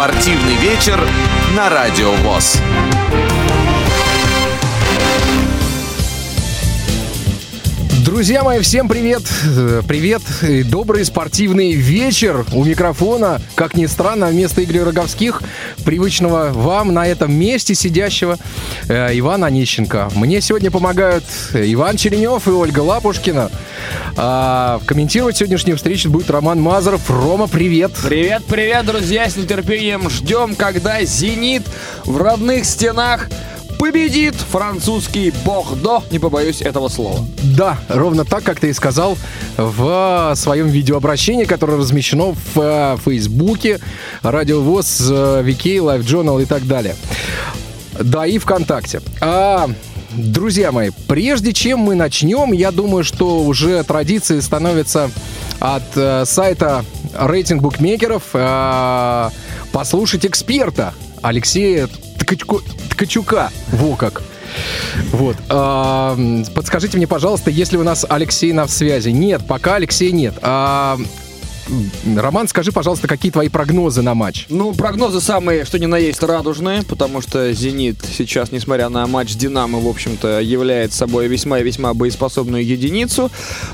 Спортивный вечер на Радио ВОЗ. Друзья мои, всем привет! Э, Привет и добрый спортивный вечер у микрофона. Как ни странно, вместо Игоря Роговских, привычного вам на этом месте сидящего, э, Ивана Онищенко. Мне сегодня помогают Иван Черенев и Ольга Лапушкина. А комментировать сегодняшнюю встречу будет Роман Мазаров. Рома, привет! Привет, привет, друзья! С нетерпением ждем, когда «Зенит» в родных стенах победит французский Бордо, не побоюсь этого слова. Да, ровно так, как ты и сказал в своем видеообращении, которое размещено в э, Фейсбуке, Радио ВОЗ, э, Вики, Live Journal и так далее. Да, и ВКонтакте. А, друзья мои, прежде чем мы начнем, я думаю, что уже традиции становятся от э, сайта рейтинг букмекеров э, послушать эксперта Алексея Ткачко- Ткачука. Во как. Вот. А, подскажите мне, пожалуйста, если у нас Алексей на связи. Нет, пока Алексей нет. А, Роман, скажи, пожалуйста, какие твои прогнозы на матч? Ну, прогнозы самые, что ни на есть, радужные, потому что «Зенит» сейчас, несмотря на матч «Динамо», в общем-то, является собой весьма и весьма боеспособную единицу.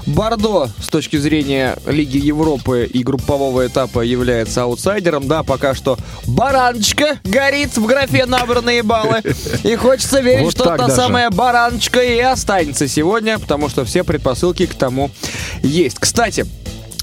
Бордо, с точки зрения Лиги Европы и группового этапа, является аутсайдером. Да, пока что бараночка горит в графе набранные баллы. И хочется верить, Вот что та даже. самая бараночка и останется сегодня, потому что все предпосылки к тому есть. Кстати,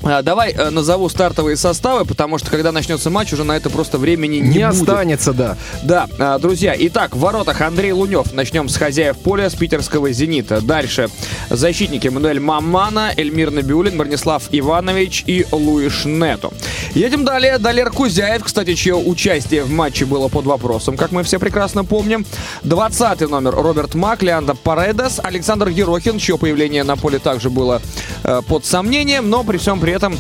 Давай э, назову стартовые составы, потому что когда начнется матч, уже на это просто времени не, Не, будет. останется, да. Да, а, друзья, итак, в воротах Андрей Лунев. Начнем с хозяев поля, с питерского «Зенита». Дальше защитники Мануэль Мамана, Эльмир Набиулин, Бронислав Иванович и Луиш Нету. Едем далее. Далер Кузяев, кстати, чье участие в матче было под вопросом, как мы все прекрасно помним. 20 номер Роберт Мак, Леандо Паредес, Александр Ерохин, чье появление на поле также было э, под сомнением, но при всем при этом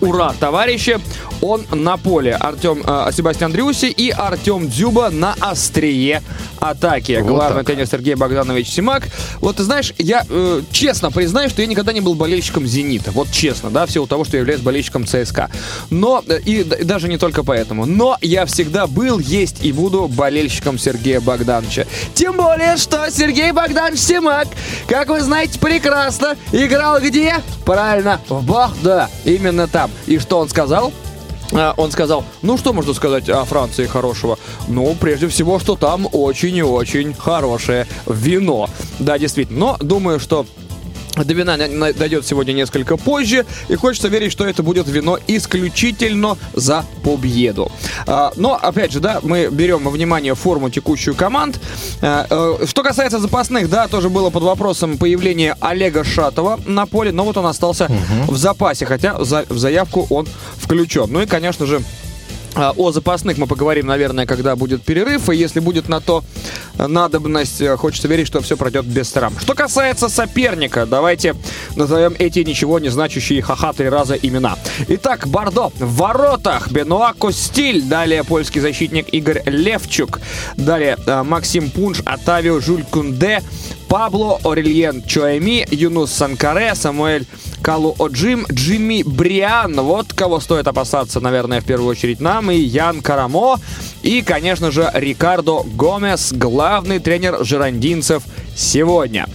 Ура, товарищи! Он на поле. Артем э, Себастьян Дрюси и Артем Дзюба на острие атаки. Вот Главный так. тренер Сергей Богданович Симак. Вот ты знаешь, я э, честно признаю, что я никогда не был болельщиком «Зенита». Вот честно, да, в силу того, что я являюсь болельщиком ЦСКА. Но, э, и, д- даже не только поэтому. Но я всегда был, есть и буду болельщиком Сергея Богдановича. Тем более, что Сергей Богданович Симак, как вы знаете прекрасно, играл где? Правильно, в Бордо. Именно там. И что он сказал? А, Он сказал, ну что можно сказать о Франции хорошего? Ну, прежде всего, что там очень и очень хорошее вино. Да, действительно. Но думаю, что до вина на- на- дойдет сегодня несколько позже, и хочется верить, что это будет вино исключительно за победу. А, но, опять же, да, мы берем во внимание форму текущую команд. А, э, что касается запасных, да, тоже было под вопросом появление Олега Шатова на поле, но вот он остался в запасе, хотя в заявку он включен. Ну и, конечно же, О запасных мы поговорим, наверное, когда будет перерыв. И если будет на то э, надобность, э, хочется верить, что все пройдет без травм. Что касается соперника, давайте назовем эти ничего не значащие ха-ха три раза имена. Итак, Бордо в воротах. Бенуа Костиль. Далее польский защитник Игорь Левчук. Далее э, Максим Пунш, Атавио Жуль Кунде. Пабло Орельен Чуэми, Юнус Санкаре, Самуэль Калу Оджим, Джимми Бриан. Вот кого стоит опасаться, наверное, в первую очередь нам. И Ян Карамо. И, конечно же, Рикардо Гомес, главный тренер жирандинцев сегодня.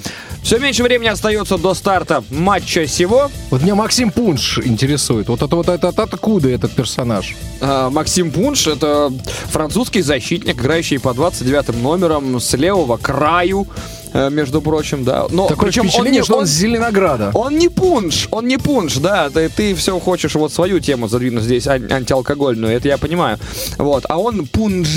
Все меньше времени остается до старта матча сего. Вот меня Максим Пунш интересует. Вот это вот это, это откуда этот персонаж? А, Максим Пунш — это французский защитник, играющий по 29 номерам с левого краю, между прочим, да. Но Такое причем впечатление, не- что он с Зеленограда. Он не пунш, он не пунш, да, ты, ты все хочешь вот свою тему задвинуть здесь, ан- антиалкогольную, это я понимаю. Вот, а он пунш.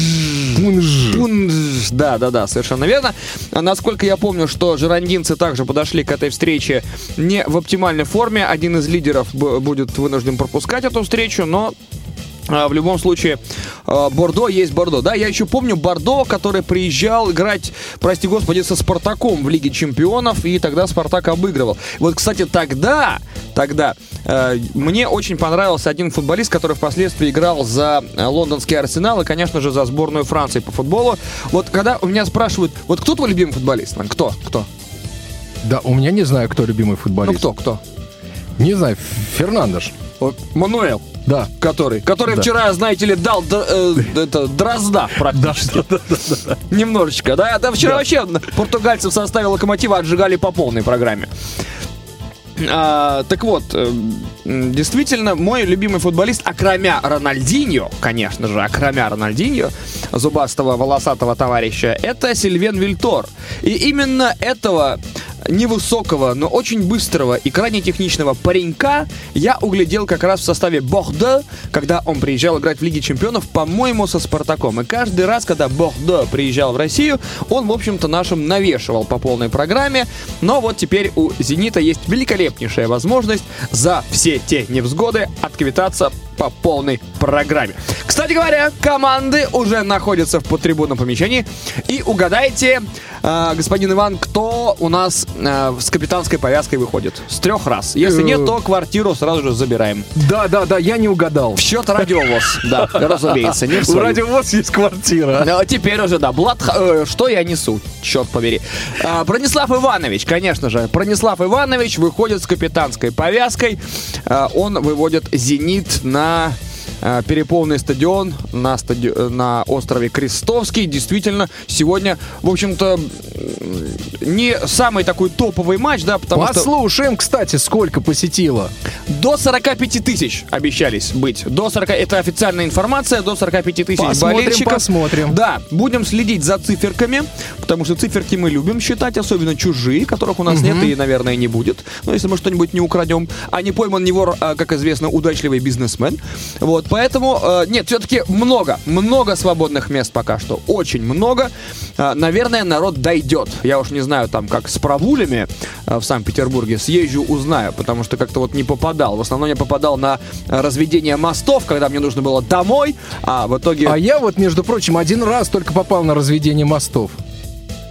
Пунж. Пунш, да, да, да, совершенно верно. А Насколько я помню, что жирандинцы также подошли к этой встрече не в оптимальной форме. Один из лидеров будет вынужден пропускать эту встречу, но В любом случае, а, Бордо есть Бордо. Да, я еще помню Бордо, который приезжал играть, прости господи, со Спартаком в Лиге Чемпионов, и тогда Спартак обыгрывал. Вот, кстати, тогда, тогда э, мне очень понравился один футболист, который впоследствии играл за э, лондонский Арсенал и, конечно же, за сборную Франции по футболу. Вот когда у меня спрашивают, вот кто твой любимый футболист? Кто? Кто? Да, у меня не знаю, кто любимый Ну футболист. кто? Кто? Не знаю, Фернандеш. Вот, Мануэл. Да. Который, который Да. вчера, знаете ли, дал э, это, дрозда практически. Немножечко, да? Да вчера вообще португальцев в составе локомотива отжигали по полной программе. А, так вот, э, действительно, мой любимый футболист, окромя Рональдиньо, конечно же, окромя Рональдиньо, зубастого волосатого товарища, это Сильвен Вильтор. И именно этого невысокого, но очень быстрого и крайне техничного паренька я углядел как раз в составе Бордо, когда он приезжал играть в Лиге Чемпионов, по-моему, со Спартаком. И каждый раз, когда Бордо приезжал в Россию, он, в общем-то, нашим навешивал по полной программе. Но вот теперь у «Зенита» есть великолепнейшая возможность за все те невзгоды отквитаться по полной программе. Кстати говоря, команды уже находятся в подтрибунном помещении. И угадайте, э, господин Иван, кто у нас э, с капитанской повязкой выходит? С трех раз. Если нет, то квартиру сразу же забираем. Да, да, да, я не угадал. В счет радиовоз. Да, разумеется, не У радиовоз есть квартира. Ну, теперь уже, да, Блад, э, что я несу, черт побери. А, Бронислав Иванович, конечно же, Бронислав Иванович выходит с капитанской повязкой. А, он выводит «Зенит» на а, переполненный стадион на, стади... э, на острове Крестовский. Действительно, сегодня, в общем-то, не самый такой топовый матч, да, потому что Послушаем, кстати, сколько посетило. до 45 тысяч обещались быть. До 40, это официальная информация, до 45 тысяч Посмотрим, болельщиков. посмотрим. Да, будем следить за циферками, потому что циферки мы любим считать, особенно чужие, которых у нас нет и, наверное, не будет. Но если мы что-нибудь не украдем. А не пойман не вор, а, как известно, удачливый бизнесмен. Вот, поэтому, э, нет, все-таки много, много свободных мест пока что. Очень много. А, наверное, народ дойдет. Я уж не знаю, там, как с правулями э, в Санкт-Петербурге. Съезжу, узнаю, потому что как-то вот не попадал. В основном я попадал на э, разведение мостов, когда мне нужно было домой, а в итоге... А я вот, между прочим, один раз только попал на разведение мостов.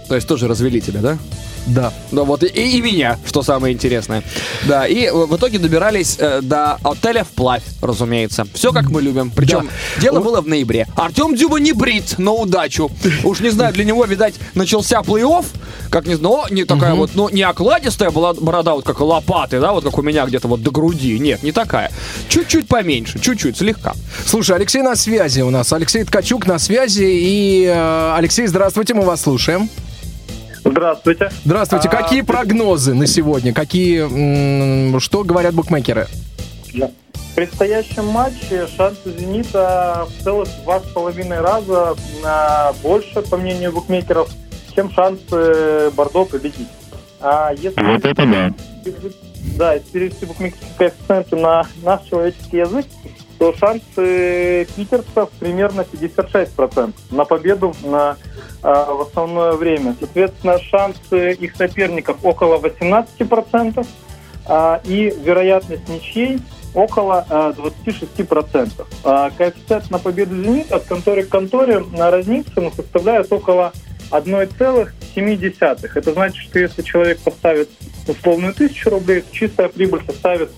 То есть тоже развели тебя, да? Да. Ну вот и, и меня, что самое интересное. Да, и в итоге добирались э, до отеля вплавь, разумеется. Все как мы любим. Причем дело было в ноябре. Артем Дюба не брит на удачу. Уж не знаю, для него, видать, начался плей-офф, как не знаю, но не такая вот, ну, не окладистая была борода, вот как лопаты, да, вот как у меня где-то вот до груди. Нет, не такая. Чуть-чуть поменьше, чуть-чуть, слегка. Слушай, Алексей на связи у нас. Алексей Ткачук на связи. И, э, Алексей, здравствуйте, мы вас слушаем. Здравствуйте. Здравствуйте. А, Какие прогнозы на сегодня? Какие, м, что говорят букмекеры? В предстоящем матче шансы «Зенита» в целых два с половиной раза а, больше, по мнению букмекеров, чем шансы «Бордо» победить. А если Вот это да. да, если перевести букмекерские коэффициенты на наш человеческий язык, то шансы питерцев примерно 56% на победу на, а, в основное время. Соответственно, шансы их соперников около 18%, а, и вероятность ничьей около а, 26%. А, коэффициент на победу «Зенита» от конторы к конторе на разнится, но составляет около 1,7. Это значит, что если человек поставит условную тысячу рублей, чистая прибыль составит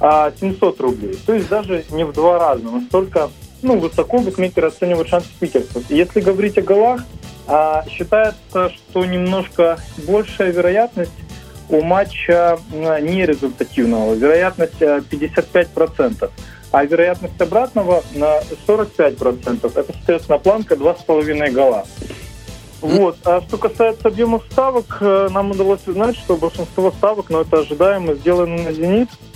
а, 700 рублей. То есть даже не в два раза. Настолько ну, высоко букмекеры оценивают шансы питерцев. Если говорить о голах, а, считается, что немножко большая вероятность у матча нерезультативного. Вероятность а, 55%. А вероятность обратного на 45%. Это, соответственно, планка 2,5 гола. Вот. А что касается объемов ставок, э, нам удалось узнать, что большинство ставок, но это ожидаемо, сделаны на «Зенит», э,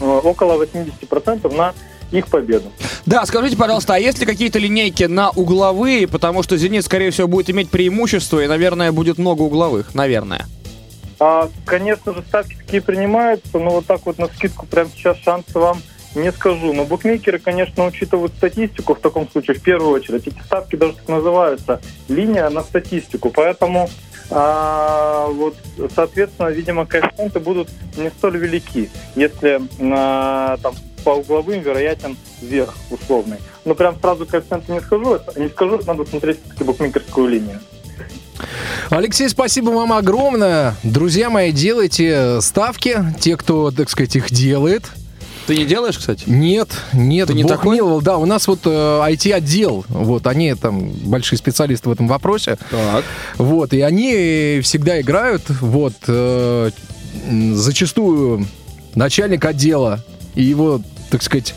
около 80% на их победу. Да, скажите, пожалуйста, а есть ли какие-то линейки на угловые? Потому что «Зенит», скорее всего, будет иметь преимущество, и, наверное, будет много угловых. Наверное. А, конечно же, ставки такие принимаются, но вот так вот на скидку прямо сейчас шансы вам не скажу. Но букмекеры, конечно, учитывают статистику в таком случае в первую очередь. Эти ставки даже так называются линия на статистику. Поэтому а, вот, соответственно, видимо, коэффициенты будут не столь велики, если а, там по угловым вероятен вверх условный. Но прям сразу коэффициенты не скажу, не скажу, надо смотреть все-таки букмекерскую линию. Алексей, спасибо вам огромное. Друзья мои, делайте ставки. Те, кто, так сказать, их делает. Ты не делаешь, кстати? Нет, нет, Ты не Бог такой? миловал. Да, у нас вот э, IT-отдел, вот, они там большие специалисты в этом вопросе. Так. Вот, и они всегда играют, вот, э, зачастую начальник отдела и его так сказать,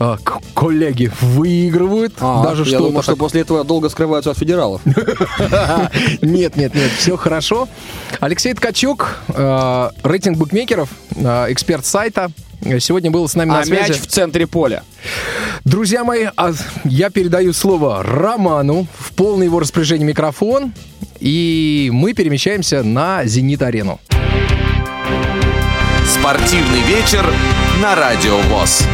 э, коллеги выигрывают. А, даже я что-то думал, что так. после этого долго скрываются от федералов. Нет, нет, нет, все хорошо. Алексей Ткачук, э, рейтинг букмекеров, э, эксперт сайта, сегодня был с нами на А связи. мяч в центре поля. Друзья мои, а я передаю слово Роману в полное его распоряжение микрофон, и мы перемещаемся на «Зенит-арену». Спортивный вечер на Радио ВОЗ.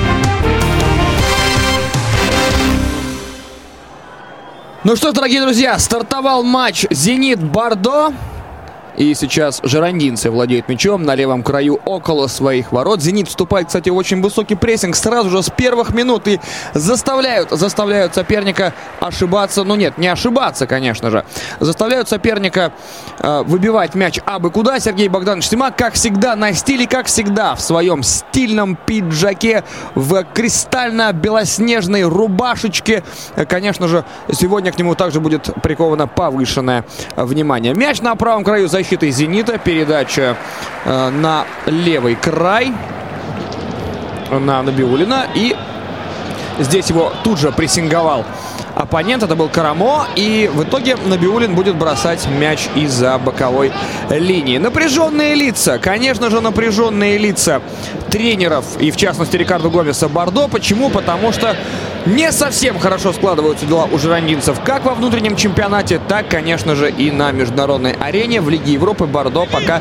Ну что ж, дорогие друзья, стартовал матч «Зенит-Бордо». И сейчас жерандинцы владеют мячом на левом краю около своих ворот. «Зенит» вступает, кстати, в очень высокий прессинг сразу же с первых минут и заставляют, заставляют соперника ошибаться. Ну нет, не ошибаться, конечно же. Заставляют соперника э, выбивать мяч абы куда. Сергей Богданович Симак, как всегда, на стиле, как всегда, в своем стильном пиджаке, в кристально-белоснежной рубашечке. Конечно же, сегодня к нему также будет приковано повышенное внимание. Мяч на правом краю защиты «Зенита». Передача э, на левый край на Набиулина. И здесь его тут же прессинговал оппонент. Это был Карамо. И в итоге Набиулин будет бросать мяч из-за боковой линии. Напряженные лица. Конечно же, напряженные лица тренеров. И в частности Рикардо Гомеса Бордо. Почему? Потому что не совсем хорошо складываются дела у жирандинцев как во внутреннем чемпионате, так, конечно же, и на международной арене. В Лиге Европы Бордо пока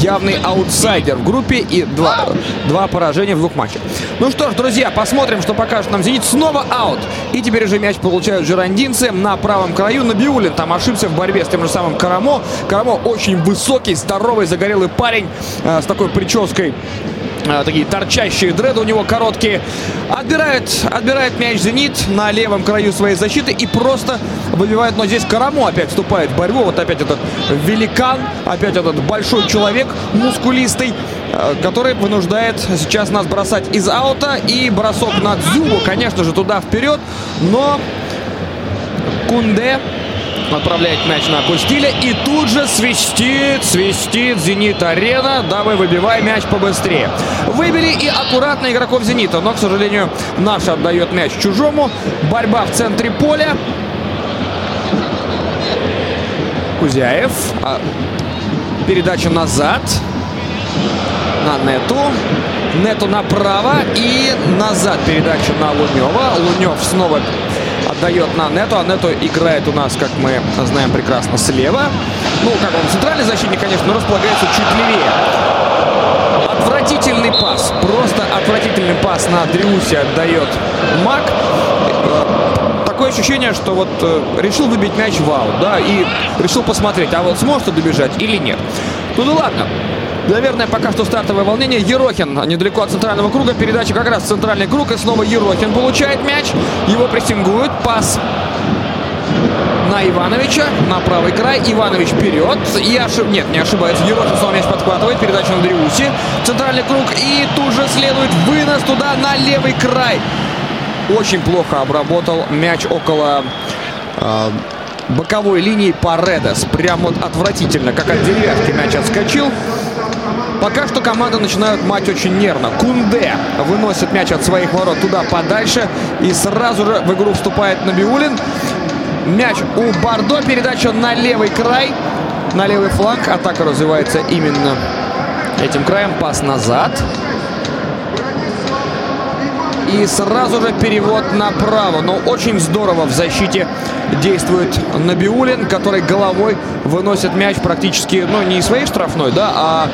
явный аутсайдер в группе и два, два поражения в двух матчах. Ну что ж, друзья, посмотрим, что покажет нам «Зенит». Снова аут. И теперь уже мяч получают жирандинцы на правом краю. Набиулин там ошибся в борьбе с тем же самым Карамо. Карамо очень высокий, здоровый, загорелый парень э, с такой прической а, такие торчащие дреды у него короткие. Отбирает, отбирает мяч «Зенит» на левом краю своей защиты и просто выбивает. Но здесь Карамо опять вступает в борьбу. Вот опять этот великан, опять этот большой человек, мускулистый, э, который вынуждает сейчас нас бросать из аута. И бросок на Дзюбу, конечно же, туда вперед. Но Кунде отправляет мяч на Кустиля и тут же свистит, свистит Зенит-арена. Давай выбивай мяч побыстрее. Выбили и аккуратно игроков Зенита, но, к сожалению, наш отдает мяч чужому. Борьба в центре поля. Кузяев. А, передача назад. На Нету. Нету направо и назад передача на Лунева. Лунев снова отдает на Нету, а Нету играет у нас, как мы знаем прекрасно, слева. Ну, как он, центральный защитник, конечно, но располагается чуть левее. Отвратительный пас, просто отвратительный пас на Дриусе отдает Мак. Такое ощущение, что вот э, решил выбить мяч в аут, да, и решил посмотреть, а вот сможет он добежать или нет. Ну да ладно, Наверное, пока что стартовое волнение. Ерохин недалеко от центрального круга. Передача как раз в центральный круг. И снова Ерохин получает мяч. Его прессингуют. Пас на Ивановича. На правый край. Иванович вперед. И ошиб... Нет, не ошибается. Ерохин снова мяч подхватывает. Передача на Дриуси. Центральный круг. И тут же следует вынос туда на левый край. Очень плохо обработал мяч около э, боковой линии Паредес. Прям вот отвратительно, как от деревяшки мяч отскочил. Пока что команды начинают мать очень нервно. Кунде выносит мяч от своих ворот туда подальше. И сразу же в игру вступает Набиулин. Мяч у Бордо. Передача на левый край. На левый фланг. Атака развивается именно этим краем. Пас назад. И сразу же перевод направо. Но очень здорово в защите действует Набиулин, который головой выносит мяч практически, ну, не из своей штрафной, да, а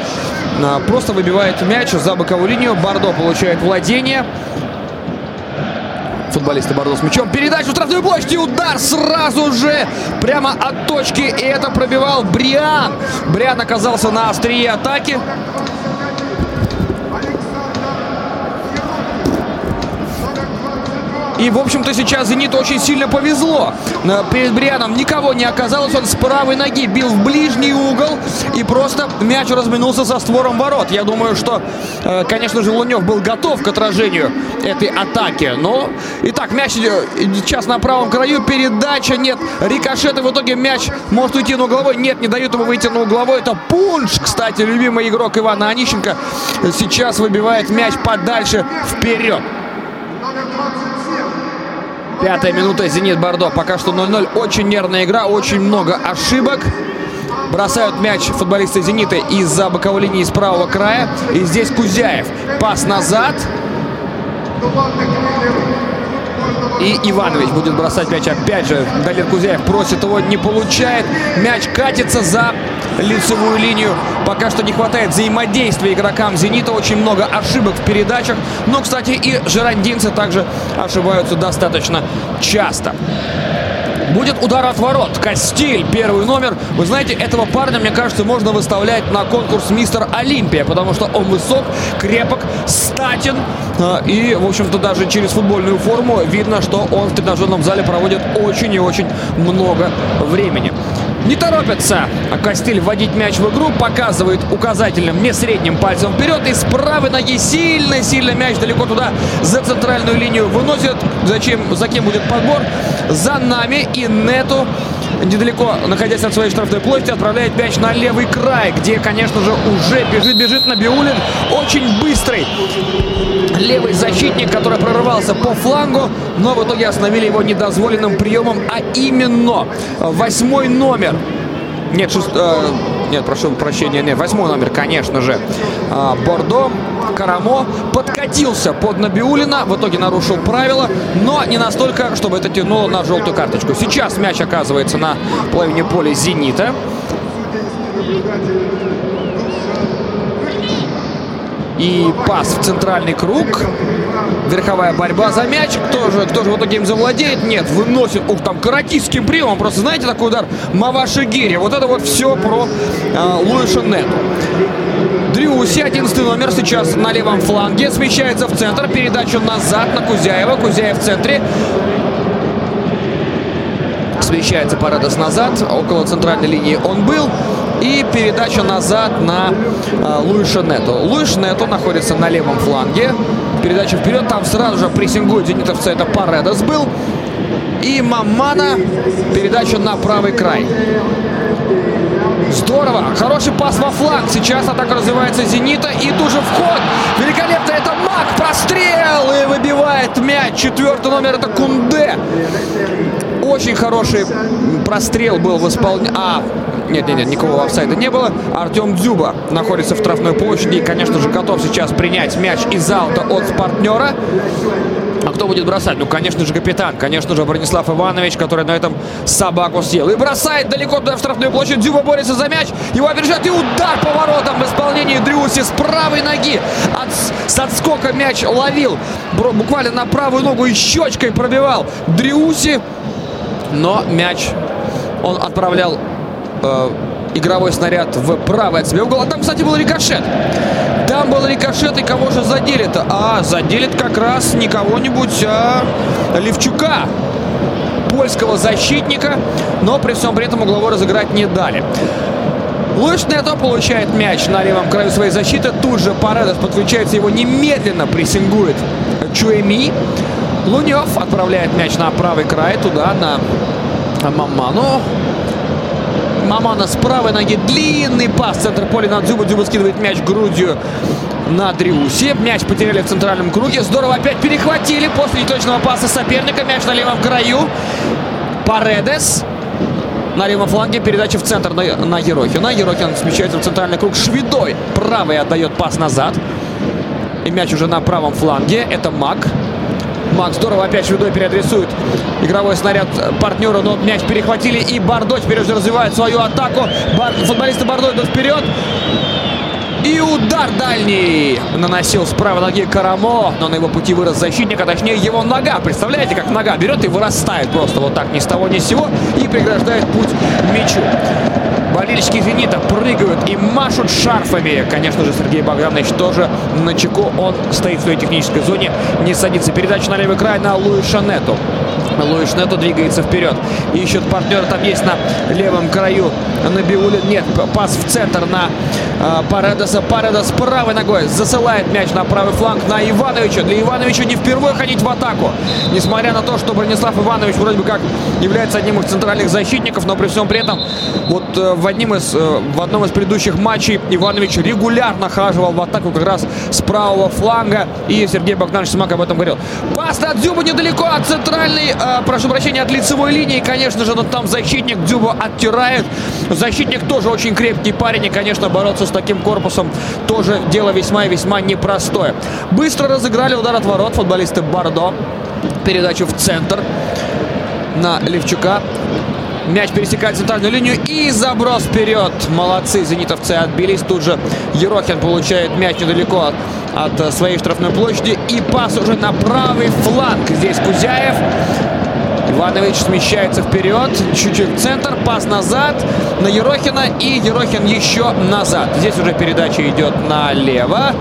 просто выбивает мяч за боковую линию. Бордо получает владение. Футболисты Бордо с мячом. Передача в штрафную площадь и удар сразу же прямо от точки. И это пробивал Бриан. Бриан оказался на острие атаки. И, в общем-то, сейчас «Зениту» очень сильно повезло. Перед Брианом никого не оказалось. Он с правой ноги бил в ближний угол. И просто мяч разминулся со створом ворот. Я думаю, что, э, конечно же, Лунев был готов к отражению этой атаки. Но, итак, мяч сейчас на правом краю. Передача нет. Рикошет. И в итоге мяч может уйти на угловой. Нет, не дают ему выйти на угловой. Это Пунш, кстати, любимый игрок Ивана Онищенко. Сейчас выбивает мяч подальше вперед. Пятая минута «Зенит Бордо». Пока что 0-0. Очень нервная игра, очень много ошибок. Бросают мяч футболисты «Зенита» из-за боковой линии с правого края. И здесь Кузяев. Пас назад. И Иванович будет бросать мяч опять же. Далер Кузяев просит его, не получает. Мяч катится за лицевую линию. Пока что не хватает взаимодействия игрокам «Зенита». Очень много ошибок в передачах. Но, кстати, и жерандинцы также ошибаются достаточно часто. Будет удар от ворот. Костиль, первый номер. Вы знаете, этого парня, мне кажется, можно выставлять на конкурс Мистер Олимпия, потому что он высок, крепок, статен. А, и, в общем-то, даже через футбольную форму видно, что он в тренажерном зале проводит очень и очень много времени. Не торопится Костель вводить мяч в игру. Показывает указательным, не средним пальцем вперед. И с ноги сильно-сильно мяч далеко туда за центральную линию выносит. Зачем, за кем будет подбор? За нами. И Нету недалеко, находясь от своей штрафной площади, отправляет мяч на левый край, где, конечно же, уже бежит-бежит Набиулин. Очень быстрый левый защитник, который прорывался по флангу, но в итоге остановили его недозволенным приемом, а именно восьмой номер. Нет, шест... э, нет, прошу прощения, нет, восьмой номер, конечно же. Э, Бордо, Карамо подкатился под Набиулина, в итоге нарушил правила, но не настолько, чтобы это тянуло на желтую карточку. Сейчас мяч оказывается на половине поля «Зенита». И пас в центральный круг. Верховая борьба за мяч. Кто же, кто же в итоге им завладеет? Нет, выносит. Ух, там каратистским приемом. Просто знаете такой удар? Маваши Гири. Вот это вот все про э, Луиша Нету. Дрюси, 11 номер, сейчас на левом фланге. Смещается в центр. Передачу назад на Кузяева. Кузяев в центре. Смещается Парадос назад. Около центральной линии он был. И передача назад на э, Луиша Нету. Луиш Нету находится на левом фланге. Передача вперед. Там сразу же прессингует зенитовца. Это Паредос был. И Мамана. Передача на правый край. Здорово. Хороший пас во фланг. Сейчас атака развивается Зенита. И тут же вход. Великолепно. Это Мак. Прострел. И выбивает мяч. Четвертый номер это Кунде. Очень хороший прострел был в исполнении. А, нет, нет, нет, никакого офсайда не было. Артем Дзюба находится в штрафной площади и, конечно же, готов сейчас принять мяч из аута от партнера. Кто будет бросать? Ну, конечно же, капитан. Конечно же, Бронислав Иванович, который на этом собаку съел. И бросает далеко туда в штрафную площадь. Дзюба борется за мяч. Его опережает. И удар по воротам в исполнении Дрюси с правой ноги. От, с отскока мяч ловил. Буквально на правую ногу и щечкой пробивал. Дрюси. Но мяч он отправлял э, игровой снаряд в правый от себя угол. А там, кстати, был рикошет. Там был рикошет, и кого же задели-то? А, заделит как раз не кого-нибудь, а Левчука. Польского защитника. Но при всем при этом угловой разыграть не дали. Луиш Нето получает мяч на левом краю своей защиты. Тут же Паредос подключается, его немедленно прессингует Чуэми. Лунев отправляет мяч на правый край, туда, на Маману. Мамана с правой ноги. Длинный пас. Центр поля на Дзюбу. Дзюба скидывает мяч грудью на Дриусе. Мяч потеряли в центральном круге. Здорово опять перехватили после неточного паса соперника. Мяч на левом краю. Паредес. На левом фланге передача в центр на, на Ерохина. Ерохин смещается в центральный круг. Шведой правый отдает пас назад. И мяч уже на правом фланге. Это Мак. Макс здорово опять Шведой переадресует игровой снаряд партнеру, но мяч перехватили и Бардо теперь уже развивает свою атаку. Бар... Футболисты Бардо идут вперед. И удар дальний наносил с правой ноги Карамо, но на его пути вырос защитник, а точнее его нога. Представляете, как нога берет и вырастает просто вот так ни с того ни с сего и преграждает путь мячу. Болельщики «Зенита» прыгают и машут шарфами. Конечно же, Сергей Богданович тоже на чеку. Он стоит в своей технической зоне, не садится. Передача на левый край на Луиша Нету. Луиш Нету двигается вперед. Ищет партнера. Там есть на левом краю Набиулин. Нет, пас в центр на э, Паредоса. Паредос правой ногой засылает мяч на правый фланг на Ивановича. Для Ивановича не впервые ходить в атаку. Несмотря на то, что Бронислав Иванович вроде бы как является одним из центральных защитников, но при всем при этом вот э, в, одним из, э, в одном из предыдущих матчей Иванович регулярно хаживал в атаку как раз с правого фланга. И Сергей Богданович Смак об этом говорил. Пас от Дзюба недалеко от центральной э, прошу прощения, от лицевой линии, конечно же, но там защитник Дзюба оттирает. Защитник тоже очень крепкий парень, и, конечно, бороться с таким корпусом тоже дело весьма и весьма непростое. Быстро разыграли удар от ворот футболисты Бардо. Передачу в центр на Левчука. Мяч пересекает центральную линию и заброс вперед. Молодцы, зенитовцы отбились. Тут же Ерохин получает мяч недалеко от, от своей штрафной площади. И пас уже на правый фланг. Здесь Кузяев. Иванович смещается вперед, чуть-чуть в центр, пас назад на Ерохина и Ерохин еще назад. Здесь уже передача идет налево.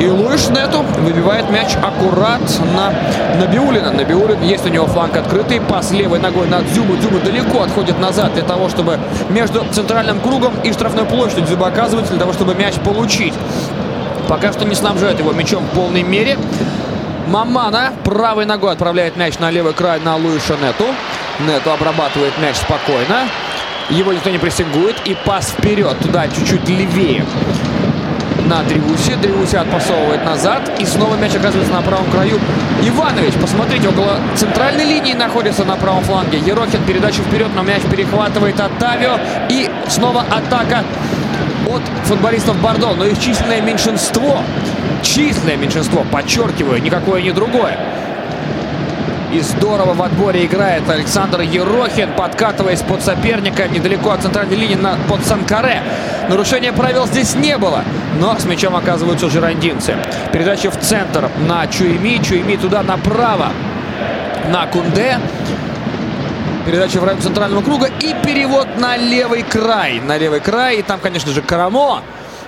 И Луиш Нету выбивает мяч аккурат на Набиулина. Набиулин, есть у него фланг открытый. Пас левой ногой на Дзюбу. Дзюба далеко отходит назад для того, чтобы между центральным кругом и штрафной площадью Дзюба оказывается для того, чтобы мяч получить. Пока что не снабжает его мячом в полной мере. Мамана правой ногой отправляет мяч на левый край на Луиша Нету. Нету обрабатывает мяч спокойно. Его никто не прессингует. И пас вперед, туда чуть-чуть левее на Дриусе. Дриусе отпасовывает назад. И снова мяч оказывается на правом краю. Иванович, посмотрите, около центральной линии находится на правом фланге. Ерохин передачу вперед, но мяч перехватывает Оттавио. И снова атака от футболистов Бордо. Но их численное меньшинство. Численное меньшинство, подчеркиваю, никакое не другое. И здорово в отборе играет Александр Ерохин, подкатываясь под соперника недалеко от центральной линии на, под Санкаре. Нарушения правил здесь не было, но с мячом оказываются жирандинцы. Передача в центр на Чуеми, Чуеми туда направо на Кунде. Передача в район центрального круга и перевод на левый край. На левый край. И там, конечно же, Карамо.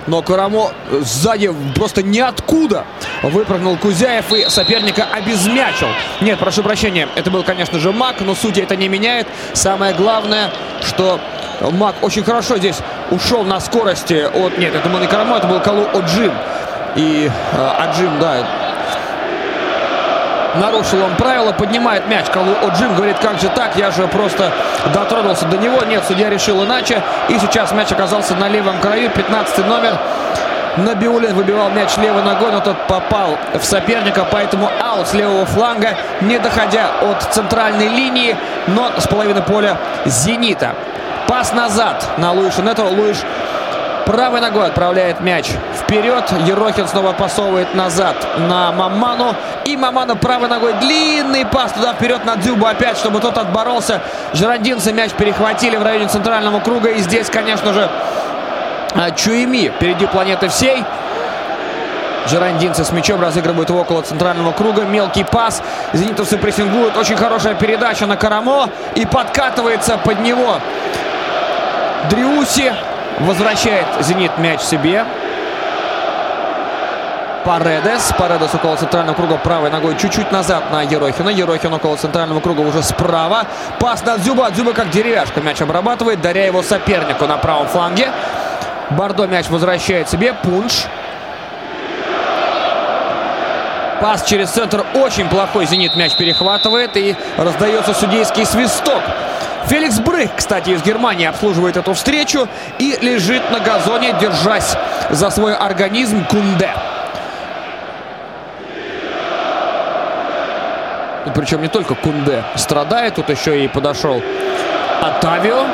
Но Карамо сзади просто ниоткуда выпрыгнул Кузяев и соперника обезмячил. Нет, прошу прощения, это был, конечно же, Мак, но суть это не меняет. Самое главное, что Мак очень хорошо здесь ушел на скорости от... Нет, это был не Карамо, это был Калу Оджим. И э, Аджим, да, нарушил он правила, поднимает мяч. Калу Оджим говорит, как же так, я же просто дотронулся до него. Нет, судья решил иначе. И сейчас мяч оказался на левом краю. 15 номер. Набиулин выбивал мяч левой ногой, но тот попал в соперника, поэтому аут с левого фланга, не доходя от центральной линии, но с половины поля «Зенита». Пас назад на Луиша Нето. Луиш правой ногой отправляет мяч вперед. Ерохин снова пасовывает назад на Маману. И Мамана правой ногой длинный пас туда вперед на Дзюбу опять, чтобы тот отборолся. Жирандинцы мяч перехватили в районе центрального круга. И здесь, конечно же, Чуеми впереди планеты всей. Жирандинцы с мячом разыгрывают его около центрального круга. Мелкий пас. Зенитовцы прессингуют. Очень хорошая передача на Карамо. И подкатывается под него Дриуси. Возвращает «Зенит» мяч себе. Паредес. Паредес около центрального круга правой ногой чуть-чуть назад на Ерохина. Ерохин около центрального круга уже справа. Пас на Дзюба. Дзюба как деревяшка мяч обрабатывает, даря его сопернику на правом фланге. Бордо мяч возвращает себе. Пунш. Пас через центр очень плохой. «Зенит» мяч перехватывает и раздается судейский свисток. Феликс Брых, кстати, из Германии обслуживает эту встречу и лежит на газоне, держась за свой организм Кунде. Причем не только Кунде страдает, тут еще и подошел Атавио.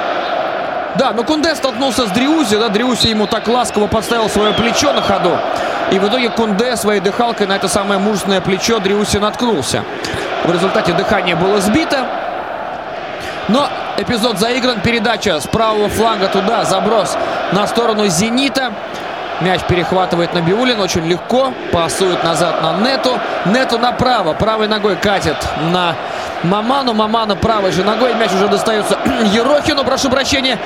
Да, но Кунде столкнулся с Дриузи, да, Дриузи ему так ласково подставил свое плечо на ходу. И в итоге Кунде своей дыхалкой на это самое мужественное плечо Дриуси наткнулся. В результате дыхание было сбито. Но эпизод заигран. Передача с правого фланга туда. Заброс на сторону «Зенита». Мяч перехватывает Набиулин очень легко. Пасует назад на Нету. Нету направо. Правой ногой катит на Маману. Маману правой же ногой. Мяч уже достается Ерохину. Прошу прощения.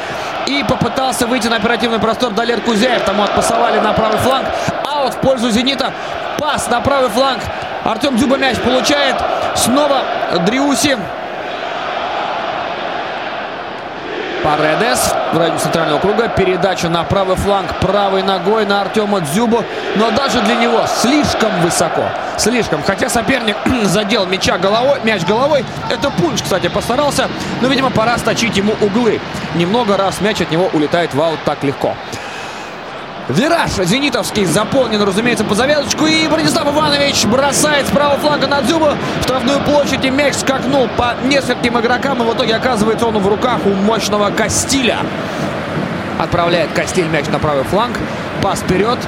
И попытался выйти на оперативный простор Далер Кузяев. Тому отпасовали на правый фланг. Аут в пользу «Зенита». Пас на правый фланг. Артем Дзюба мяч получает. Снова Дриуси. Паредес в районе центрального круга. Передача на правый фланг правой ногой на Артема Дзюбу. Но даже для него слишком высоко. Слишком. Хотя соперник задел мяча головой, мяч головой. Это Пунш, кстати, постарался. Но, видимо, пора сточить ему углы. Немного раз мяч от него улетает в аут так легко. Вираж зенитовский заполнен, разумеется, по завязочку. И Бронислав Иванович бросает с правого фланга на Дзюбу. Штрафную площадь и мяч скакнул по нескольким игрокам. И в итоге оказывается он в руках у мощного Кастиля. Отправляет Кастиль мяч на правый фланг. Пас вперед.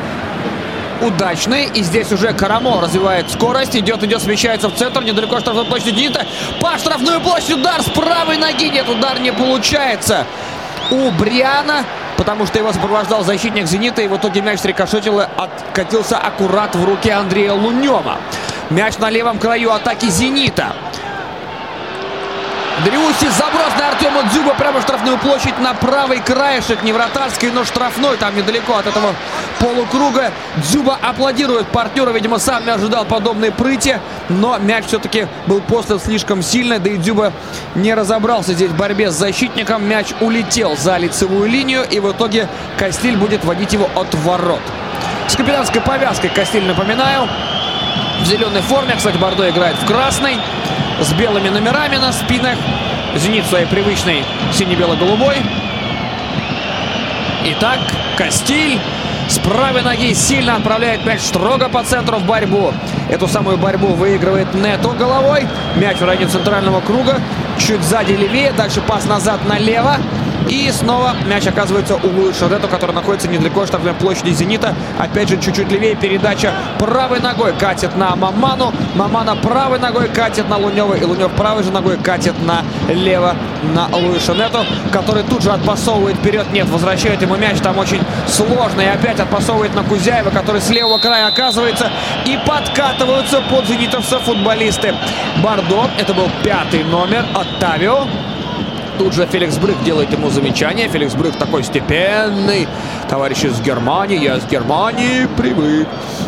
Удачный. И здесь уже Карамо развивает скорость. Идет, идет, смещается в центр. Недалеко штрафной площади Зенита. По штрафную площадь удар с правой ноги. Нет, удар не получается. У Бриана потому что его сопровождал защитник «Зенита», и в итоге мяч рикошетил и откатился аккурат в руки Андрея Лунева. Мяч на левом краю атаки «Зенита». Дриуси заброс на Артема Дзюба прямо в штрафную площадь на правый краешек, не вратарский, но штрафной, там недалеко от этого полукруга. Дзюба аплодирует партнера, видимо, сам не ожидал подобной прыти, но мяч все-таки был послан слишком сильно, да и Дзюба не разобрался здесь в борьбе с защитником. Мяч улетел за лицевую линию, и в итоге Костиль будет водить его от ворот. С капитанской повязкой Костиль, напоминаю, в зеленой форме. Кстати, Бордо играет в красной с белыми номерами на спинах. Зенит своей привычной сине-бело-голубой. Итак, Кастиль с правой ноги сильно отправляет мяч строго по центру в борьбу. Эту самую борьбу выигрывает Нету головой. Мяч в районе центрального круга. Чуть сзади левее. Дальше пас назад налево. И снова мяч оказывается у Луи который находится недалеко от штрафной площади «Зенита». Опять же, чуть-чуть левее передача правой ногой катит на Маману. Мамана правой ногой катит на Лунева. И Лунев правой же ногой катит на лево на Луи который тут же отпасовывает вперед. Нет, возвращает ему мяч. Там очень сложно. И опять отпасовывает на Кузяева, который с левого края оказывается. И подкатываются под зенитовца футболисты. Бардо, это был пятый номер. Оттавио Тут же Феликс Брык делает ему замечание. Феликс Брык такой степенный. Товарищ из Германии. Я из Германии привык.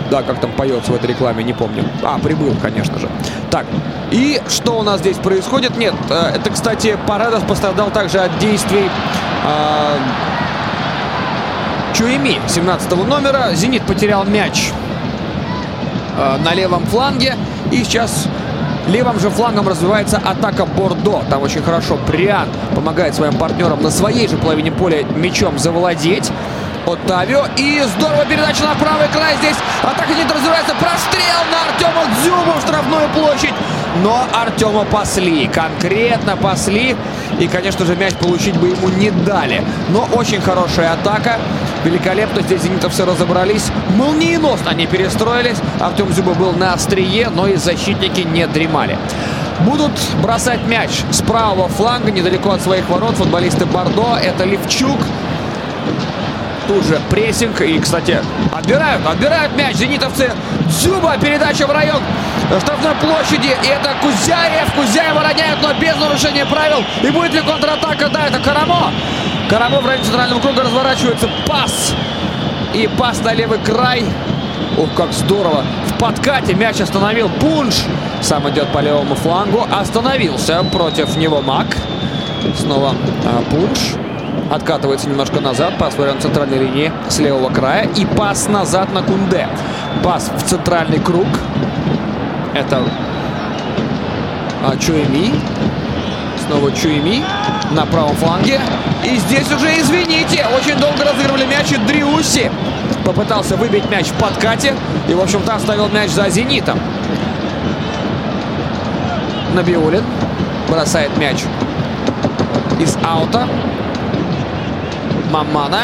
Да, как там поется в этой рекламе, не помню. А, прибыл, конечно же. Так, и что у нас здесь происходит? Нет, э, это, кстати, Парадос пострадал также от действий э, Чуеми, 17 номера. Зенит потерял мяч э, на левом фланге. И сейчас Левым же флангом развивается атака Бордо. Там очень хорошо Бриан помогает своим партнерам на своей же половине поля мячом завладеть. Оттавио. И здорово передача на правый край. Здесь атака не развивается. Прострел на Артема Дзюбу в штрафную площадь. Но Артема пасли. Конкретно пасли. И, конечно же, мяч получить бы ему не дали. Но очень хорошая атака. Великолепно здесь зенитовцы разобрались. Молниеносно они перестроились. Артем Зюба был на острие, но и защитники не дремали. Будут бросать мяч с правого фланга, недалеко от своих ворот. Футболисты Бордо. Это Левчук. Тут же прессинг. И, кстати, отбирают, отбирают мяч. Зенитовцы. Зюба. Передача в район штрафной площади. И это Кузяев. Кузяева роняют, но без нарушения правил. И будет ли контратака? Да, это Карамо. Карамо в районе центрального круга разворачивается. Пас. И пас на левый край. Ух, как здорово. В подкате мяч остановил Пунш. Сам идет по левому флангу. Остановился против него Мак. Снова а, Пунш. Откатывается немножко назад. Пас в район центральной линии с левого края. И пас назад на Кунде. Пас в центральный круг. Это а, Чуэми. Снова Чуэми на правом фланге. И здесь уже, извините, очень долго разыгрывали мяч и Дриуси. Попытался выбить мяч в подкате. И, в общем-то, оставил мяч за «Зенитом». Набиулин бросает мяч из аута. Мамана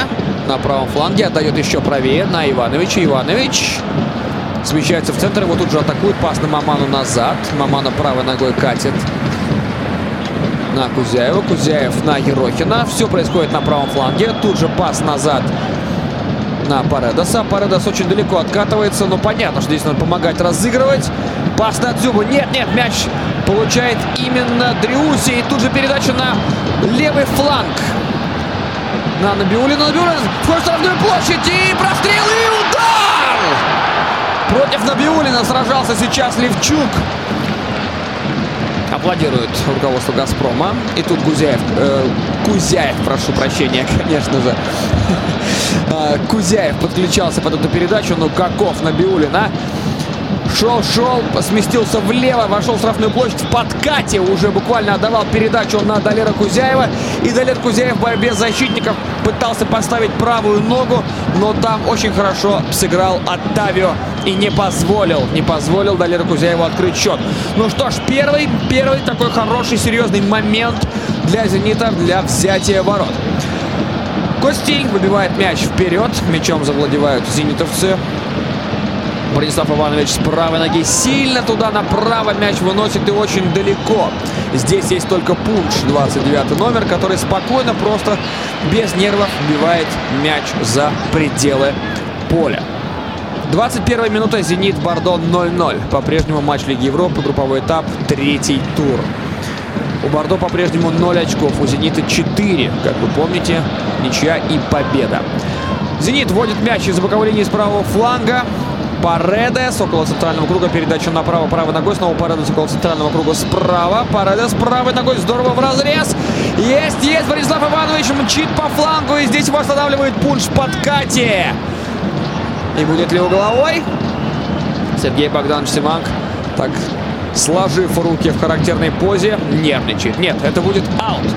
на правом фланге отдает еще правее на Ивановича. Иванович смещается в центр. Его тут же атакует. Пас на Маману назад. Мамана правой ногой катит на Кузяева. Кузяев на Ерохина. Все происходит на правом фланге. Тут же пас назад на Паредоса. Паредос очень далеко откатывается. Но понятно, что здесь надо помогать разыгрывать. Пас на Дзюбу. Нет, нет, мяч получает именно Дриуси. И тут же передача на левый фланг. На Набиулина. Набиулин в штрафную площадь. И прострел, и удар! Против Набиулина сражался сейчас Левчук аплодирует руководство «Газпрома». И тут Гузяев, э, Кузяев, прошу прощения, конечно же. А, Кузяев подключался под эту передачу, но каков Набиулина. Шел-шел, сместился влево, вошел в штрафную площадь в подкате. Уже буквально отдавал передачу на Далера Кузяева. И Далер Кузяев в борьбе защитников пытался поставить правую ногу, но там очень хорошо сыграл Оттавио и не позволил, не позволил Далеру Кузяеву открыть счет. Ну что ж, первый, первый такой хороший, серьезный момент для «Зенита», для взятия ворот. Костиль выбивает мяч вперед. Мячом завладевают зенитовцы. Бронислав Иванович с правой ноги сильно туда направо мяч выносит и очень далеко. Здесь есть только Пунш, 29 номер, который спокойно, просто без нервов вбивает мяч за пределы поля. 21 минута «Зенит» Бордо 0-0. По-прежнему матч Лиги Европы, групповой этап, третий тур. У Бордо по-прежнему 0 очков, у «Зенита» 4. Как вы помните, ничья и победа. «Зенит» вводит мяч из боковой линии с правого фланга. Паредес около центрального круга. Передача направо правой ногой. Снова Паредес около центрального круга справа. Паредес правой ногой. Здорово в разрез. Есть, есть. Борислав Иванович мчит по флангу. И здесь его останавливает пунш в подкате. И будет ли угловой? Сергей Богданович Симак так сложив руки в характерной позе, нервничает. Нет, это будет аут.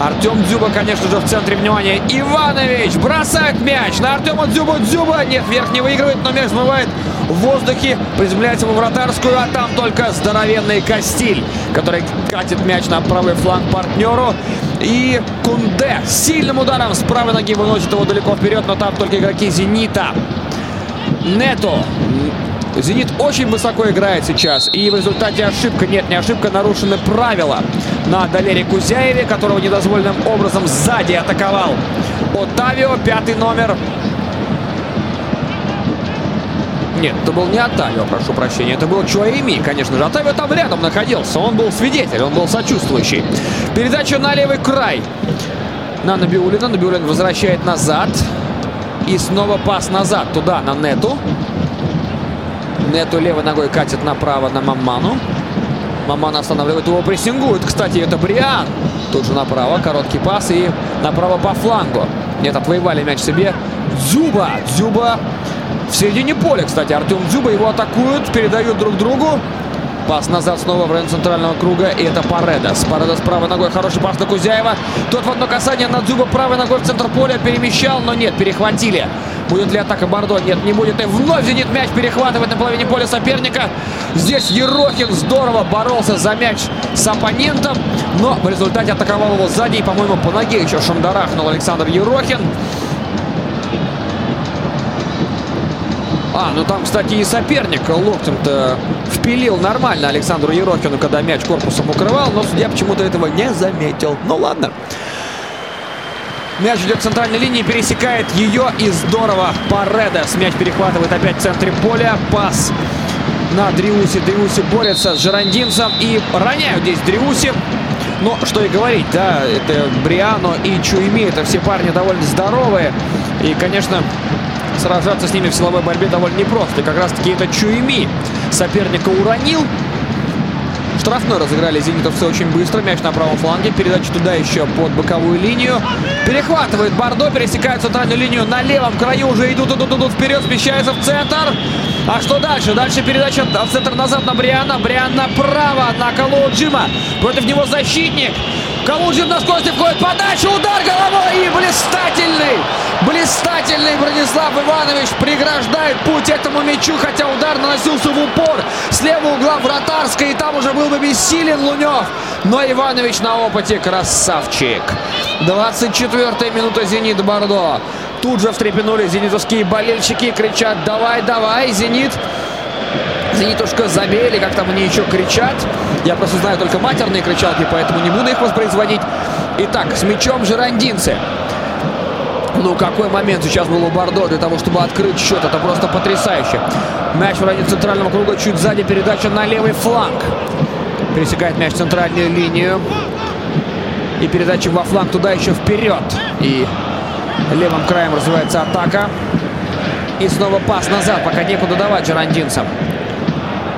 Артем Дзюба, конечно же, в центре внимания. Иванович бросает мяч на Артема Дзюба. Дзюба, нет, вверх не выигрывает, но мяч смывает в воздухе, приземляется в вратарскую, а там только здоровенный Костиль, который катит мяч на правый фланг партнеру. И Кунде сильным ударом с правой ноги выносит его далеко вперед, но там только игроки «Зенита». Нету Зенит очень высоко играет сейчас. И в результате ошибка, нет, не ошибка, нарушены правила на Далере Кузяеве, которого недозволенным образом сзади атаковал Отавио, пятый номер. Нет, это был не Отавио, прошу прощения. Это был Чуаими, конечно же. Отавио там рядом находился. Он был свидетель, он был сочувствующий. Передача на левый край. На Набиулина. Набиулин возвращает назад. И снова пас назад туда, на Нету. Нету левой ногой катит направо на Маману. Маман останавливает его, прессингует. Кстати, это Бриан. Тут же направо, короткий пас и направо по флангу. Нет, отвоевали мяч себе. Дзюба. Дзюба в середине поля, кстати. Артем Дзюба его атакуют, передают друг другу. Пас назад снова в район центрального круга. И это Паредас. Паредас правой ногой. Хороший пас на Кузяева. Тот в одно касание на Дзюба правой ногой в центр поля перемещал, но нет, перехватили. Будет ли атака Бордо? Нет, не будет. И вновь Зенит мяч перехватывает на половине поля соперника. Здесь Ерохин здорово боролся за мяч с оппонентом. Но в результате атаковал его сзади. И, по-моему, по ноге еще шандарахнул Александр Ерохин. А, ну там, кстати, и соперник локтем-то впилил нормально Александру Ерохину, когда мяч корпусом укрывал, но судья почему-то этого не заметил. Ну ладно. Мяч идет центральной линии, пересекает ее и здорово. Паредес мяч перехватывает опять в центре поля. Пас на Дриуси. Дриуси борется с Жерандинцем и роняют здесь Дриуси. Но что и говорить, да, это Бриано и Чуими, это все парни довольно здоровые. И, конечно, сражаться с ними в силовой борьбе довольно непросто. И как раз-таки это Чуими соперника уронил. Штрафной разыграли зенитовцы очень быстро. Мяч на правом фланге. Передача туда еще под боковую линию. Перехватывает Бордо. Пересекает центральную линию. На левом краю уже идут, идут, идут вперед. Смещается в центр. А что дальше? Дальше передача в центр назад на Бриана. Бриан направо на Калуджима. Против него защитник. Калуджин на скорости входит. Подача. Удар головой. И блистательный. Блистательный Бронислав Иванович преграждает путь этому мячу, хотя удар наносился в упор с левого угла вратарской, и там уже был бы бессилен Лунев. Но Иванович на опыте красавчик. 24-я минута «Зенит» Бордо. Тут же встрепенули зенитовские болельщики, кричат «Давай, давай, Зенит!» Зенитушка забей, как там они еще кричат. Я просто знаю только матерные кричалки, поэтому не буду их воспроизводить. Итак, с мячом жерандинцы. Ну, какой момент сейчас был у Бордо для того, чтобы открыть счет. Это просто потрясающе. Мяч в районе центрального круга, чуть сзади передача на левый фланг. Пересекает мяч центральную линию. И передача во фланг туда еще вперед. И левым краем развивается атака. И снова пас назад, пока некуда давать жерандинцам.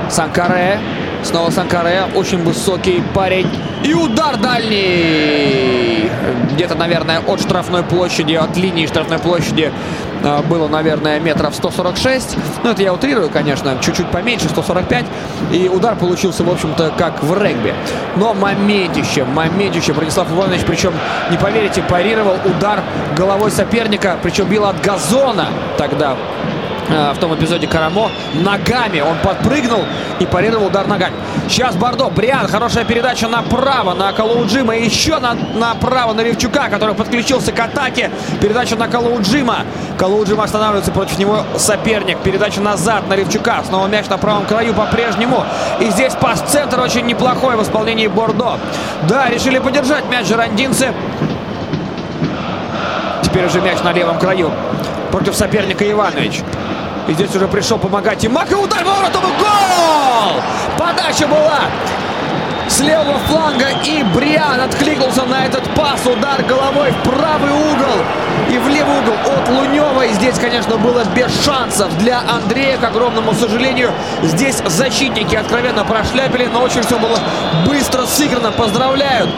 Санкаре. Снова Санкаре. Очень высокий парень. И удар дальний. Где-то, наверное, от штрафной площади, от линии штрафной площади э, было, наверное, метров 146. Ну, это я утрирую, конечно, чуть-чуть поменьше, 145. И удар получился, в общем-то, как в регби. Но моментище, моментище. Бронислав Иванович, причем, не поверите, парировал удар головой соперника, причем бил от газона тогда в том эпизоде Карамо ногами. Он подпрыгнул и парировал удар ногами. Сейчас Бордо. Бриан. Хорошая передача направо на Калауджима. Еще на, направо на Левчука, который подключился к атаке. Передача на Калауджима. Калауджима останавливается против него соперник. Передача назад на Левчука. Снова мяч на правом краю по-прежнему. И здесь пас-центр очень неплохой в исполнении Бордо. Да, решили подержать мяч жерандинцы. Теперь уже мяч на левом краю против соперника Иванович. И здесь уже пришел помогать и Мак. И удар воротом и гол! Подача была с левого фланга. И Бриан откликнулся на этот пас. Удар головой в правый угол и в левый угол от Лунева. И здесь, конечно, было без шансов для Андрея. К огромному сожалению, здесь защитники откровенно прошляпили. Но очень все было быстро сыграно. Поздравляют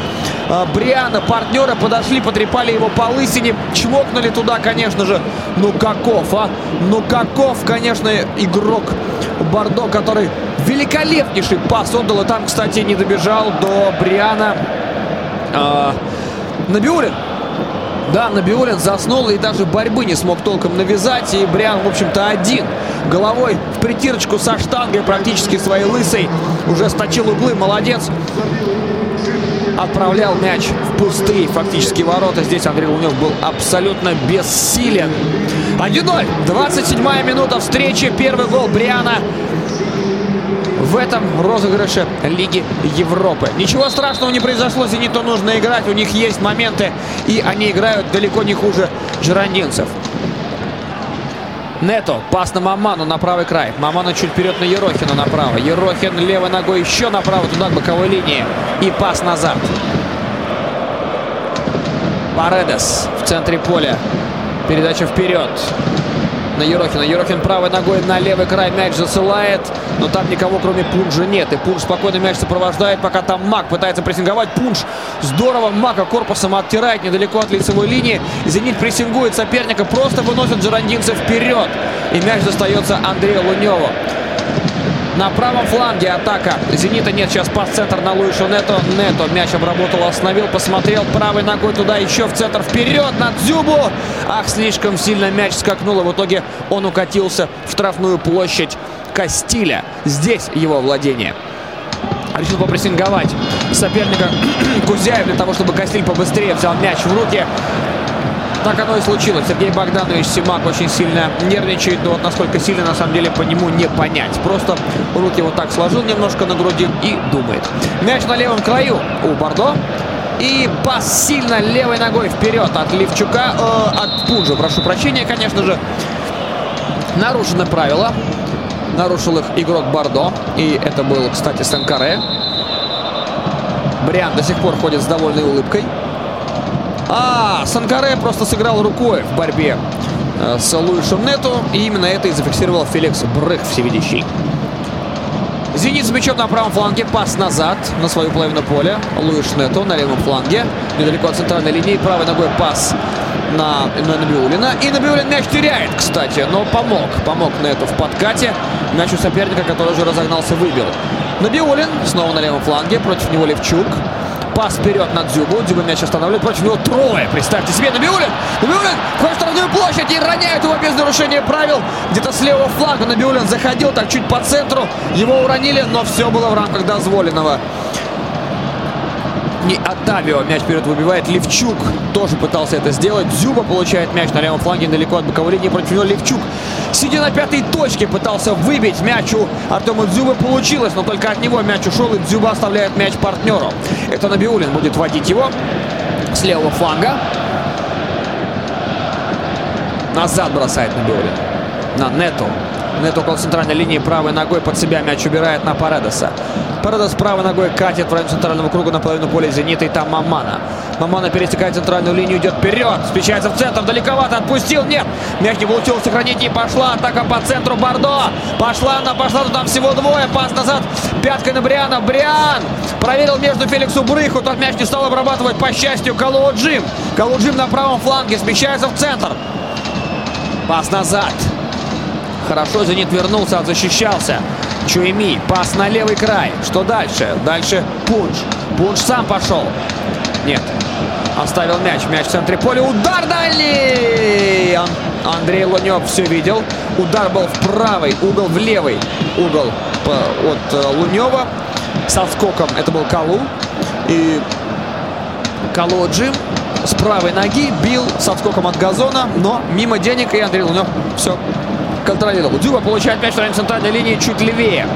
Бриана. Партнеры подошли, потрепали его по лысине. Чмокнули туда, конечно же. Ну каков, а? Ну каков, конечно, игрок Бордо, который великолепнейший пас отдал. И там, кстати, не добежал до Бриана э, Набиулин. Да, Набиулин заснул и даже борьбы не смог толком навязать. И Бриан, в общем-то, один. Головой в притирочку со штангой практически своей лысой. Уже сточил углы. Молодец отправлял мяч в пустые фактически ворота. Здесь Андрей Лунев был абсолютно бессилен. 1-0. 27-я минута встречи. Первый гол Бриана в этом розыгрыше Лиги Европы. Ничего страшного не произошло. Зениту нужно играть. У них есть моменты. И они играют далеко не хуже жирандинцев. Нето. Пас на Маману на правый край. Маману чуть вперед на Ерохина направо. Ерохин левой ногой еще направо туда к боковой линии. И пас назад. Паредес в центре поля. Передача вперед на Ерохина. Ерохин правой ногой на левый край мяч засылает. Но там никого, кроме Пунжа, нет. И Пунш спокойно мяч сопровождает, пока там Мак пытается прессинговать. Пунш здорово Мака корпусом оттирает недалеко от лицевой линии. Зенит прессингует соперника, просто выносит Джерандинца вперед. И мяч достается Андрею Луневу. На правом фланге атака. Зенита нет. Сейчас пас-центр на Луишу Нето. Нето мяч обработал, остановил, посмотрел правой ногой туда еще в центр. Вперед на Дзюбу. Ах, слишком сильно мяч скакнул. И в итоге он укатился в штрафную площадь Кастиля. Здесь его владение. Решил попрессинговать соперника Кузяев для того, чтобы Кастиль побыстрее взял мяч в руки. Так оно и случилось. Сергей Богданович Симак очень сильно нервничает, но вот насколько сильно, на самом деле, по нему не понять. Просто руки вот так сложил немножко на груди и думает. Мяч на левом краю у Бордо. И пас сильно левой ногой вперед от Левчука, э, от Пунжа, прошу прощения, конечно же. Нарушены правила. Нарушил их игрок Бордо. И это был, кстати, Санкаре. Бриан до сих пор ходит с довольной улыбкой. А, Санкаре просто сыграл рукой в борьбе э, с Луишем Нету. И именно это и зафиксировал Феликс Брых всевидящий. Зенит с мячом на правом фланге. Пас назад на свою половину поля. Луиш Нету на левом фланге. Недалеко от центральной линии. Правой ногой пас на, на Набиулина. И Набиулин мяч теряет, кстати. Но помог. Помог Нету в подкате. Мяч у соперника, который уже разогнался, выбил. Набиулин снова на левом фланге. Против него Левчук. Пас вперед на Дзюбу. Дзюба мяч останавливает. Против него трое. Представьте себе. Набиулин. Набиулин входит в штрафную площадь и роняет его без нарушения правил. Где-то с левого флага Набиулин заходил так чуть по центру. Его уронили, но все было в рамках дозволенного не Отавио мяч вперед выбивает. Левчук тоже пытался это сделать. Зюба получает мяч на левом фланге далеко от боковой линии. Против него Левчук, сидя на пятой точке, пытался выбить мяч у Артема Дзюбы. Получилось, но только от него мяч ушел, и Дзюба оставляет мяч партнеру. Это Набиулин будет водить его с левого фланга. Назад бросает Набиулин. На Нету. Нету около центральной линии правой ногой под себя мяч убирает на Паредеса. Парадос правой ногой катит в район центрального круга на половину поля «Зенита» и там Мамана. Мамана пересекает центральную линию, идет вперед, встречается в центр, далековато, отпустил, нет. Мяч не получилось сохранить и пошла атака по центру Бордо. Пошла она, пошла, но там всего двое, пас назад, пяткой на Бриана. Бриан проверил между Феликсу Брыху, тот мяч не стал обрабатывать, по счастью, Калуджим. Калуджим на правом фланге смещается в центр. Пас назад. Хорошо Зенит вернулся, защищался. Чуеми, пас на левый край. Что дальше? Дальше Пунш. Пунш сам пошел. Нет. Оставил мяч. Мяч в центре поля. Удар дальний! Ан- Андрей Лунев все видел. Удар был в правый, угол в левый. Угол от э, Лунева. Со скоком это был Калу. И Калу Джим с правой ноги бил с отскоком от газона, но мимо денег, и Андрей Лунев все контролировал. Дюба получает мяч в районе центральной линии чуть левее.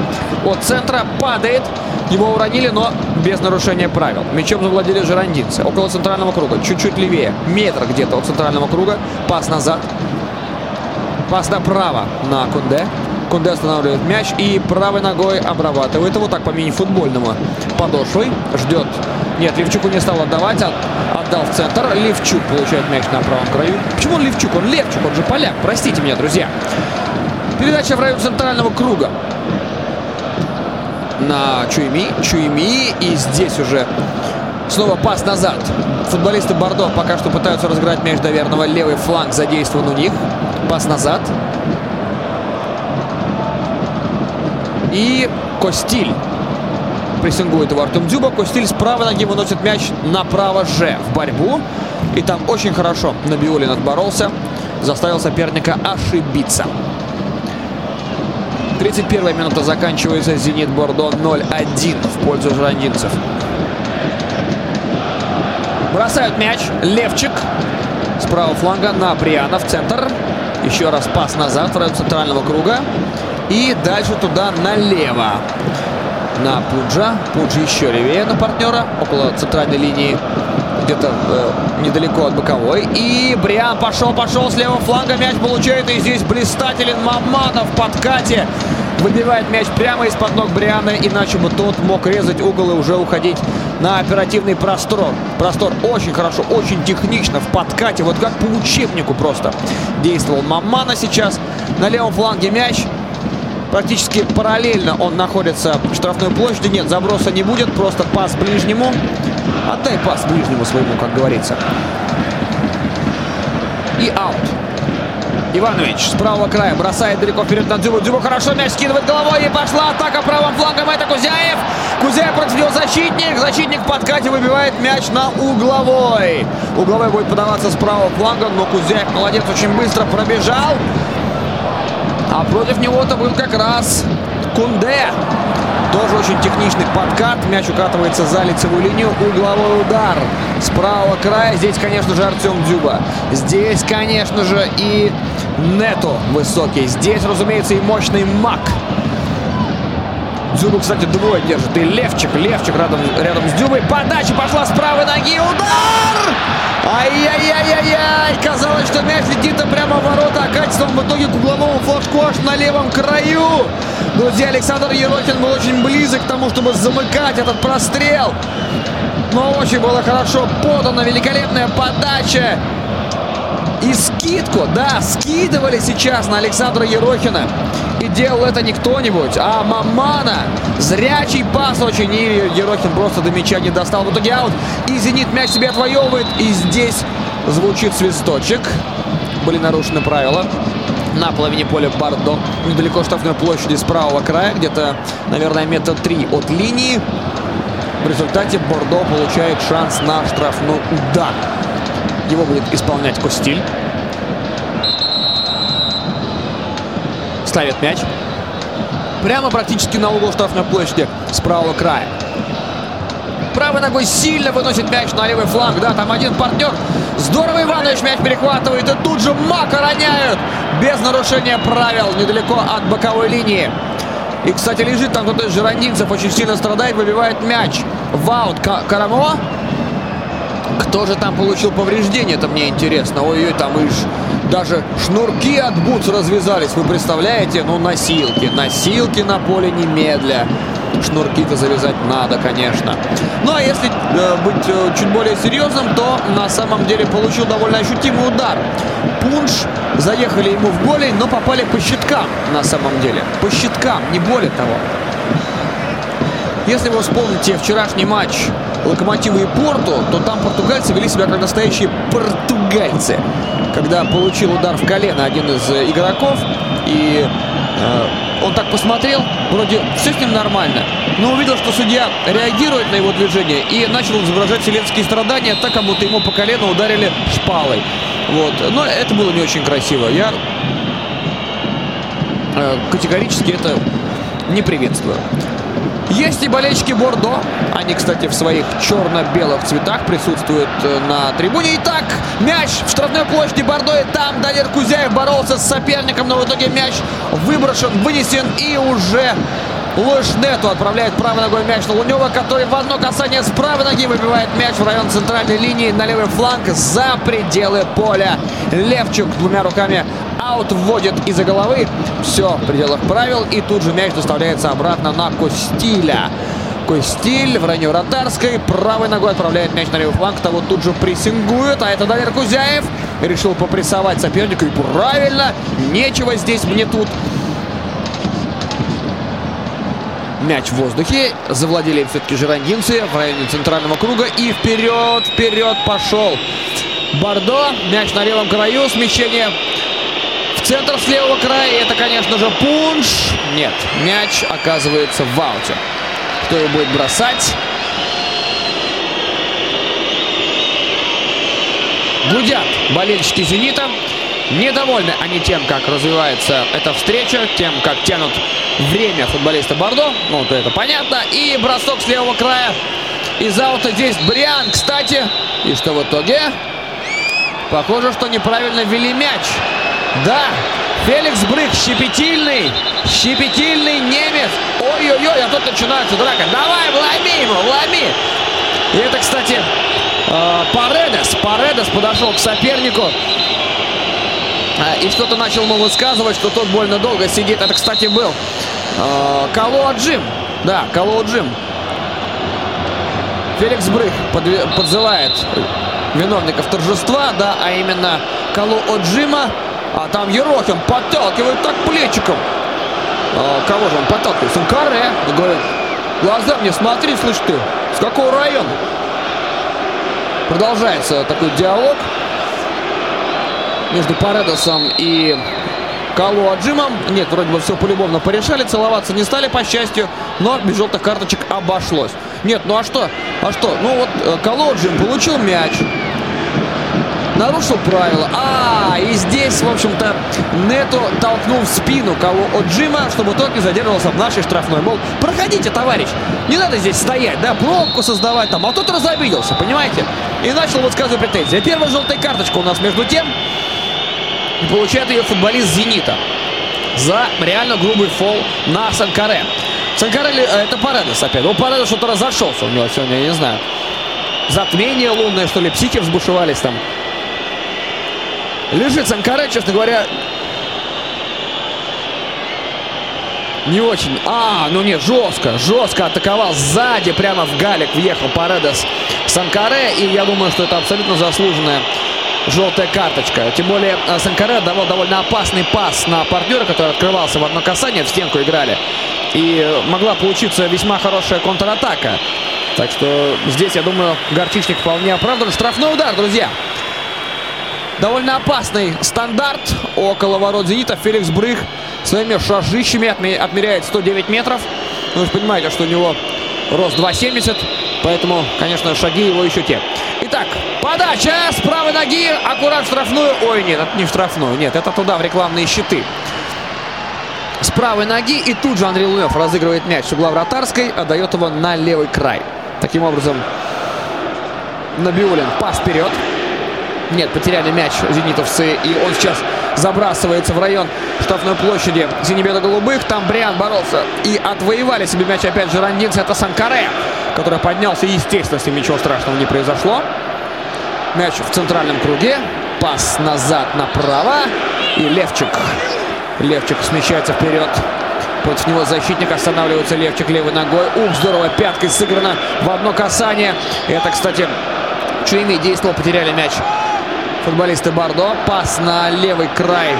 От центра падает. Его уронили, но без нарушения правил. Мячом завладели жерандинцы. Около центрального круга. Чуть-чуть левее. Метр где-то от центрального круга. Пас назад. Пас направо на Кунде. Кунде останавливает мяч и правой ногой обрабатывает его так по мини-футбольному. Подошвой. Ждет. Нет, Левчуку не стал отдавать. от- Отдал в центр. Левчук получает мяч на правом краю. Почему он Левчук? Он Левчук, он же поляк. Простите меня, друзья. Передача в район центрального круга. На Чуйми. Чуйми. И здесь уже снова пас назад. Футболисты Бордо пока что пытаются разыграть мяч до верного. Левый фланг задействован у них. Пас назад. И Костиль прессингует его Артем Дзюба. Костиль с правой ноги выносит мяч направо же в борьбу. И там очень хорошо Набиулин отборолся. Заставил соперника ошибиться. 31 минута заканчивается. Зенит Бордо 0-1 в пользу жрандинцев. Бросают мяч. Левчик. С правого фланга на Бриана в центр. Еще раз пас назад в район центрального круга. И дальше туда налево. На Пунджа. Пунджа еще левее на партнера. Около центральной линии. Где-то э, недалеко от боковой. И Бриан пошел, пошел с левого фланга. Мяч получает. И здесь блистателен Маманов в подкате. Выбивает мяч прямо из-под ног Бриана. Иначе бы тот мог резать угол и уже уходить на оперативный простор. Простор очень хорошо, очень технично в подкате. Вот как по учебнику просто действовал Мамана сейчас. На левом фланге мяч. Практически параллельно он находится в штрафной площади. Нет, заброса не будет, просто пас ближнему. Отдай пас ближнему своему, как говорится. И аут. Иванович с правого края бросает далеко вперед на Дзюбу. Дзюба хорошо мяч скидывает головой и пошла атака правым флангом. Это Кузяев. Кузяев против защитник. Защитник в подкате выбивает мяч на угловой. Угловой будет подаваться с правого фланга, но Кузяев молодец, очень быстро пробежал. А против него-то был как раз Кунде. Тоже очень техничный подкат. Мяч укатывается за лицевую линию. Угловой удар с правого края. Здесь, конечно же, Артем Дзюба. Здесь, конечно же, и Нету высокий. Здесь, разумеется, и мощный Мак. Дзюбу, кстати, двое держит. И Левчик. Левчик рядом, рядом с Дзюбой. Подача пошла с правой ноги. Удар! Ай-яй-яй-яй-яй! Казалось, что мяч летит прямо в ворота, а катится в итоге к угловому флажку аж на левом краю. Друзья, Александр Ерохин был очень близок к тому, чтобы замыкать этот прострел. Но очень было хорошо подано. Великолепная подача. И скидку, да, скидывали сейчас на Александра Ерохина. И делал это не кто-нибудь, а Мамана. Зрячий пас очень. И Ерохин просто до мяча не достал. В итоге аут. И Зенит мяч себе отвоевывает. И здесь звучит свисточек. Были нарушены правила. На половине поля Бардо. Недалеко штрафной площади с правого края. Где-то, наверное, метр три от линии. В результате Бордо получает шанс на штрафной удар. Его будет исполнять Костиль. Ставит мяч. Прямо практически на угол штрафной площади с правого края. Правой ногой сильно выносит мяч на левый фланг. Да, там один партнер. Здорово Иванович мяч перехватывает. И тут же Мака роняют. Без нарушения правил. Недалеко от боковой линии. И, кстати, лежит там кто-то из жерандинцев. Очень сильно страдает. Выбивает мяч. Ваут Карамо. Кто же там получил повреждение, это мне интересно. Ой-ой, там и даже шнурки от бутс развязались. Вы представляете? Ну, носилки. Носилки на поле немедля. Шнурки-то завязать надо, конечно. Ну, а если э, быть э, чуть более серьезным, то на самом деле получил довольно ощутимый удар. Пунш заехали ему в голень, но попали по щиткам на самом деле. По щиткам, не более того. Если вы вспомните вчерашний матч Локомотива и Порту, то там португальцы вели себя как настоящие португальцы. Когда получил удар в колено один из э, игроков, и э, он так посмотрел, вроде все с ним нормально, но увидел, что судья реагирует на его движение и начал изображать вселенские страдания, так как будто ему по колену ударили шпалой. Вот. Но это было не очень красиво. Я э, категорически это не приветствую. Есть и болельщики Бордо. Они, кстати, в своих черно-белых цветах присутствуют э, на трибуне. Итак, мяч в штрафной площади Бордо. И там Данир Кузяев боролся с соперником, но в итоге мяч выброшен, вынесен и уже Лушнету отправляет правой ногой мяч на Лунева, который в одно касание с правой ноги выбивает мяч в район центральной линии на левый фланг за пределы поля. Левчук двумя руками аут вводит из-за головы. Все в пределах правил. И тут же мяч доставляется обратно на Костиля. Костиль в районе вратарской. Правой ногой отправляет мяч на левый фланг. Того тут же прессингует. А это Давид Кузяев. Решил попрессовать соперника. И правильно. Нечего здесь мне тут. Мяч в воздухе. Завладели все-таки жирандинцы в районе центрального круга. И вперед, вперед пошел Бордо. Мяч на левом краю. Смещение центр с левого края. Это, конечно же, пунш. Нет, мяч оказывается в ауте. Кто его будет бросать? Гудят болельщики «Зенита». Недовольны они тем, как развивается эта встреча, тем, как тянут время футболиста Бордо. Ну, то это понятно. И бросок с левого края из аута здесь Бриан, кстати. И что в итоге? Похоже, что неправильно ввели мяч. Да, Феликс Брык, щепетильный, щепетильный немец. Ой-ой-ой, а тут начинается драка. Давай, вломи ему, вломи. И это, кстати, э, Паредес. Паредес подошел к сопернику. А, и что-то начал ему высказывать, что тот больно долго сидит. Это, кстати, был э, Калоа Джим. Да, Калоа Джим. Феликс Брых подзывает виновников торжества, да, а именно Калоа Джима. Там Ерохин подталкивает так плечиком. А, кого же он подталкивает? Санкаре. Говорит, глаза мне смотри, слышь ты, с какого района? Продолжается такой диалог между Паредосом и Калу Аджимом. Нет, вроде бы все полюбовно порешали, целоваться не стали, по счастью, но без желтых карточек обошлось. Нет, ну а что? А что? Ну вот э, Калу Аджим получил мяч, нарушил правила. А, и здесь, в общем-то, Нету толкнул в спину кого от Джима, чтобы тот не задерживался в нашей штрафной. Мол, проходите, товарищ, не надо здесь стоять, да, пробку создавать там. А тот разобиделся, понимаете? И начал высказывать претензии. Первая желтая карточка у нас между тем. Получает ее футболист «Зенита» за реально грубый фол на Санкаре. Санкаре, э, это Паредес опять. Ну, Паредес что-то разошелся у него сегодня, я не знаю. Затмение лунное, что ли, психи взбушевались там. Лежит Санкаре, честно говоря, не очень. А, ну нет, жестко, жестко атаковал сзади, прямо в галик въехал Паредес Санкаре. И я думаю, что это абсолютно заслуженная желтая карточка. Тем более э, Санкаре давал довольно опасный пас на партнера, который открывался в одно касание, в стенку играли. И могла получиться весьма хорошая контратака. Так что здесь, я думаю, горчичник вполне оправдан. Штрафной удар, друзья. Довольно опасный стандарт около ворот «Зенита». Феликс Брых своими шажищами отмеряет 109 метров. Ну, вы же понимаете, что у него рост 2,70. Поэтому, конечно, шаги его еще те. Итак, подача с правой ноги. Аккурат в штрафную. Ой, нет, это не в штрафную. Нет, это туда, в рекламные щиты. С правой ноги. И тут же Андрей Лунев разыгрывает мяч с угла вратарской. Отдает его на левый край. Таким образом, Набиулин пас вперед. Нет, потеряли мяч зенитовцы. И он сейчас забрасывается в район штрафной площади Зенебеда-Голубых. Там Бриан боролся. И отвоевали себе мяч опять же рандинцы. Это Санкаре, который поднялся. Естественно, с ним ничего страшного не произошло. Мяч в центральном круге. Пас назад направо. И Левчик. Левчик смещается вперед. Против него защитник останавливается Левчик левой ногой. Ух, здорово, пяткой сыграно в одно касание. Это, кстати, Чуйми действовал, потеряли мяч футболисты Бардо. Пас на левый край.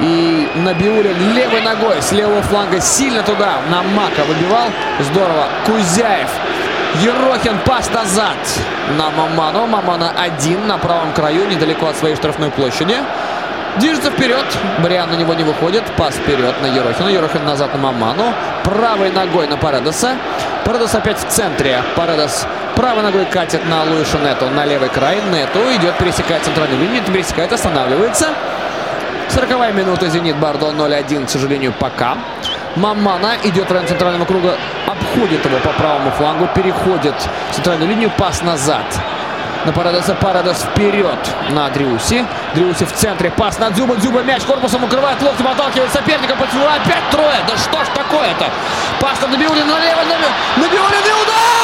И Набиулин левой ногой с левого фланга сильно туда на Мака выбивал. Здорово. Кузяев Ерохин пас назад на Маману. Мамана один на правом краю, недалеко от своей штрафной площади. Движется вперед. Бриан на него не выходит. Пас вперед на Ерохина. Ерохин назад на Маману. Правой ногой на Паредоса. Паредос опять в центре. Паредос правой ногой катит на Луиша Нету. На левый край. Нету идет, пересекает центральную линию. Пересекает, останавливается. 40 минута. Зенит Бардо 0-1, к сожалению, пока. Мамана идет в район центрального круга. Обходит его по правому флангу. Переходит центральную линию. Пас назад на Парадоса. Парадос вперед на Дриуси. Дриуси в центре. Пас на Дзюба. Дзюба мяч корпусом укрывает. Локтем отталкивает соперника. Опять трое. Да что ж такое-то? Пас на Набиулин налево. Набиулин и удар!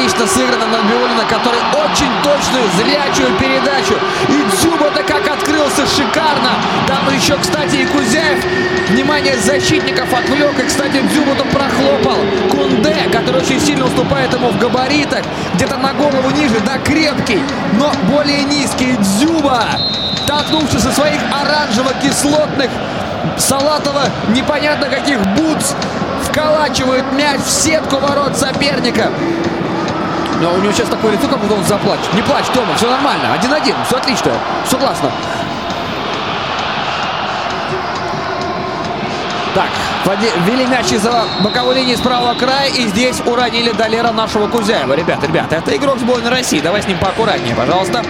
Отлично сыграно на Биолина, который очень точную, зрячую передачу. И Дзюба-то как открылся шикарно. Там еще, кстати, и Кузяев внимание защитников отвлек. И, кстати, Дзюба-то прохлопал. Кунде, который очень сильно уступает ему в габаритах. Где-то на голову ниже, да, крепкий, но более низкий. Дзюба, толкнувшись со своих оранжево-кислотных салатово непонятно каких бутс вколачивает мяч в сетку ворот соперника. Но у него сейчас такое лицо, как будто он заплачет. Не плачь, Тома, все нормально. Один-один, все отлично. Согласна. Так, ввели мяч из-за боковой линии с правого края. И здесь уронили Долера нашего Кузяева. Ребята, ребята, это игрок сборной России. Давай с ним поаккуратнее, пожалуйста.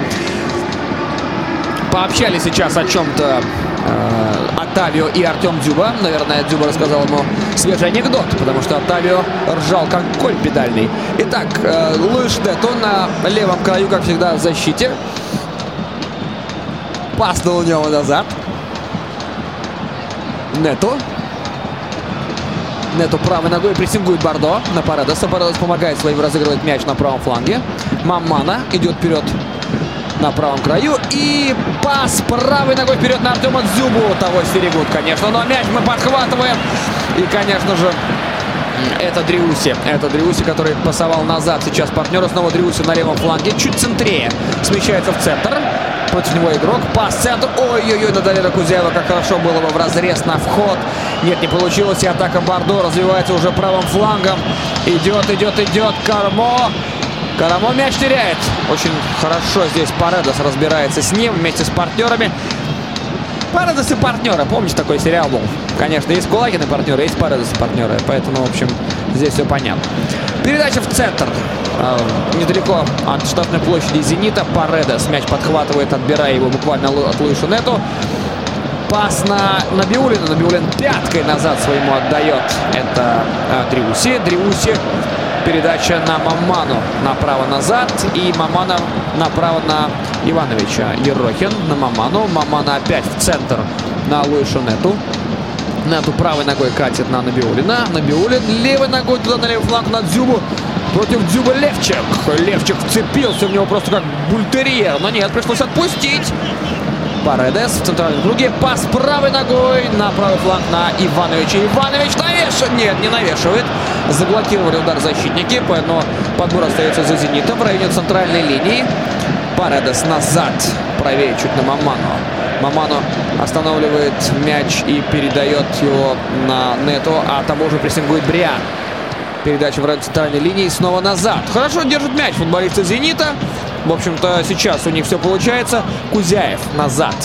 Пообщались сейчас о чем-то э, Оттавио и Артем Дзюба. Наверное, Дзюба рассказал ему свежий анекдот, потому что Оттавио ржал как конь педальный. Итак, э, Луиш Нету на левом краю, как всегда, в защите. Пас у него назад. Нету. Нету правой ногой прессингует Бордо на Парадоса. Парадос помогает своим разыгрывать мяч на правом фланге. Мамана идет вперед на правом краю. И пас правой ногой вперед на Артема Дзюбу. Того стерегут, конечно. Но мяч мы подхватываем. И, конечно же, это Дриуси. Это Дриуси, который пасовал назад сейчас партнера. Снова Дриуси на левом фланге. Чуть центрее. Смещается в центр. Против него игрок. Пас центр. Ой-ой-ой, на Далера Кузяева. Как хорошо было бы в разрез на вход. Нет, не получилось. И атака Бордо развивается уже правым флангом. Идет, идет, идет. Кармо. Карамо мяч теряет. Очень хорошо здесь Паредос разбирается с ним вместе с партнерами. Парадос и партнеры. Помните, такой сериал был? Конечно, есть Кулагин и партнеры, есть Парадос и партнеры. Поэтому, в общем, здесь все понятно. Передача в центр. Э, недалеко от штатной площади «Зенита». Паредос мяч подхватывает, отбирая его буквально от Луиша Нету. Пас на Набиулина. Набиулин пяткой назад своему отдает. Это Дриуси. Дриуси передача на Маману направо назад. И Мамана направо на Ивановича. Ерохин на Маману. Мамана опять в центр на Луишу Нету. Нету правой ногой катит на Набиулина. Набиулин левой ногой туда на левый фланг на Дзюбу. Против Дзюба Левчик. Левчик вцепился в него просто как бультерьер. Но нет, пришлось отпустить. Паредес в центральном круге. Пас правой ногой на правый фланг на Ивановича. Иванович навешивает. Нет, не навешивает. Заблокировали удар защитники, поэтому подбор остается за «Зенитом» в районе центральной линии. Паредес назад, правее чуть на Маману. Маману останавливает мяч и передает его на Нету, а того же прессингует Бриан. Передача в районе центральной линии снова назад. Хорошо держит мяч футболисты «Зенита». В общем-то, сейчас у них все получается. Кузяев назад.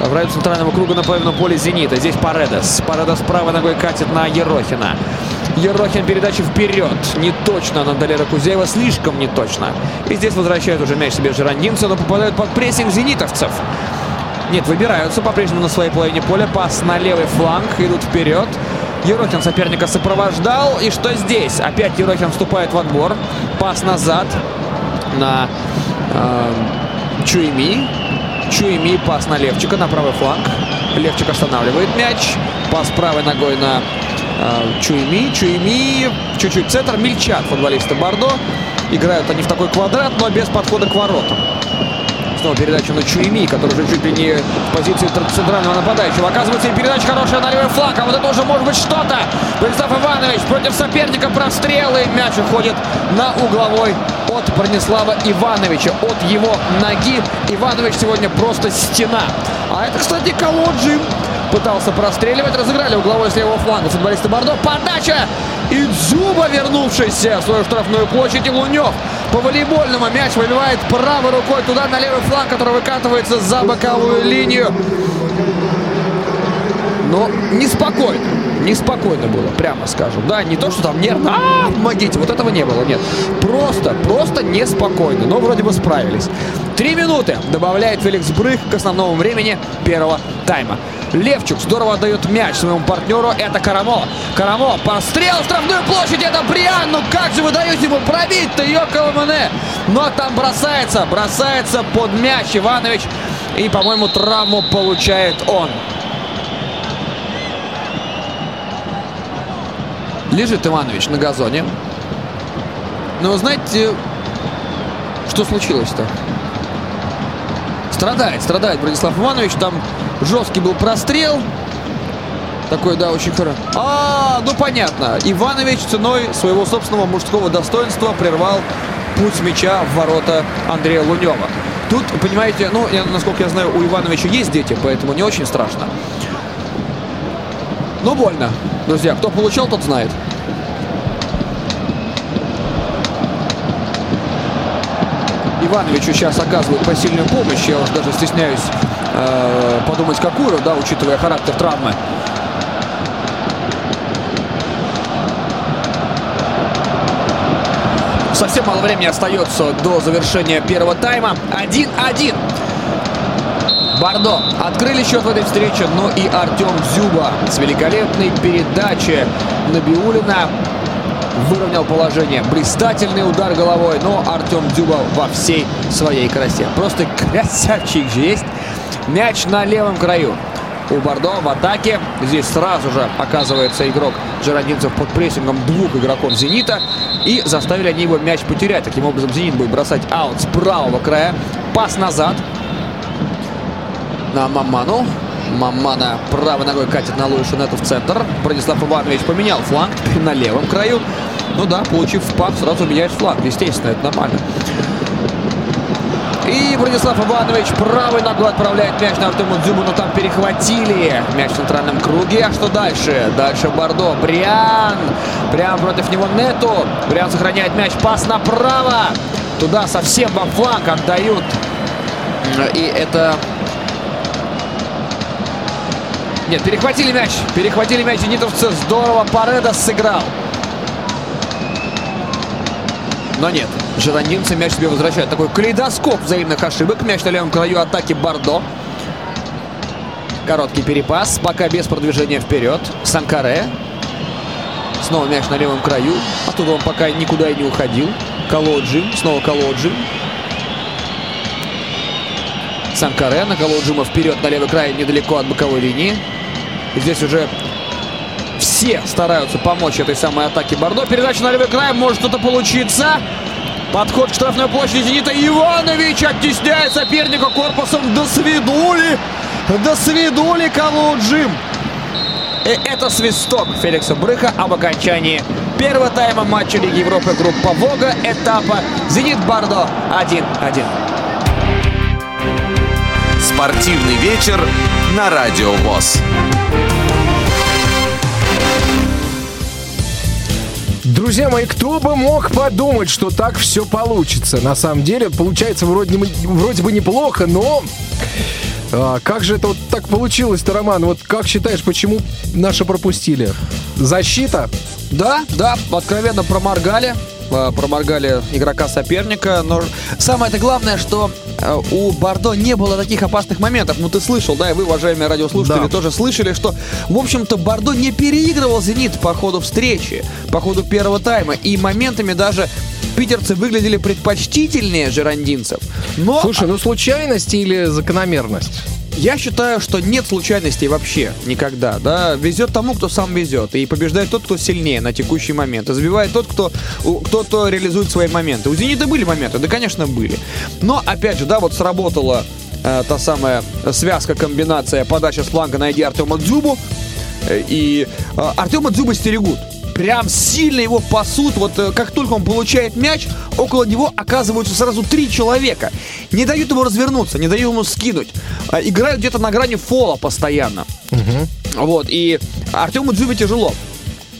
В районе центрального круга на половину поля «Зенита». Здесь Паредес. Паредес правой ногой катит на Ерохина. Ерохин передача вперед. Не точно на Далера Кузяева. Слишком не точно. И здесь возвращают уже мяч себе Жирандинцы, но попадают под прессинг зенитовцев. Нет, выбираются по-прежнему на своей половине поля. Пас на левый фланг. Идут вперед. Ерохин соперника сопровождал. И что здесь? Опять Ерохин вступает в отбор. Пас назад на э, Чуйми. Чуйми пас на Левчика на правый фланг. Левчик останавливает мяч. Пас правой ногой на Чуйми. Чуйми чуть-чуть центр. Мельчат футболиста Бордо. играют они в такой квадрат, но без подхода к воротам. Снова передача на Чуеми, который уже чуть ли не в позиции центрального нападающего. Оказывается, и передача хорошая на левый фланг. А вот это уже может быть что-то. Борислав Иванович против соперника прострелы. Мяч уходит на угловой от Бронислава Ивановича. От его ноги Иванович сегодня просто стена. А это, кстати, Колоджин пытался простреливать. Разыграли угловой с левого фланга футболисты Бордо. Подача! И Дзюба, вернувшийся в свою штрафную площадь, и Лунев по волейбольному мяч выбивает правой рукой туда на левый фланг, который выкатывается за боковую линию. Но неспокойно. Неспокойно было, прямо скажем. Да, не то, что там нервно, а, помогите, вот этого не было, нет. Просто, просто неспокойно, но вроде бы справились. Три минуты добавляет Феликс Брых к основному времени первого тайма. Левчук здорово отдает мяч своему партнеру. Это Карамо. Карамо, пострел в штрафную площадь. Это Бриан. Ну как же вы даете ему пробить-то, Йокова Мане? Но там бросается, бросается под мяч Иванович. И, по-моему, травму получает он. Лежит Иванович на газоне. Но знаете, что случилось-то? Страдает, страдает Бронислав Иванович. Там жесткий был прострел. Такой, да, очень хорошо. А, ну понятно. Иванович ценой своего собственного мужского достоинства прервал путь мяча в ворота Андрея Лунева. Тут, понимаете, ну, я, насколько я знаю, у Ивановича есть дети, поэтому не очень страшно. Ну, больно. Друзья, кто получал, тот знает. Ивановичу сейчас оказывают посильную помощь. Я уж даже стесняюсь э, подумать, какую, да, учитывая характер травмы. Совсем мало времени остается до завершения первого тайма. 1-1. Бардо открыли счет в этой встрече, но и Артем Зюба с великолепной передачи Набиулина выровнял положение. Блистательный удар головой, но Артем Дзюба во всей своей красе. Просто красавчик же есть. Мяч на левом краю. У Бордо в атаке. Здесь сразу же оказывается игрок Жиродинцев под прессингом двух игроков «Зенита». И заставили они его мяч потерять. Таким образом, «Зенит» будет бросать аут с правого края. Пас назад на Маману. Мамана правой ногой катит на Луи Шунету в центр. Бронислав Иванович поменял фланг на левом краю. Ну да, получив пак, сразу меняешь фланг. Естественно, это нормально. И Бронислав Иванович правой ногой отправляет мяч на Артему Дзюбу, но там перехватили мяч в центральном круге. А что дальше? Дальше Бордо. Бриан. Прямо против него Нету. Бриан сохраняет мяч. Пас направо. Туда совсем во фланг отдают. И это нет, перехватили мяч. Перехватили мяч зенитовцы. Здорово Пареда сыграл. Но нет. Жирандинцы мяч себе возвращают. Такой калейдоскоп взаимных ошибок. Мяч на левом краю атаки Бордо. Короткий перепас. Пока без продвижения вперед. Санкаре. Снова мяч на левом краю. Оттуда он пока никуда и не уходил. Колоджи. Снова Колоджи. Санкаре на Колоджима вперед на левый край недалеко от боковой линии. Здесь уже все стараются помочь этой самой атаке Бордо. Передача на левый край, может что-то получиться. Подход к штрафной площади Зенита. Иванович оттесняет соперника корпусом. До свидули. До свидули Калуджим. И это свисток Феликса Брыха об окончании первого тайма матча Лиги Европы группа Вога этапа Зенит Бардо 1-1. Спортивный вечер на Радио ВОЗ. Друзья мои, кто бы мог подумать, что так все получится? На самом деле, получается вроде, вроде бы неплохо, но... А, как же это вот так получилось-то, Роман? Вот как считаешь, почему наши пропустили? Защита? Да, да, откровенно проморгали. Э, проморгали игрока соперника. Но самое-то главное, что э, у Бордо не было таких опасных моментов. Ну, ты слышал, да, и вы, уважаемые радиослушатели, да. тоже слышали, что, в общем-то, Бордо не переигрывал «Зенит» по ходу встречи, по ходу первого тайма. И моментами даже питерцы выглядели предпочтительнее жерандинцев. Но... Слушай, ну случайность или закономерность? Я считаю, что нет случайностей вообще никогда, да. Везет тому, кто сам везет, и побеждает тот, кто сильнее на текущий момент, и забивает тот, кто, кто, кто реализует свои моменты. У «Зенита» были моменты, да, конечно, были. Но, опять же, да, вот сработала э, та самая связка, комбинация, подача с фланга найди Артема Дзюбу, Э, и э, Артема Дзюба стерегут. Прям сильно его пасут. Вот э, как только он получает мяч, около него оказываются сразу три человека. Не дают ему развернуться, не дают ему скинуть. А, Играют где-то на грани фола постоянно. Вот, и Артему Дзюбе тяжело.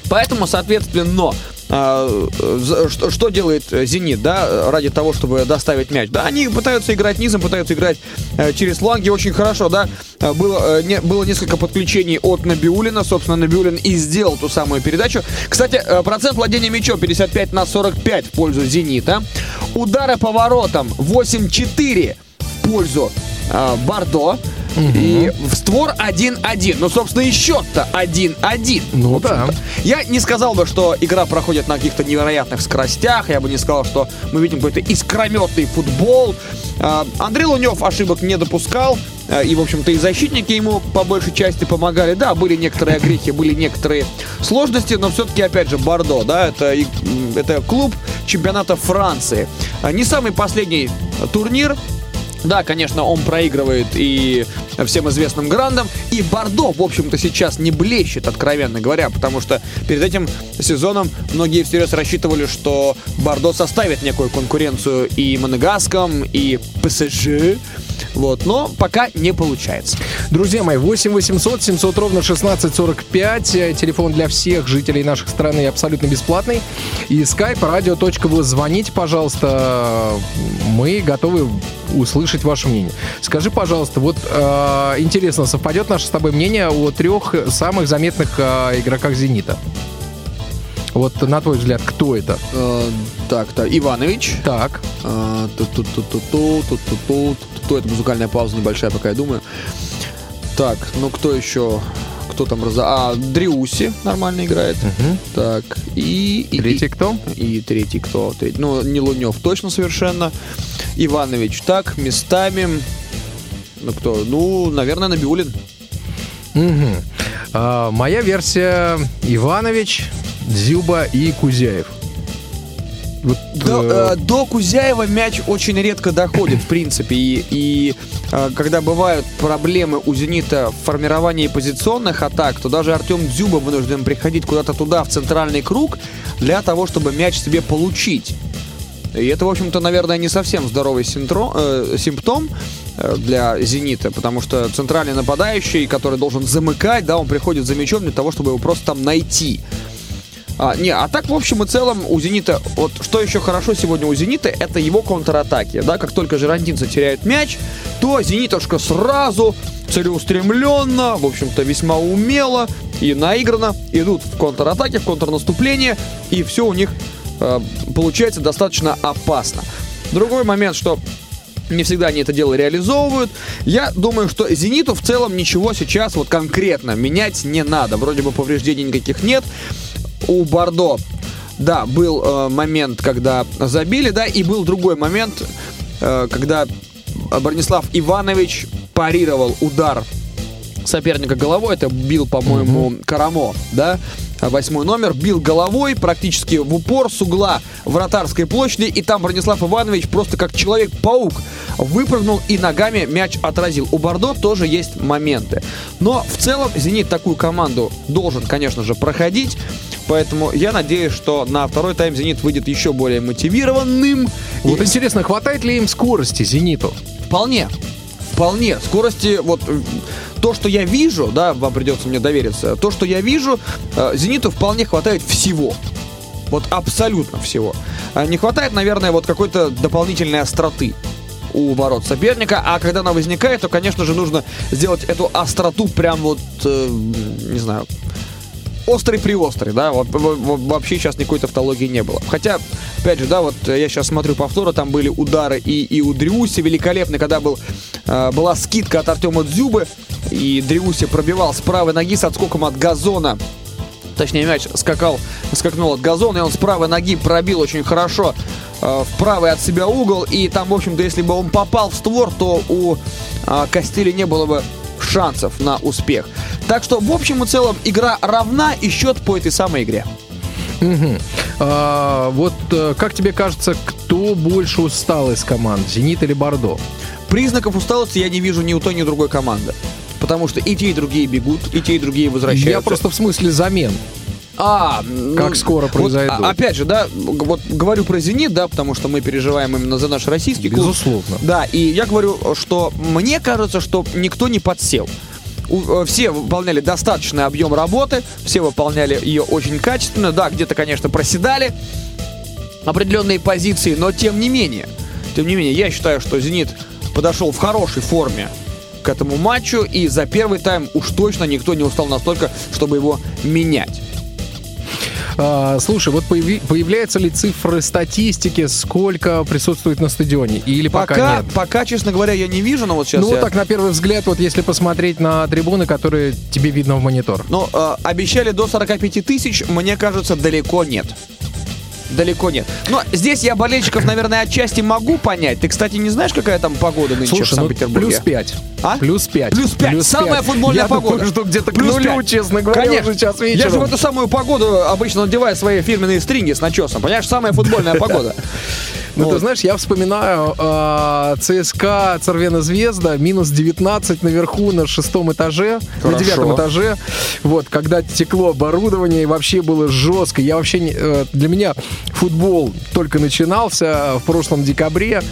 Поэтому, соответственно, за- что, что делает э, «Зенит», да, ради того, чтобы доставить мяч? Да, они пытаются играть низом, пытаются играть э, через фланги очень хорошо, да. Э, Было, э, не- было несколько подключений от Набиулина, собственно, Набиулин и сделал ту самую передачу. Кстати, процент владения мячом 55 на 45 в пользу «Зенита». Удары по воротам 8-4 в пользу э, Бордо. И в створ 1-1. Ну, собственно, и счет-то 1-1. Ну да. Я не сказал бы, что игра проходит на каких-то невероятных скоростях. Я бы не сказал, что мы видим какой-то искрометный футбол. А, Андрей Лунев ошибок не допускал. А, И, в общем-то, и защитники ему по большей части помогали. Да, были некоторые огрехи, были некоторые сложности, но все-таки, опять же, Бордо, да, это, это клуб чемпионата Франции. А, Не самый последний турнир, да, конечно, он проигрывает и всем известным грандам. И Бордо, в общем-то, сейчас не блещет, откровенно говоря, потому что перед этим сезоном многие всерьез рассчитывали, что Бордо составит некую конкуренцию и Монегаском, и ПСЖ. Вот, но пока не получается. Друзья мои, 8 800 700 ровно 1645. Э, Телефон для всех жителей наших страны абсолютно бесплатный. И skype radio.voz. Звоните, пожалуйста. Мы готовы услышать ваше мнение. Скажи, пожалуйста, вот э, интересно, совпадет наше с тобой мнение о трех самых заметных э, игроках «Зенита»? Вот на твой взгляд, кто это? так-то, Иванович. Так, А, ту-ту-ту-ту-ту, ту-ту-ту, ту-ту. Это музыкальная пауза небольшая, пока я думаю. Так, ну кто еще? Кто там раза... А, Дриуси нормально играет. Так, и... и- третий кто? И, и третий кто? Третий. Ну, не Лунев точно совершенно. Иванович так, местами... Ну, кто? Ну, наверное, Набиулин. Мгм. А, моя версия Иванович, Дзюба и Кузяев. Вот, До, э, э, до Кузяева мяч очень редко доходит, в принципе. И, и, э, когда бывают проблемы у «Зенита» в формировании позиционных атак, то даже Артем Дзюба вынужден приходить куда-то туда, в центральный круг, для того, чтобы мяч себе получить. И это, в общем-то, наверное, не совсем здоровый синтро- э, симптом э, для «Зенита», потому что центральный нападающий, который должен замыкать, да, он приходит за мячом для того, чтобы его просто там найти. А, не, а так, в общем и целом, у «Зенита», вот что еще хорошо сегодня у «Зенита», это его контратаки, да, как только жирандинцы теряют мяч, то «Зенитушка» сразу целеустремленно, в общем-то, весьма умело и наигранно идут в контратаке, в контрнаступление, и все у них э, получается достаточно опасно. Другой момент, что не всегда они это дело реализовывают. Я думаю, что «Зениту» в целом ничего сейчас вот конкретно менять не надо. Вроде бы повреждений никаких нет. У Бордо, да, был э, момент, когда забили, да, и был другой момент, э, когда Бронислав Иванович парировал удар соперника головой. Это бил, по-моему, Карамо, да? Восьмой номер. Бил головой практически в упор с угла вратарской площади. И там Бронислав Иванович просто как Человек-паук выпрыгнул и ногами мяч отразил. У Бордо тоже есть моменты. Но в целом «Зенит» такую команду должен, конечно же, проходить. Поэтому я надеюсь, что на второй тайм «Зенит» выйдет еще более мотивированным. вот И интересно, хватает ли им скорости «Зениту»? Вполне. Вполне. Скорости, вот э, то, что я вижу, да, вам придется мне довериться, то, что я вижу, э, Зениту вполне хватает всего. Вот абсолютно всего. А Не хватает, наверное, вот какой-то дополнительной остроты у ворот соперника, а когда она возникает, то, конечно же, нужно сделать эту остроту прям вот, э, не знаю, острый-приострый, да, вот, во- во- вообще сейчас никакой тавтологии не было. Хотя, опять же, да, вот я сейчас смотрю повторы, там были удары и, и у Дриуси великолепны, когда был, э, была скидка от Артема Дзюбы, и Дриуси пробивал с правой ноги с отскоком от газона Точнее, мяч скакал, скакнул от газона, и он с правой ноги пробил очень хорошо э, в правый от себя угол. И там, в общем-то, если бы он попал в створ, то у э, Костели не было бы шансов на успех. Так что, в общем и целом, игра равна и счет по этой самой игре. Мгм. А, вот э, как тебе кажется, кто больше устал из команд, Зенит или Бордо? Признаков усталости я не вижу ни у той, ни у другой команды. Потому что и те, и другие бегут, и те, и другие возвращаются. Я просто в смысле замен. А, Как скоро вот, произойдут. а- опять же, да, вот говорю про «Зенит», да, потому что мы переживаем именно за наш российский клуб. Безусловно. Да, и я говорю, что мне кажется, что никто не подсел. Э, все выполняли достаточный объем работы, все выполняли ее очень качественно. Да, где-то, конечно, проседали определенные позиции, но тем не менее, тем не менее, я считаю, что «Зенит» подошел в хорошей форме к этому матчу, и за первый тайм уж точно никто не устал настолько, чтобы его менять. А, слушай, вот появи- появляются ли цифры статистики, сколько присутствует на стадионе? Или пока, Пока, нет? пока, честно говоря, я не вижу, но вот сейчас ну, я... так на первый взгляд, вот если посмотреть на трибуны, которые тебе видно в монитор. Но э, обещали до 45 тысяч, мне кажется, далеко нет. Далеко нет. Но здесь я болельщиков, наверное, отчасти могу понять. Ты, кстати, не знаешь, какая там погода нынче в Слушай, ну, Санкт-Петербурге? плюс 5. А? Плюс 5. Плюс 5. Самая футбольная Я погода. думаю, что где-то к Плюс нулю, пять. честно говоря, Конечно. уже час Я же вечером. в эту самую погоду обычно надеваю свои фирменные стринги с начесом. Понимаешь, самая футбольная погода. Ну, ты Вот. знаешь, я вспоминаю э, ЦСКА Цервена Звезда, минус 19 наверху на шестом этаже, на Хорошо. девятом этаже. Вот, когда текло оборудование, и вообще было жестко. Я вообще, не- э, для меня футбол только начинался в прошлом декабре.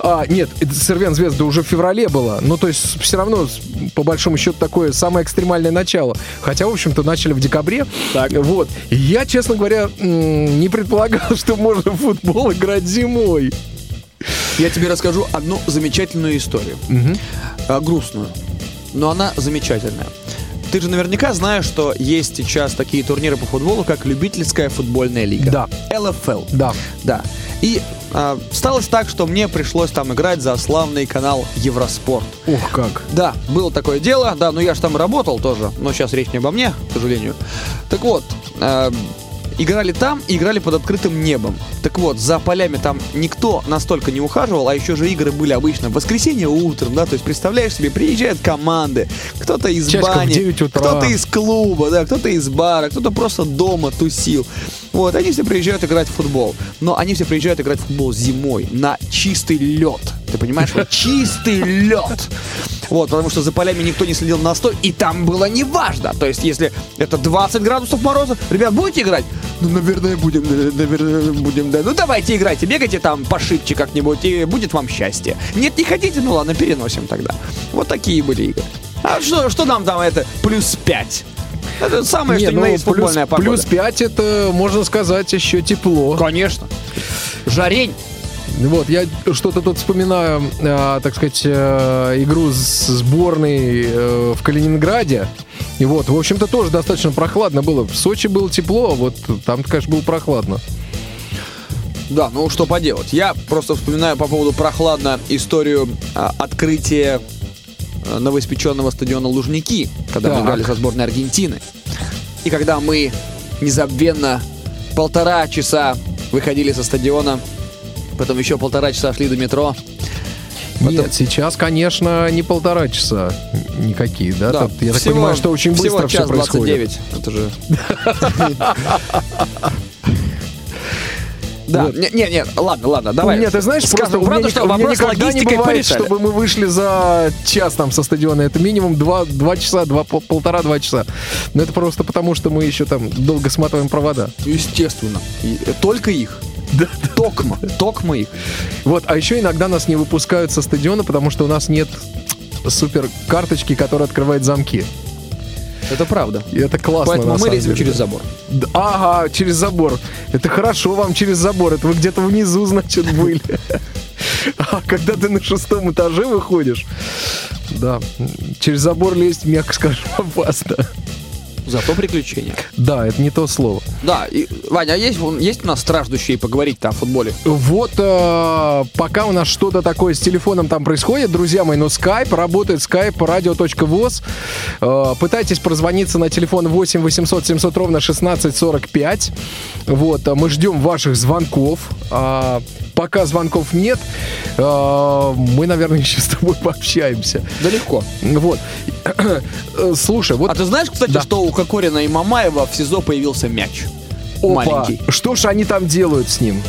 А, нет, это Цервен Звезда уже в феврале было. Ну, то есть, все равно, по большому счету, такое самое экстремальное начало. Хотя, в общем-то, начали в декабре. Так. Вот. Я, честно говоря, не предполагал, что можно в футбол играть зимой. Я тебе расскажу одну замечательную историю. А, грустную. Но она замечательная. Ты же наверняка знаешь, что есть сейчас такие турниры по футболу, как любительская футбольная лига. Да. ЛФЛ. Да. Да. И а, сталось так, что мне пришлось там играть за славный канал Евроспорт. Ух, как. Да, было такое дело, да, но я же там работал тоже, но сейчас речь не обо мне, к сожалению. Так вот, э, играли там и играли под открытым небом. Так вот, за полями там никто настолько не ухаживал, а еще же игры были обычно в воскресенье утром, да, то есть представляешь себе, приезжают команды, кто-то из Часиков бани, 9 утра. кто-то из клуба, да, кто-то из бара, кто-то просто дома тусил. Вот, они все приезжают играть в футбол. Но они все приезжают играть в футбол зимой на чистый лед. Ты понимаешь? Вот чистый лед. Вот, потому что за полями никто не следил на стой, и там было неважно. То есть, если это 20 градусов мороза, ребят, будете играть? Ну, наверное, будем, наверное, будем, да. Ну, давайте играйте, бегайте там пошибче как-нибудь, и будет вам счастье. Нет, не хотите? Ну, ладно, переносим тогда. Вот такие были игры. А что, что нам там это плюс 5? Это самое, Не, что ни ну, на есть плюс, футбольная погода. плюс 5 это, можно сказать, еще тепло. Конечно. Жарень. Вот, я что-то тут вспоминаю, э, так сказать, э, игру с сборной э, в Калининграде. И вот, в общем-то, тоже достаточно прохладно было. В Сочи было тепло, а вот там, конечно, было прохладно. Да, ну что поделать. Я просто вспоминаю по поводу прохладно историю а, открытия а, новоиспеченного стадиона Лужники, когда мы Так. играли со сборной Аргентины. И когда мы незабвенно полтора часа выходили со стадиона, потом еще полтора часа шли до метро. Потом- Нет, сейчас, конечно, не полтора часа никакие, да? Да, Тут, я так всего- понимаю, что очень всего быстро все час происходит. 29. Это же... Да, Вот. не, не, не, ладно, ладно, давай. меня, ты знаешь, Скажем просто у меня, что у меня никогда не бывает, порешали. чтобы мы вышли за час там со стадиона. Это минимум два, два часа, два, пол- полтора-два часа. Но это просто потому, что мы еще там долго сматываем провода. Естественно. И, только их. Токма. Токма их. Вот, а еще иногда нас не выпускают со стадиона, потому что у нас нет супер карточки, которая открывает замки. Это правда. И это классно. Поэтому мы лезем деле. через забор. Ага, через забор. Это хорошо вам через забор. Это вы где-то внизу, значит, были. А когда ты на шестом этаже выходишь, да, через забор лезть, мягко скажем, опасно. Зато приключения. Да, это не то слово. Да, и, Ваня, а есть, есть у нас страждущие поговорить-то о футболе? Вот э, пока у нас что-то такое с телефоном там происходит, друзья мои, но скайп, работает скайп, радио.воз. Э, пытайтесь прозвониться на телефон 8 800 700 ровно 1645. Вот, э, мы ждем ваших звонков. А, пока звонков нет, э, мы, наверное, еще с тобой пообщаемся. Да легко. Вот. Э, Слушай, вот А ты знаешь, кстати, Да. что у Кокорина и Мамаева в СИЗО появился мяч? опа, Маленький. что ж они там делают с ним?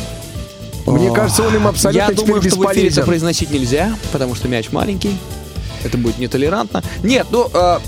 Мне кажется, он им абсолютно Я теперь думаю, что в эфире это бесполезен. произносить нельзя, потому что мяч маленький. Это будет нетолерантно. Нет, ну, э,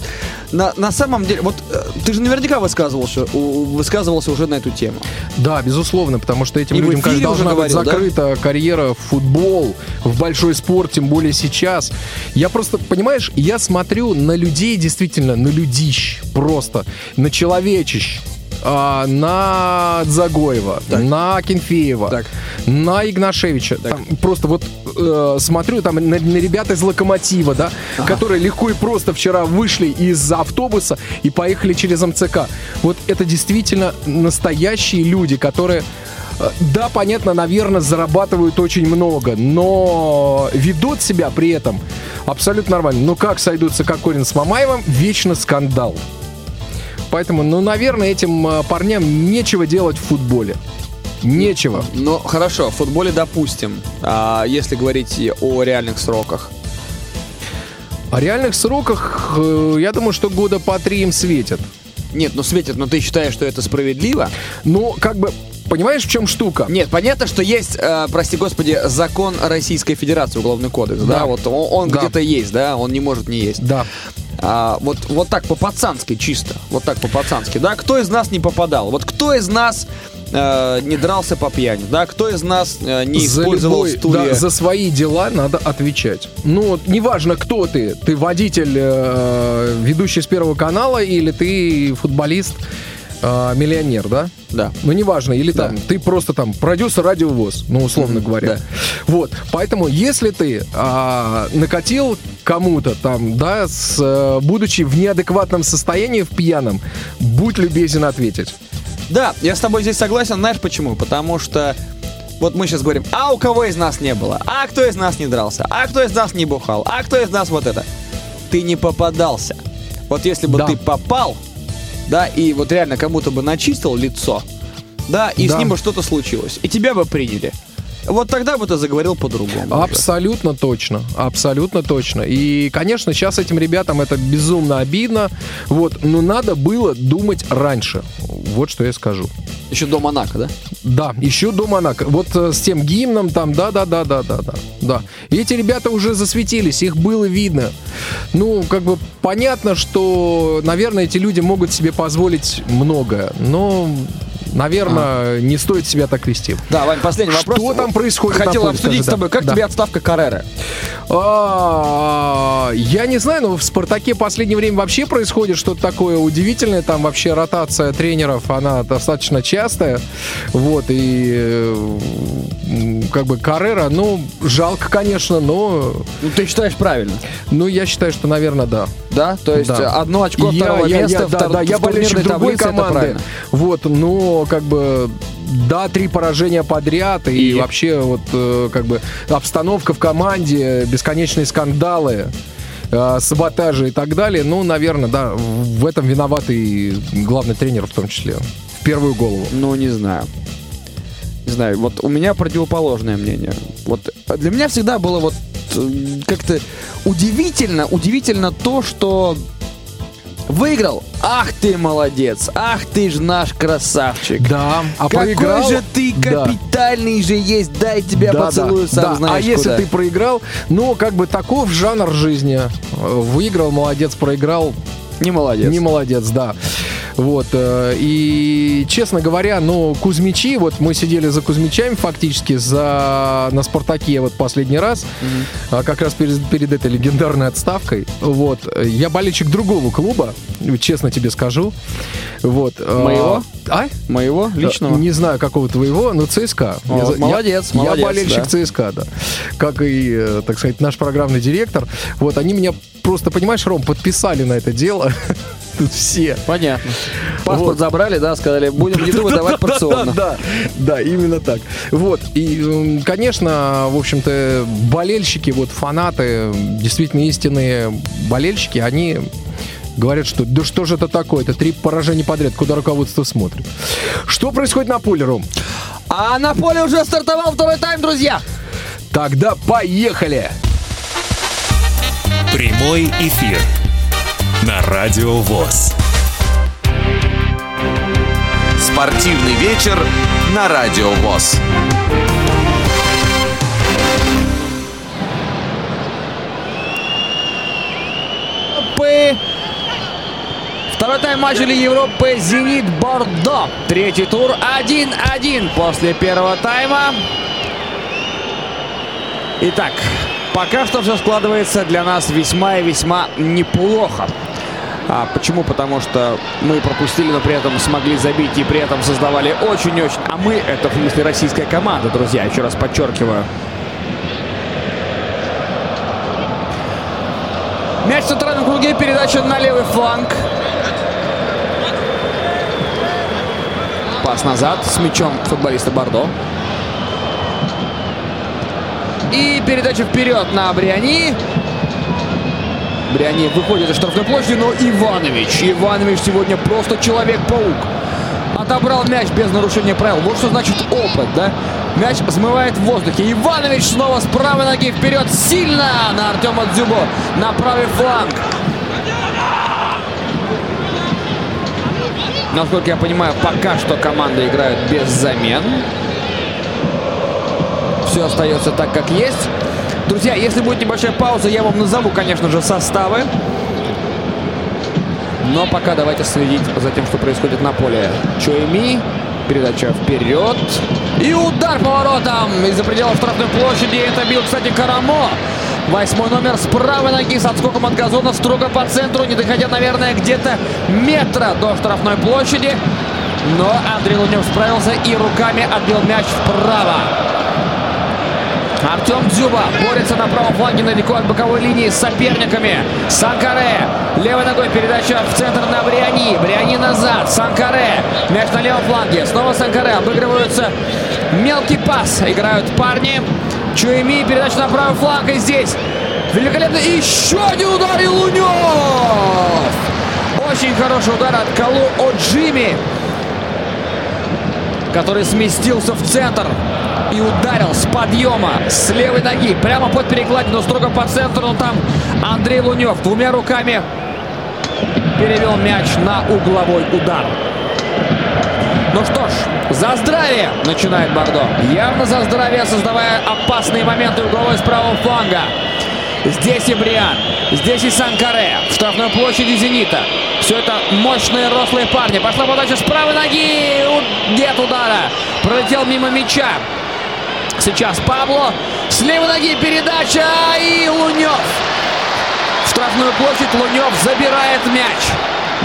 на, на самом деле, вот э, ты же наверняка высказывался, высказывался уже на эту тему. Да, безусловно, потому что этим И людям, уже должна быть говорил, да? закрыта карьера в футбол, в большой спорт, тем более сейчас. Я просто, понимаешь, я смотрю на людей, действительно, на людищ просто, на человечищ, а, на Загоева, Так. на Кенфеева, Так. на Игнашевича. Там просто вот э, смотрю там на, на ребят из Локомотива, да, которые легко и просто вчера вышли из автобуса и поехали через МЦК. Вот это действительно настоящие люди, которые э, да, понятно, наверное, зарабатывают очень много, но ведут себя при этом абсолютно нормально. Но как сойдутся Кокорин с Мамаевым, вечно скандал. Поэтому, ну, наверное, этим э, парням нечего делать в футболе. Нечего. Ну, хорошо, в футболе допустим, а если говорить о реальных сроках. О реальных сроках, э, я думаю, что года по три им светят. Нет, ну светит, но ты считаешь, что это справедливо? Ну, как бы, понимаешь, в чем штука? Нет, понятно, что есть, э, прости господи, закон Российской Федерации, уголовный кодекс, да, Да. вот он, он Да. где-то есть, да, он не может не есть. Да. А, вот, вот так по-пацански чисто, вот так по-пацански, да, кто из нас не попадал, вот кто из нас э, не дрался по пьяни, да, кто из нас э, не за, использовал любой- стулья. да, за свои дела надо отвечать. Ну, вот неважно, кто ты. Ты водитель, э, ведущий с Первого канала, или ты футболист, э, миллионер, да? Да. Ну, неважно, или Да. там, ты просто там продюсер радиовоз, ну, условно Мгм, говоря. да. Вот, поэтому, если ты а, накатил кому-то там, да, с, э, будучи в неадекватном состоянии, в пьяном, будь любезен ответить. Да, я с тобой здесь согласен, знаешь почему? Потому что вот мы сейчас говорим, а у кого из нас не было? А кто из нас не дрался? А кто из нас не бухал? А кто из нас вот это? Ты не попадался. Вот если бы Да. ты попал, да, и вот реально кому-то бы начистил лицо, да, и Да. с ним бы что-то случилось, и тебя бы приняли. Вот тогда бы ты заговорил по-другому. уже. Абсолютно точно, абсолютно точно. И, конечно, сейчас этим ребятам это безумно обидно, вот, но надо было думать раньше. Вот что я скажу. Еще до Монако, да? Да, еще до Монако. Вот э, с тем гимном там, да, да, да, да, да, да, да. И эти ребята уже засветились, их было видно. Ну, как бы понятно, что, наверное, эти люди могут себе позволить многое, но, наверное, не стоит себя так вести. Да, Вань, последний вопрос. Что там происходит Хотел обсудить с тобой, как тебе отставка Каррера? А, Я не знаю, но в «Спартаке» последнее время вообще происходит что-то такое удивительное. Там вообще ротация тренеров, она достаточно частая. Вот, и как бы Каррера, ну, жалко, конечно, но Ну, ты считаешь правильно. ну, я считаю, что, наверное, да. Да, то есть Да. э, одно очко Я- второго я- я- места да, втор- да, я в болельщик другой таблице, команды. Вот, но как бы да, три поражения подряд, и, И? вообще вот э, как бы обстановка в команде, бесконечные скандалы, э, саботажи и так далее. Ну, наверное, да, в этом виноват и главный тренер в том числе. В первую голову. Ну, не знаю. Не знаю, вот у меня противоположное мнение. Вот для меня всегда было вот э, как-то удивительно, удивительно то, что выиграл. Ах ты молодец, ах ты ж наш красавчик. Да, а Какой проиграл... же ты Да. капитальный же есть, дай тебя Да, поцелую, да, сам да. знаешь А если куда. ты проиграл, ну, как бы таков жанр жизни. Э, Выиграл, молодец, проиграл, Не молодец. Не молодец, да. Вот. э, И, честно говоря, ну, Кузьмичи, вот мы сидели за Кузьмичами фактически за, на Спартаке вот последний раз, а, как раз перед, перед этой легендарной отставкой. Вот. Я болельщик другого клуба, честно тебе скажу. Вот. э, Моего? А? Моего личного. Не знаю, какого твоего, но ЦСКА. О, Я за- я- молодец, я, молодец, болельщик да. ЦСКА, да. Как и, э, так сказать, наш программный директор. Вот, они меня просто, понимаешь, Ром, подписали на это дело. Тут все. Понятно. Паспорт Вот. забрали, да, сказали, будем еду выдавать порционно. Да, да, именно так. Вот, и, конечно, в общем-то, болельщики, вот фанаты, действительно истинные болельщики, они говорят, что да что же это такое, это три поражения подряд, куда руководство смотрит. Что происходит на поле, Ром? А на поле уже стартовал второй тайм, друзья. Тогда поехали! Прямой эфир на Радио ВОЗ. Спортивный вечер на Радио ВОЗ. Второй тайм матча Лиги Европы «Зенит Бордо». Третий тур 1-1 после первого тайма. Итак, пока что все складывается для нас весьма и весьма неплохо. А почему? Потому что мы пропустили, но при этом смогли забить и при этом создавали очень-очень. А мы, это в смысле российская команда, друзья, еще раз подчеркиваю. Мяч в центральном круге, передача на левый фланг. Пас назад с мячом футболиста Бордо. И передача вперед на Бриани. Бриани выходит из штрафной площади, но Иванович. Иванович сегодня просто человек-паук. Отобрал мяч без нарушения правил. Вот что значит опыт, да? Мяч взмывает в воздухе. Иванович снова с правой ноги вперед. Сильно на Артема Дзюбо. На правый фланг. Насколько я понимаю, пока что команда играет без замен. Все остается так, как есть. Друзья, если будет небольшая пауза, я вам назову, конечно же, составы. Но пока давайте следить за тем, что происходит на поле. Чуэми, передача вперед. И удар поворотом из-за пределов штрафной площади. Это бил, кстати, Карамо. Восьмой номер с правой ноги с отскоком от газона строго по центру, не доходя, наверное, где-то метра до штрафной площади. Но Андрей Лунев справился и руками отбил мяч вправо. Артем Дзюба борется на правом фланге далеко от боковой линии с соперниками. Санкаре. Левой ногой передача в центр на Бриани. Бриани назад. Санкаре. Мяч на левом фланге. Снова Санкаре. Обыгрываются. Мелкий пас. Играют парни. Чуэми. Передача на правый фланг. И здесь великолепно. Еще один удар. И Лунев. Очень хороший удар от Калу Оджими который сместился в центр и ударил с подъема с левой ноги прямо под перекладину, строго по центру. Но там Андрей Лунев двумя руками перевел мяч на угловой удар. Ну что ж, за здравие начинает Бордо. Явно за здравие, создавая опасные моменты угловой с правого фланга. Здесь и Бриан, здесь и Санкаре. В штрафной площади «Зенита». Все это мощные рослые парни. Пошла подача с правой ноги. Нет удара. Пролетел мимо мяча. Сейчас Пабло. С левой ноги передача. И Лунев. В штрафную площадь Лунев забирает мяч.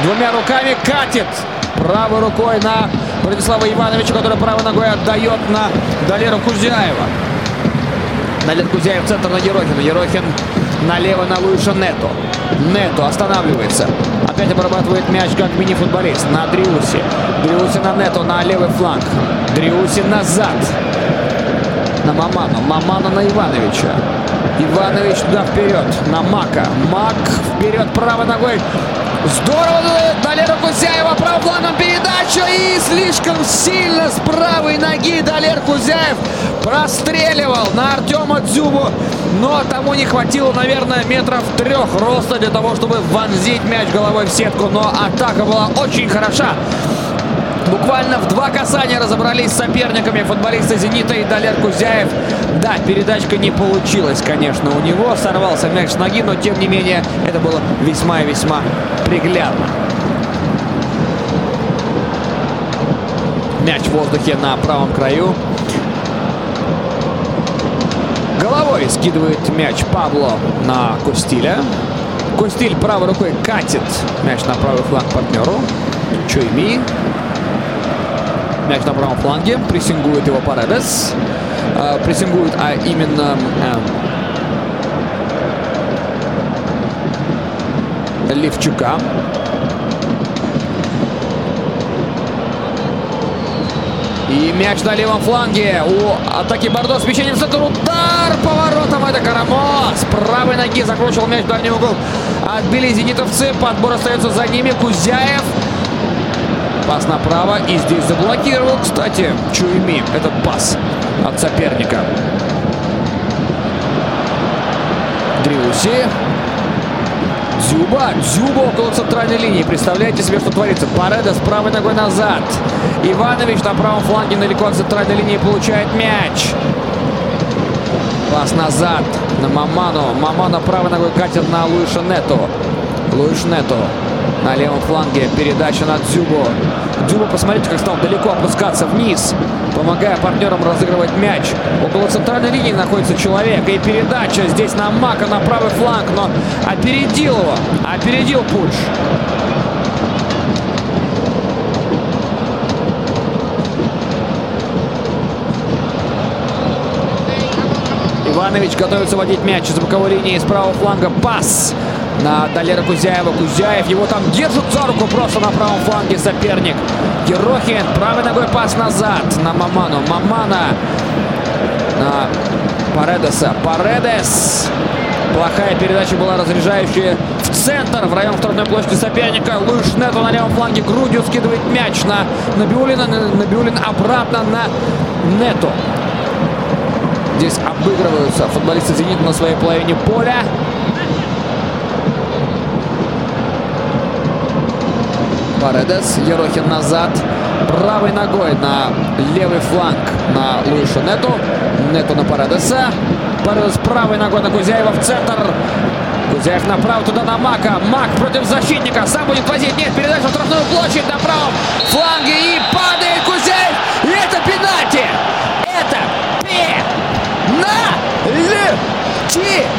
Двумя руками катит. Правой рукой на Владислава Ивановича, который правой ногой отдает на Далеру Кузяева. Налет Кузяев центр на Ерохина. Ерохин налево на Луиша Нету. Нету останавливается. Опять обрабатывает мяч как мини-футболист на Дриуси. Дриуси на Нету на левый фланг. Дриуси назад. На Маману. Маману на Ивановича. Иванович туда вперед. На Мака. Мак вперед правой ногой. Здорово! Далера Кузяева правым флангом передача и слишком сильно с правой ноги Далер Кузяев простреливал на Артема Дзюбу. Но тому не хватило, наверное, метров трех роста для того, чтобы вонзить мяч головой в сетку. Но атака была очень хороша. Буквально в два касания разобрались с соперниками футболисты «Зенита» и Далер Кузяев. Да, передачка не получилась, конечно, у него. Сорвался мяч с ноги, но тем не менее это было весьма и весьма приглядно. Мяч в воздухе на правом краю. Головой скидывает мяч Пабло на Кустиля. Кустиль правой рукой катит мяч на правый фланг партнеру. Чуйми. Мяч на правом фланге. Прессингует его Паредес. Э, а, прессингует, а именно... Э, Левчука. И мяч на левом фланге. У атаки Бордо с мячением в центр. Удар поворотом. Это Карамо. С правой ноги закручивал мяч в дальний угол. Отбили зенитовцы. Подбор остается за ними. Кузяев. Пас направо. И здесь заблокировал, кстати, Чуйми. Этот пас от соперника. Дриуси. Дзюба. Дзюба около центральной линии. Представляете себе, что творится? Пареда с правой ногой назад. Иванович на правом фланге далеко от центральной линии получает мяч. Пас назад на Маману. Мамана правой ногой катит на Луиша Нету. Луиш Нету на левом фланге. Передача на Дзюбу. Дзюба, посмотрите, как стал далеко опускаться вниз, помогая партнерам разыгрывать мяч. Около центральной линии находится человек. И передача здесь на Мака на правый фланг, но опередил его. Опередил Пуш. Иванович готовится водить мяч из боковой линии с правого фланга. Пас на Далера Кузяева. Кузяев его там держит за руку просто на правом фланге соперник. Ерохин правой ногой пас назад на Маману. Мамана на Паредеса. Паредес. Плохая передача была разряжающая в центр, в район второй площади соперника. Луиш Нету на левом фланге грудью скидывает мяч на Набиулина. Набиулин обратно на Нету. Здесь обыгрываются футболисты «Зенита» на своей половине поля. Паредес. Ерохин назад. Правой ногой на левый фланг на Луишу Нету. Нету на Паредеса. Паредес правой ногой на Кузяева в центр. Кузяев направо туда на Мака. Мак против защитника. Сам будет возить. Нет, передача в штрафную площадь на правом фланге. И падает Кузяев. И это пенальти. Это пенальти.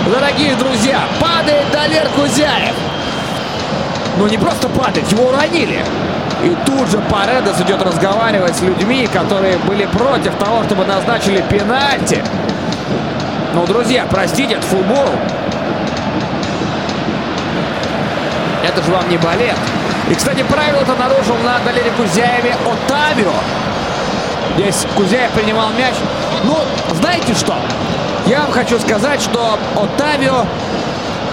Дорогие друзья, падает Далер Кузяев. Но не просто падает, его уронили. И тут же Паредес идет разговаривать с людьми, которые были против того, чтобы назначили пенальти. Ну, друзья, простите, это футбол. Это же вам не балет. И, кстати, правило-то нарушил на Далере Кузяеве Отавио. Здесь Кузяев принимал мяч. Ну, знаете что? Я вам хочу сказать, что Отавио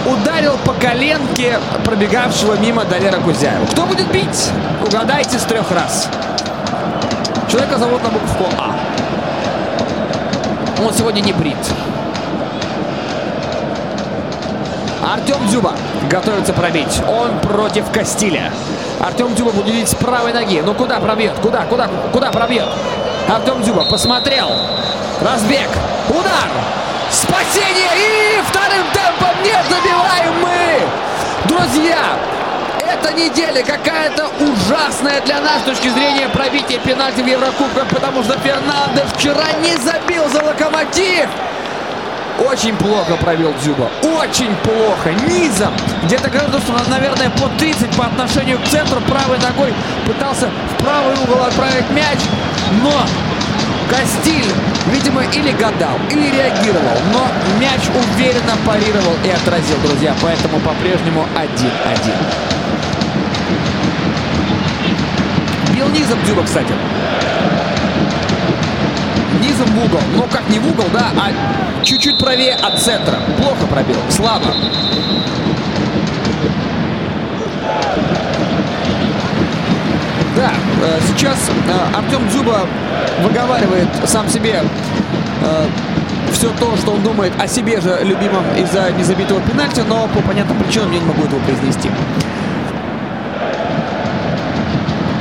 ударил по коленке пробегавшего мимо Далера Кузяева. Кто будет бить? Угадайте с трех раз. Человека зовут на букву А. Он сегодня не брит. Артем Дзюба готовится пробить. Он против Кастиля. Артем Дзюба будет бить с правой ноги. Ну куда пробьет? Куда? Куда? Куда пробьет? Артем Дзюба посмотрел. Разбег. Удар. Спасение. И вторым темпом не забиваем мы. Друзья, эта неделя какая-то ужасная для нас с точки зрения пробития пенальти в Еврокубках, потому что Фернандес вчера не забил за локомотив. Очень плохо провел Дзюба. Очень плохо. Низом. Где-то градусов, наверное, по 30 по отношению к центру. Правой ногой пытался в правый угол отправить мяч. Но Кастиль, видимо, или гадал, или реагировал. Но мяч уверенно парировал и отразил, друзья. Поэтому по-прежнему 1-1. Бил низом Дзюба, кстати. Низом в угол. Ну, как не в угол, да, а чуть-чуть правее от центра. Плохо пробил, слабо. Да, сейчас Артем Дзюба выговаривает сам себе все то, что он думает о себе же любимом из-за незабитого пенальти, но по понятным причинам я не могу этого произнести.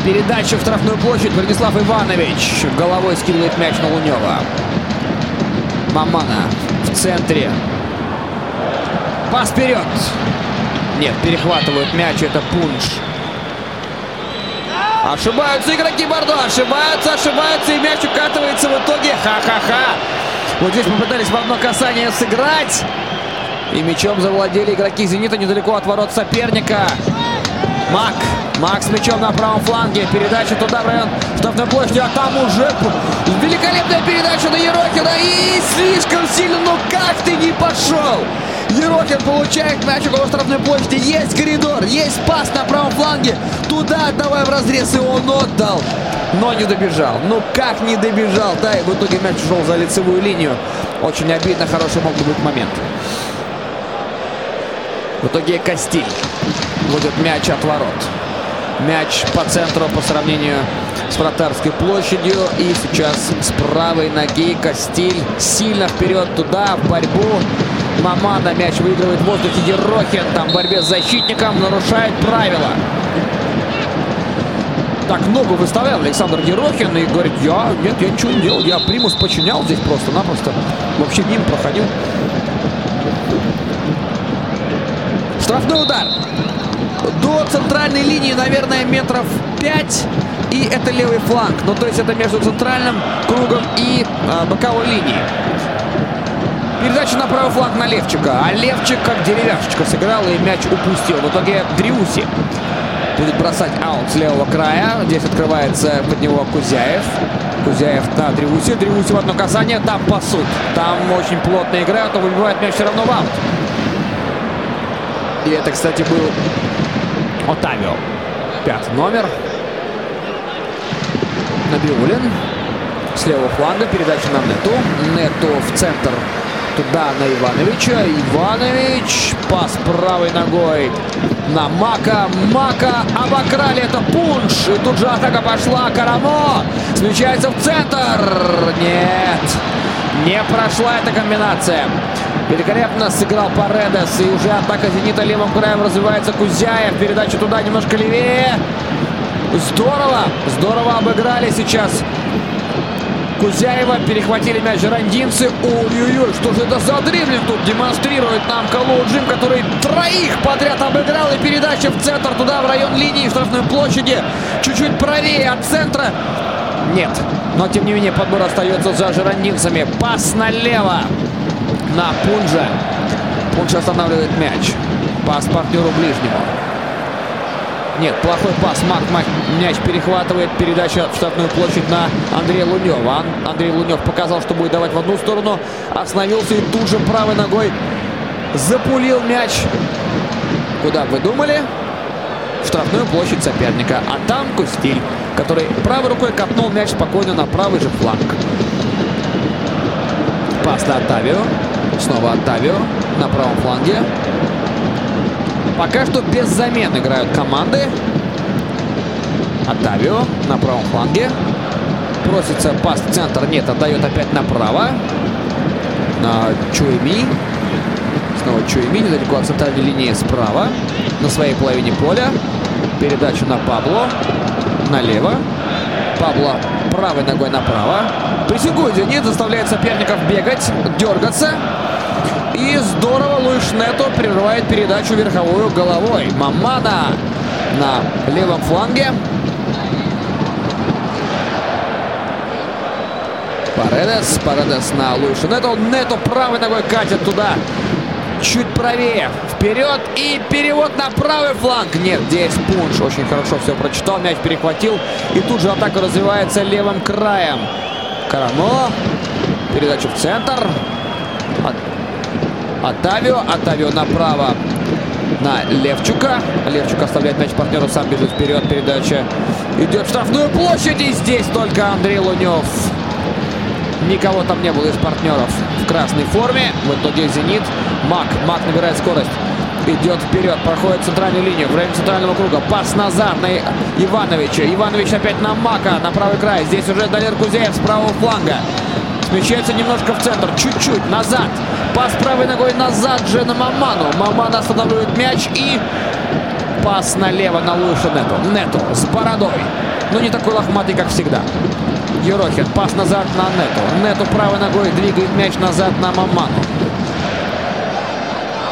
Передача в штрафную площадь. Владислав Иванович головой скидывает мяч на Лунева. Мамана в центре. Пас вперед. Нет, перехватывают мяч. Это Пунш. Ошибаются игроки Бордо. Ошибаются, ошибаются. И мяч укатывается в итоге. Ха-ха-ха. Вот здесь попытались в одно касание сыграть. И мячом завладели игроки «Зенита» недалеко от ворот соперника. Мак. Мак с мячом на правом фланге. Передача туда в район штрафной площади. А там уже великолепная передача на Ерохина. И слишком сильно. Ну как ты не пошел? Ерохин получает мяч около штрафной площади. Есть коридор, есть пас на правом фланге. Туда отдавай в разрез, и он отдал. но не добежал. Ну как не добежал, да, и в итоге мяч ушел за лицевую линию. Очень обидно, хороший мог бы быть момент. В итоге Костиль будет мяч от ворот. Мяч по центру по сравнению с вратарской площадью. И сейчас с правой ноги Костиль сильно вперед туда, в борьбу. Мамада мяч выигрывает в воздухе. Ерохин там в борьбе с защитником нарушает правила. Так ногу выставлял Александр Ерохин и говорит, я, нет, я ничего не делал, я примус подчинял здесь просто-напросто. Вообще мимо проходил. Штрафной удар. До центральной линии, наверное, метров 5. И это левый фланг. Ну, то есть это между центральным кругом и э, боковой линией. Передача на правый фланг на Левчика. А Левчик как деревяшечка сыграл и мяч упустил. В итоге Дриуси будет бросать аут с левого края. Здесь открывается под него Кузяев. Кузяев на Дриуси. Дриуси в одно касание. Там пасут. Там очень плотно играют, но выбивает мяч все равно в аут. И это, кстати, был Отавио. Пятый номер. Набиулин. С левого фланга передача на Нету. Нету в центр. Туда на Ивановича. Иванович. Пас правой ногой на Мака. Мака обокрали. Это пунш. И тут же атака пошла. Карамо. Смещается в центр. Нет. Не прошла эта комбинация. Великолепно сыграл Паредес. И уже атака «Зенита» левым краем развивается Кузяев. Передача туда немножко левее. Здорово. Здорово обыграли сейчас Кузяева. Перехватили мяч рандинцы. Ой-ой-ой, что же это за дриблинг тут демонстрирует нам Калоу Джим, который троих подряд обыграл. И передача в центр, туда, в район линии штрафной площади. Чуть-чуть правее от центра. Нет. Но, тем не менее, подбор остается за жирандинцами. Пас налево на Пунжа. Пунжа останавливает мяч. Пас партнеру ближнему. Нет, плохой пас. Мак, Мак мяч перехватывает. Передача в штрафную площадь на Андрея Лунева. Андрей Лунев показал, что будет давать в одну сторону. Остановился и тут же правой ногой запулил мяч. Куда вы думали? В штрафную площадь соперника. А там Кустиль, который правой рукой копнул мяч спокойно на правый же фланг. Пас на Оттавио. Снова Оттавио на правом фланге. Пока что без замен играют команды. Оттавио на правом фланге. Просится пас в центр. Нет, отдает опять направо. На Чуэми. Снова Чуэми. Недалеко от центральной линии справа. На своей половине поля. Передача на Пабло. Налево. Пабло правой ногой направо. Прессингует Зенит. Заставляет соперников бегать, дергаться. И здорово Луиш Нето прерывает передачу верховую головой. Мамана на левом фланге. Паредес. Паредес на Луиша Нето. Нето правой ногой катит туда. Чуть правее. Вперед. И перевод на правый фланг. Нет, здесь Пунш очень хорошо все прочитал. Мяч перехватил. И тут же атака развивается левым краем. Карано. Передача в центр. Атавио. Атавио направо на Левчука. Левчук оставляет мяч партнеру, сам бежит вперед. Передача идет в штрафную площадь. И здесь только Андрей Лунев. Никого там не было из партнеров в красной форме. В итоге «Зенит». Мак. Мак набирает скорость. Идет вперед, проходит центральную линию, в районе центрального круга. Пас назад на Ивановича. Иванович опять на Мака, на правый край. Здесь уже Далер Кузеев с правого фланга. Смещается немножко в центр, чуть-чуть назад. Пас правой ногой назад же на Маману. Маман останавливает мяч и пас налево на Луиша Нету. Нету с бородой. Но не такой лохматый, как всегда. Ерохин. Пас назад на Нету. Нету правой ногой двигает мяч назад на Маману.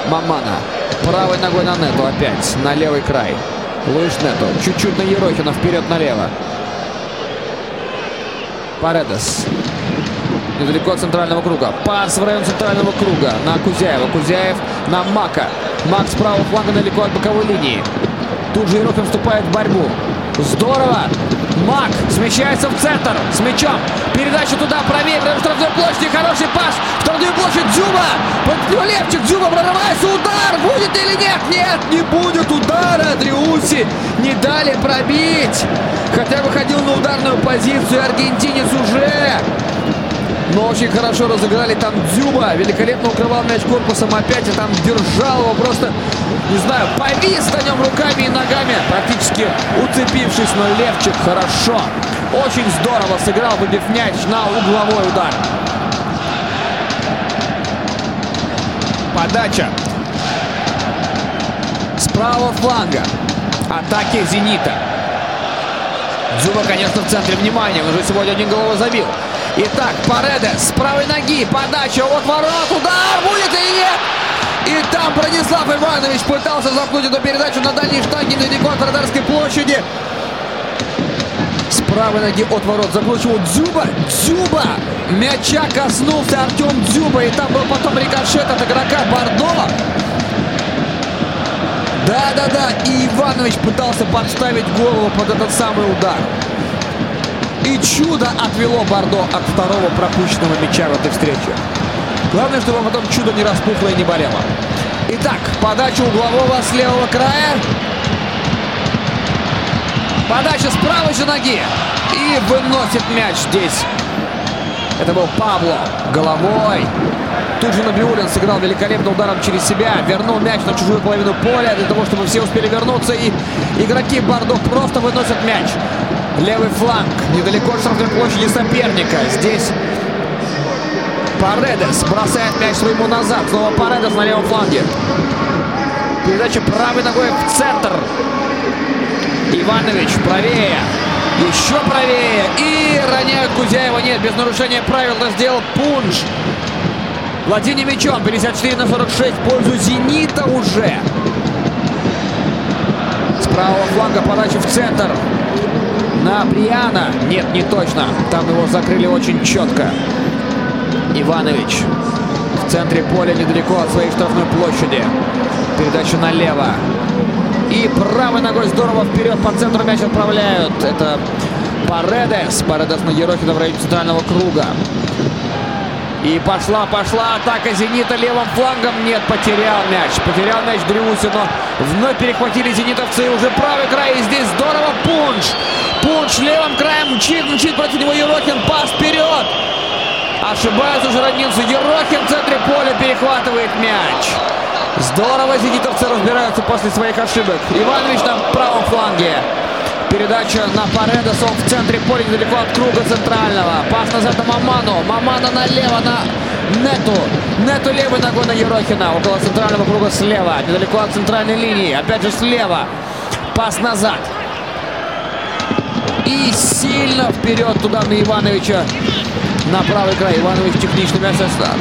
Мамана. Правой ногой на Нету опять. На левый край. Луиш Нету. Чуть-чуть на Ерохина. Вперед налево. Паредес. Недалеко от центрального круга. Пас в район центрального круга на Кузяева. Кузяев на Мака. Мак с правого фланга далеко от боковой линии. Тут же Ерохин вступает в борьбу. Здорово! Мак смещается в центр с мячом. Передача туда, правее, прямо в штрафной площади. Хороший пас. Штрафную площадь Дзюба. Левчик. Дзюба прорывается. Удар. Будет или нет? Нет, не будет удара. Дриуси не дали пробить. Хотя выходил на ударную позицию. Аргентинец уже но очень хорошо разыграли там Дзюба. Великолепно укрывал мяч корпусом опять. И там держал его просто, не знаю, повис на нем руками и ногами. Практически уцепившись. Но Левчик хорошо. Очень здорово сыграл, выбив мяч на угловой удар. Подача. С правого фланга. Атаки «Зенита». Дзюба, конечно, в центре внимания. Он уже сегодня один голову забил. Итак, Паредес с правой ноги. Подача от ворот. Удар будет или нет? И там Бронислав Иванович пытался запнуть эту передачу на дальней штанге недалеко от Радарской площади. С правой ноги от ворот закручивал Дзюба. Дзюба! Мяча коснулся Артем Дзюба. И там был потом рикошет от игрока Бордова. Да-да-да. И Иванович пытался подставить голову под этот самый удар. И чудо отвело Бордо от второго пропущенного мяча в этой встрече. Главное, чтобы потом чудо не распухло и не болело. Итак, подача углового с левого края. Подача с правой же ноги. И выносит мяч здесь. Это был Пабло головой. Тут же Набиулин сыграл великолепно ударом через себя. Вернул мяч на чужую половину поля для того, чтобы все успели вернуться. И игроки Бордо просто выносят мяч. Левый фланг. Недалеко от штрафной площади соперника. Здесь Паредес бросает мяч своему назад. Снова Паредес на левом фланге. Передача правой ногой в центр. Иванович правее. Еще правее. И роняют Кузяева. Нет, без нарушения правил это сделал Пунш. Владение мячом. 54 на 46 в пользу «Зенита» уже. С правого фланга подача в центр. На Бриана. Нет, не точно. Там его закрыли очень четко. Иванович в центре поля, недалеко от своей штрафной площади. Передача налево. И правой ногой здорово вперед по центру мяч отправляют. Это Паредес. Паредес на Ерохина в районе центрального круга. И пошла, пошла атака «Зенита» левым флангом. Нет, потерял мяч. Потерял мяч Дрюси, но вновь перехватили «Зенитовцы». И уже правый край. И здесь здорово Пунш. Пунш левым краем мчит, мчит против него Ерохин. Пас вперед. Ошибаются уже родницы. Ерохин в центре поля перехватывает мяч. Здорово «Зенитовцы» разбираются после своих ошибок. Иванович на правом фланге. Передача на Паредеса. Он в центре поля, недалеко от круга центрального. Пас назад на Маману. Мамана налево на Нету. Нету левой ногой на Ерохина. Около центрального круга слева. Недалеко от центральной линии. Опять же слева. Пас назад. И сильно вперед туда на Ивановича. На правый край. Иванович технично мяч,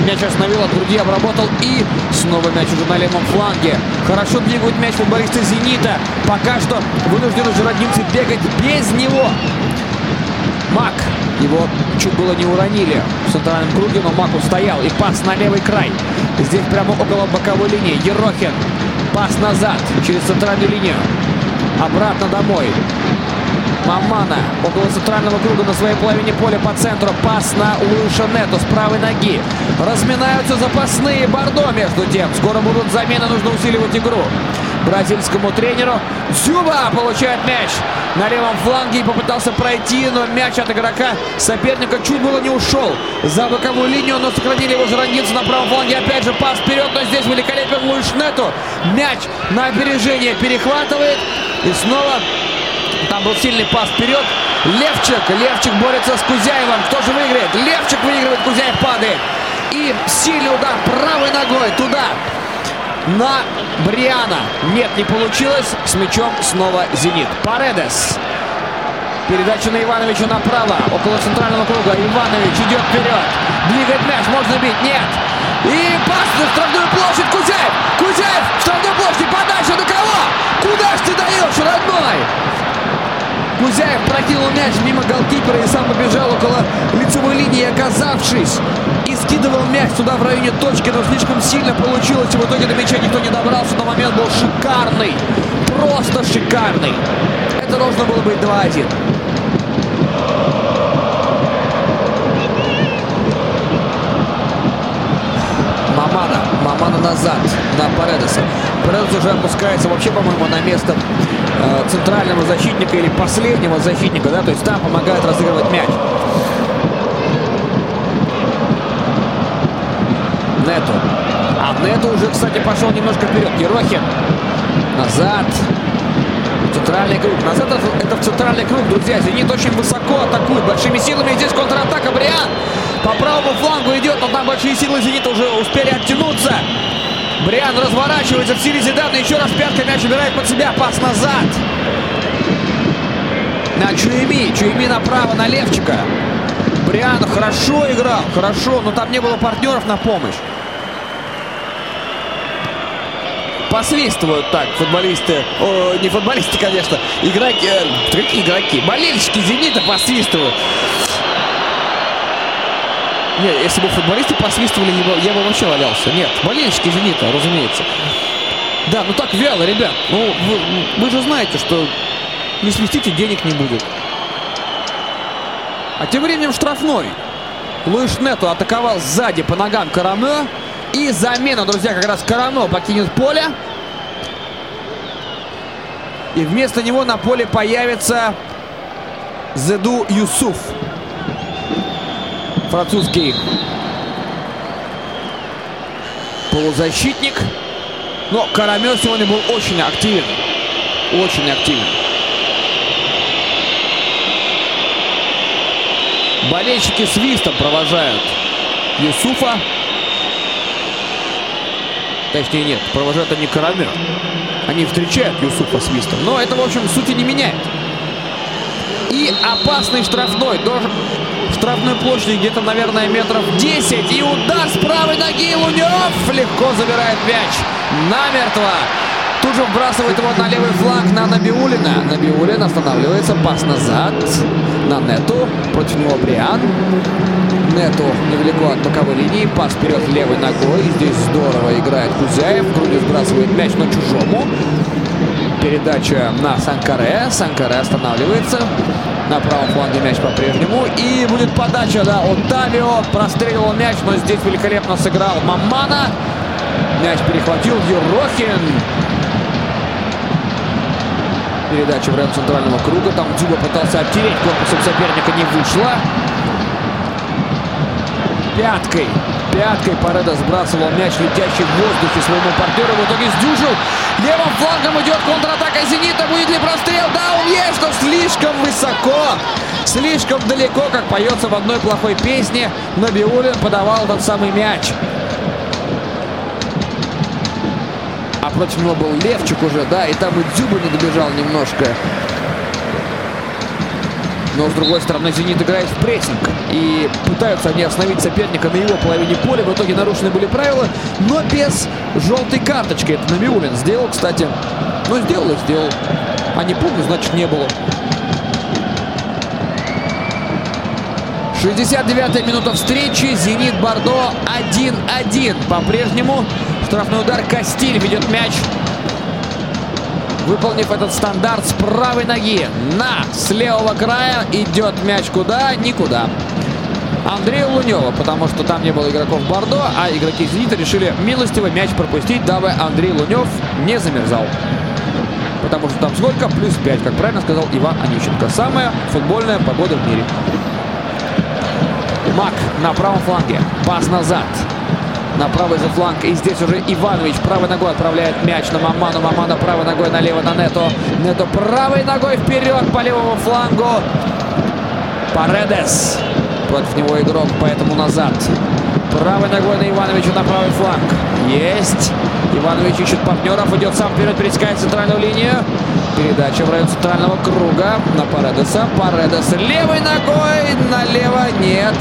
мяч остановил, от груди обработал. И снова мяч уже на левом фланге. Хорошо двигают мяч футболисты «Зенита». Пока что вынуждены жиродинцы бегать без него. Мак. Его чуть было не уронили в центральном круге, но Мак устоял. И пас на левый край. Здесь прямо около боковой линии. Ерохин. Пас назад через центральную линию. Обратно домой. Мамана около центрального круга на своей половине поля по центру. Пас на Луиша Нету с правой ноги. Разминаются запасные Бордо между тем. Скоро будут замены, нужно усиливать игру. Бразильскому тренеру Зюба получает мяч на левом фланге и попытался пройти, но мяч от игрока соперника чуть было не ушел за боковую линию, но сохранили его жирандинцы на правом фланге. Опять же пас вперед, но здесь великолепен Луиш Нету. Мяч на опережение перехватывает и снова там был сильный пас вперед. Левчик. Левчик борется с Кузяевым. Кто же выиграет? Левчик выигрывает. Кузяев падает. И сильный удар правой ногой туда. На Бриана. Нет, не получилось. С мячом снова «Зенит». Паредес. Передача на Ивановича направо. Около центрального круга. Иванович идет вперед. Двигает мяч. Можно бить. Нет. И пас на штрафную площадь. Кузяев. Кузяев. Штрафную площадь. Подача на кого? Куда ж ты даешь, родной? Кузяев прокинул мяч мимо голкипера и сам побежал около лицевой линии, оказавшись. И скидывал мяч туда в районе точки, но слишком сильно получилось. И в итоге до мяча никто не добрался, но момент был шикарный. Просто шикарный. Это должно было быть 2-1. Назад на Паредеса. Паредес уже опускается вообще, по-моему, на место э, центрального защитника или последнего защитника, да, то есть там помогает разыгрывать мяч. Нету. А Нету уже, кстати, пошел немножко вперед. Ерохин. Назад. Центральный круг. Назад это, в центральный круг, друзья. Зенит очень высоко атакует. Большими силами. Здесь контратака. Бриан по правому флангу идет, но там большие силы Зенита уже успели оттянуться. Бриан разворачивается в силе Зидана. Еще раз пятка мяч убирает под себя. Пас назад. На Чуеми. Чуеми направо на Левчика. Бриан хорошо играл. Хорошо, но там не было партнеров на помощь. посвистывают так футболисты, о, не футболисты, конечно, игроки, э, игроки, болельщики «Зенита» посвистывают. Нет, если бы футболисты посвистывали, я бы вообще валялся. Нет, болельщики «Зенита», разумеется. Да, ну так вяло, ребят. Ну, вы, вы же знаете, что не свистите, денег не будет. А тем временем штрафной. Луиш Нету атаковал сзади по ногам Караме. И замена, друзья, как раз Карано покинет поле. И вместо него на поле появится Зеду Юсуф. Французский полузащитник. Но Карамел сегодня был очень активен. Очень активен. Болельщики свистом провожают Юсуфа. Точнее, нет, провожают они Карамер. Они встречают Юсуфа свистом. Но это, в общем, сути не меняет. И опасный штрафной. До штрафной площади где-то, наверное, метров 10. И удар с правой ноги Лунев легко забирает мяч. Намертво. Тут же вбрасывает его на левый фланг на Набиулина. Набиулин останавливается. Пас назад на Нету. Против него Бриан. Нету недалеко от боковой линии. Пас вперед левой ногой. Здесь здорово играет Кузяев. Груди сбрасывает мяч на чужому. Передача на Санкаре. Санкаре останавливается. На правом фланге мяч по-прежнему. И будет подача, да, от Тавио. Простреливал мяч, но здесь великолепно сыграл Мамана. Мяч перехватил Ерохин. Передача в район центрального круга. Там Дзюба пытался обтереть корпусом соперника. Не вышло. Пяткой. Пяткой Пареда сбрасывал мяч, летящий в воздухе своему партнеру. В итоге сдюжил. Левым флангом идет контратака Зенита. Будет ли прострел? Да, он есть, но слишком высоко. Слишком далеко, как поется в одной плохой песне. Набиулин подавал тот самый мяч. А против него был Левчик уже, да, и там и Дзюба не добежал немножко. Но, с другой стороны, «Зенит» играет в прессинг. И пытаются они остановить соперника на его половине поля. В итоге нарушены были правила, но без желтой карточки. Это Набиулин сделал, кстати. Ну, сделал и сделал. А не помню, значит, не было. 69-я минута встречи. «Зенит» Бордо 1-1. По-прежнему штрафной удар. Кастиль ведет мяч выполнив этот стандарт с правой ноги. На! С левого края идет мяч куда? Никуда. Андрею Лунева, потому что там не было игроков Бордо, а игроки «Зенита» решили милостиво мяч пропустить, дабы Андрей Лунев не замерзал. Потому что там сколько? Плюс 5, как правильно сказал Иван Онищенко. Самая футбольная погода в мире. Мак на правом фланге. Пас назад на правый за фланг. И здесь уже Иванович правой ногой отправляет мяч на Маману. Мамана правой ногой налево на Нету. Нету правой ногой вперед по левому флангу. Паредес. Против него игрок, поэтому назад. Правой ногой на Ивановича на правый фланг. Есть. Иванович ищет партнеров, идет сам вперед, пересекает центральную линию. Передача в район центрального круга на Паредеса. Паредес левой ногой, налево нет.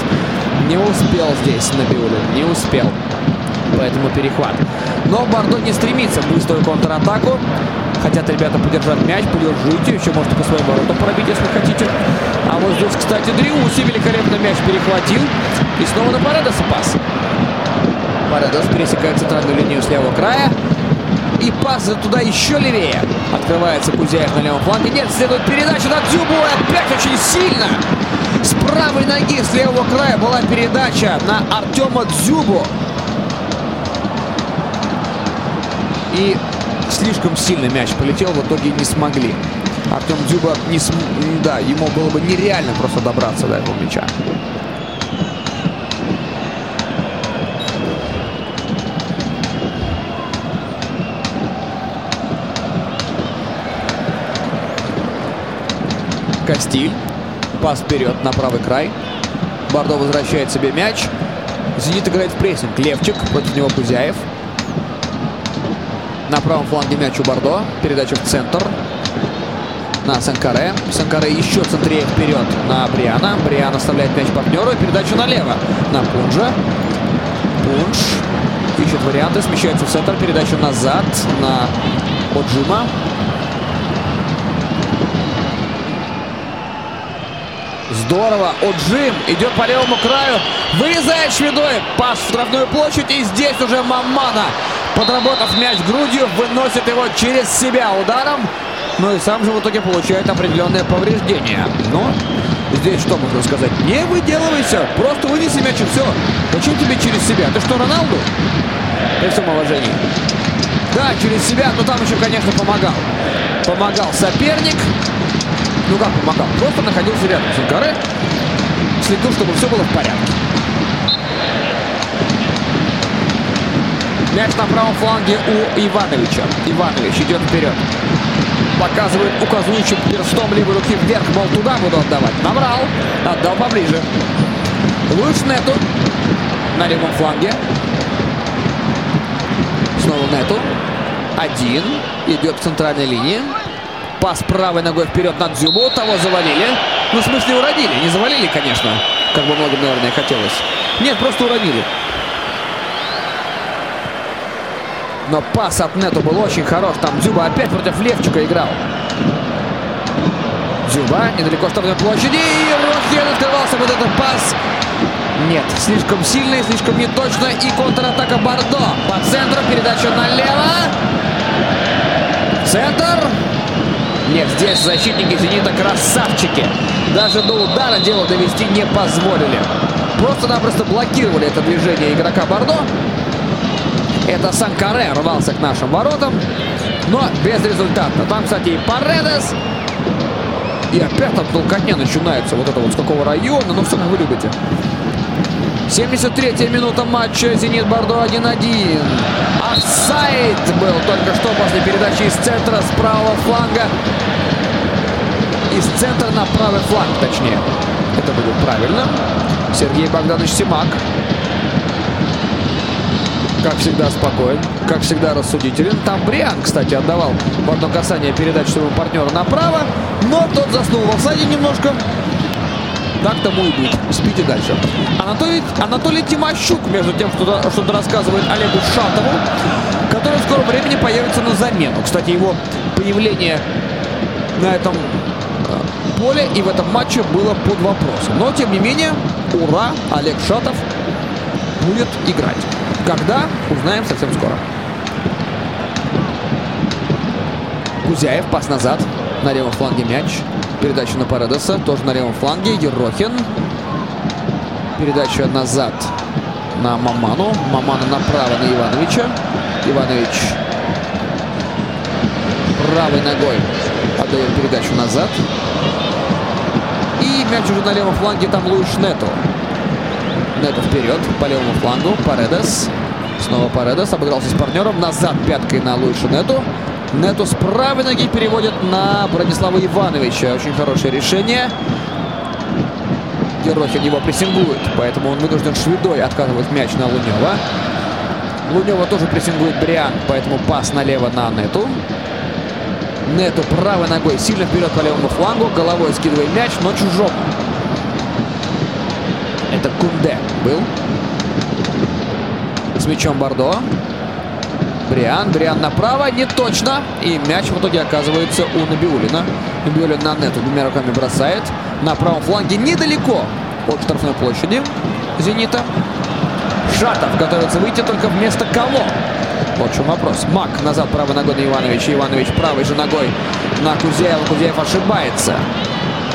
Не успел здесь Набиулин, не успел поэтому перехват. Но Бордо не стремится в быструю контратаку. Хотят ребята подержать мяч, подержите, еще можете по своим воротам пробить, если хотите. А вот здесь, кстати, Дриуси великолепно мяч перехватил. И снова на Паредеса пас. Паредес пересекает центральную линию с левого края. И пас туда еще левее. Открывается Кузяев на левом фланге. Нет, следует передача на Дзюбу. Опять очень сильно. С правой ноги с левого края была передача на Артема Дзюбу. И слишком сильно мяч полетел, в итоге не смогли. Артем Дзюба не см... да, ему было бы нереально просто добраться до этого мяча. Кастиль. Пас вперед на правый край. Бардо возвращает себе мяч. Зенит играет в прессинг. Левчик, против него Кузяев. На правом фланге мяч у Бордо. Передача в центр. На Санкаре. Санкаре еще центре вперед на Бриана. Бриан оставляет мяч партнеру. Передача налево на Пунжа. Пунж ищет варианты. Смещается в центр. Передача назад на Оджима. Здорово. Оджим идет по левому краю. Вырезает Шведой. Пас в штрафную площадь. И здесь уже Мамана, подработав мяч грудью, выносит его через себя ударом. Ну и сам же в итоге получает определенное повреждение. Но здесь что можно сказать? Не выделывайся. Просто вынеси мяч и все. Зачем тебе через себя? Ты что, Роналду? При всем уважении. Да, через себя, но там еще, конечно, помогал. Помогал соперник. Ну как помогал? Просто находился рядом с Инкаре. Следил, чтобы все было в порядке. Мяч на правом фланге у Ивановича. Иванович идет вперед. Показывает указующим перстом либо руки вверх, мол, туда буду отдавать. Набрал. Отдал поближе. Луиш Нету на левом фланге. Снова Нету. Один. Идет к центральной линии. Пас правой ногой вперед на Дзюбу. Того завалили. Ну, в смысле, уронили. Не завалили, конечно. Как бы многим, наверное, хотелось. Нет, просто уронили. Но пас от Нету был очень хорош. Там Дзюба опять против Левчика играл. Дзюба недалеко штрафной площади. И Рохен открывался вот этот пас. Нет, слишком сильный, слишком неточно. И контратака Бордо. По центру передача налево. Центр. Нет, здесь защитники «Зенита» красавчики. Даже до удара дело довести не позволили. Просто-напросто блокировали это движение игрока Бордо. Это Санкаре рвался к нашим воротам, но безрезультатно. Там, кстати, и Паредес. И опять там толкотня начинается. Вот это вот с какого района, ну все как вы любите. 73-я минута матча. Зенит Бордо 1-1. Офсайд был только что после передачи из центра с правого фланга. Из центра на правый фланг, точнее. Это будет правильно. Сергей Богданович Симак. Как всегда спокоен, как всегда рассудителен. Там Бриан, кстати, отдавал в одно касание передачу своему партнеру направо. Но тот заснул в офсайде немножко. Так тому и быть. Спите дальше. Анатолий, Анатолий Тимощук, между тем, что что-то рассказывает Олегу Шатову, который в скором времени появится на замену. Кстати, его появление на этом э, поле и в этом матче было под вопросом. Но, тем не менее, ура, Олег Шатов будет играть. Когда? Узнаем совсем скоро. Кузяев, пас назад. На левом фланге мяч. Передача на Парадоса, тоже на левом фланге. Ерохин. Передача назад на Маману. Мамана направо на Ивановича. Иванович правой ногой отдает передачу назад. И мяч уже на левом фланге, там Луиш Нету. Нету вперед, по левому флангу. Паредес. Снова Паредес. Обыгрался с партнером. Назад пяткой на Луишу Нету. Нету с правой ноги переводит на Бронислава Ивановича. Очень хорошее решение. Ерохин его прессингует, поэтому он вынужден шведой отказывать мяч на Лунева. Лунева тоже прессингует Бриан, поэтому пас налево на Нету. Нету правой ногой сильно вперед по левому флангу. Головой скидывает мяч, но чужому. Это Кунде был. С мячом Бордо. Бриан. Бриан направо. Не точно. И мяч в итоге оказывается у Набиулина. Набиулин на нету двумя руками бросает. На правом фланге недалеко от штрафной площади «Зенита». Шатов готовится выйти только вместо кого? Вот в чем вопрос. Мак назад правой ногой на Ивановича. Иванович правой же ногой на Кузяева. Кузяев ошибается.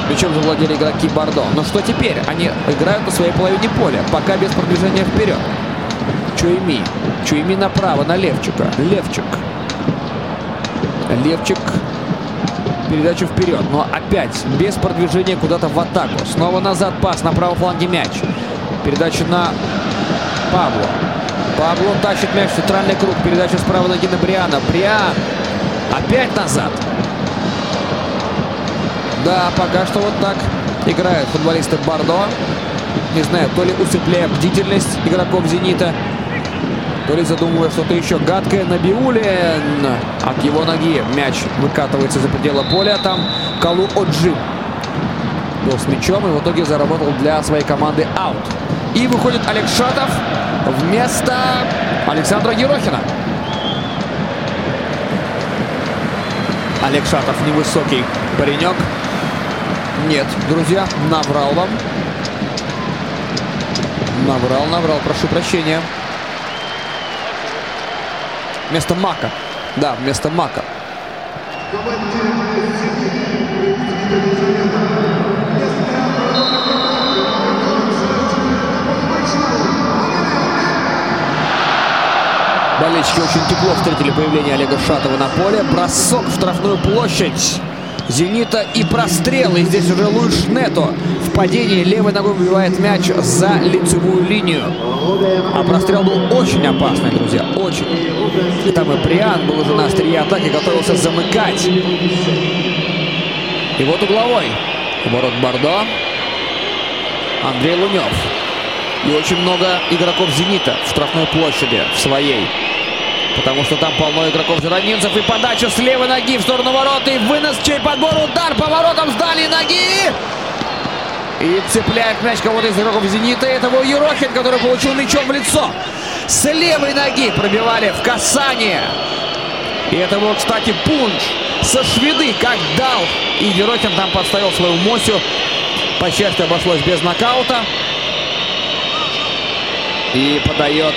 Причем завладели игроки Бордо. Но что теперь? Они играют на своей половине поля. Пока без продвижения вперед. Чуйми. Чуйми направо на Левчика. Левчик. Левчик. Передачу вперед. Но опять без продвижения куда-то в атаку. Снова назад пас на правом фланге мяч. Передача на Пабло. Пабло тащит мяч в центральный круг. Передача с правой ноги на Бриана. Бриан. Опять назад. Да, пока что вот так играют футболисты Бордо. Не знаю, то ли усыпляя бдительность игроков «Зенита», то ли задумывая что-то еще гадкое. Набиулин от его ноги мяч выкатывается за пределы поля. Там Калу Оджи был с мячом и в итоге заработал для своей команды аут. И выходит Олег Шатов вместо Александра Ерохина. Олег Шатов невысокий паренек. Нет, друзья, наврал вам. Наврал, наврал, прошу прощения. Вместо Мака. Да, вместо Мака. Болельщики очень тепло встретили появление Олега Шатова на поле. Бросок в штрафную площадь. Зенита и прострел. И здесь уже Луиш Нето в падении левой ногой выбивает мяч за лицевую линию. А прострел был очень опасный, друзья. Очень. И там и Бриан был уже на острие атаки, готовился замыкать. И вот угловой. Ворот Бордо. Андрей Лунев. И очень много игроков «Зенита» в штрафной площади, в своей. Потому что там полно игроков жиронинцев. И подача с левой ноги в сторону ворот. И вынос, чей подбор, удар по воротам с дальней ноги. И цепляет мяч кого-то из игроков «Зенита». Это был Ерохин, который получил мячом в лицо. С левой ноги пробивали в касание. И это был, кстати, пунш со шведы, как дал. И Ерохин там подставил свою Мосю. По счастью, обошлось без нокаута. И подает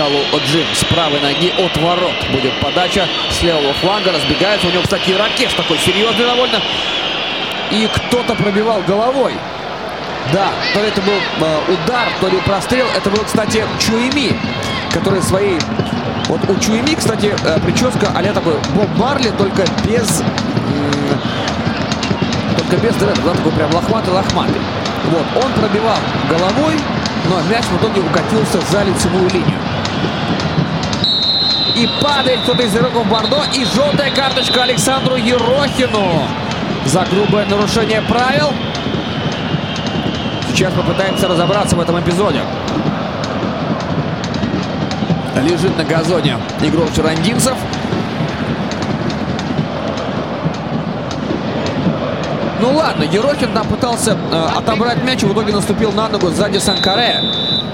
Калу Оджим с правой ноги от ворот. Будет подача с левого фланга. Разбегается. У него, кстати, ракеш такой серьезный довольно. И кто-то пробивал головой. Да, то ли это был э, удар, то ли прострел. Это был, кстати, Чуеми, который своей... Вот у Чуеми, кстати, э, прическа а такой Боб Марли, только без... м, только без дреда, да, такой прям лохматый-лохматый. Вот, он пробивал головой, но мяч в итоге укатился за лицевую линию. И падает кто-то из игроков Бордо. И желтая карточка Александру Ерохину за грубое нарушение правил. Сейчас попытаемся разобраться в этом эпизоде. Лежит на газоне игрок Чарандинцев. Ну ладно, Ерохин там пытался э, отобрать мяч и в итоге наступил на ногу сзади Санкаре.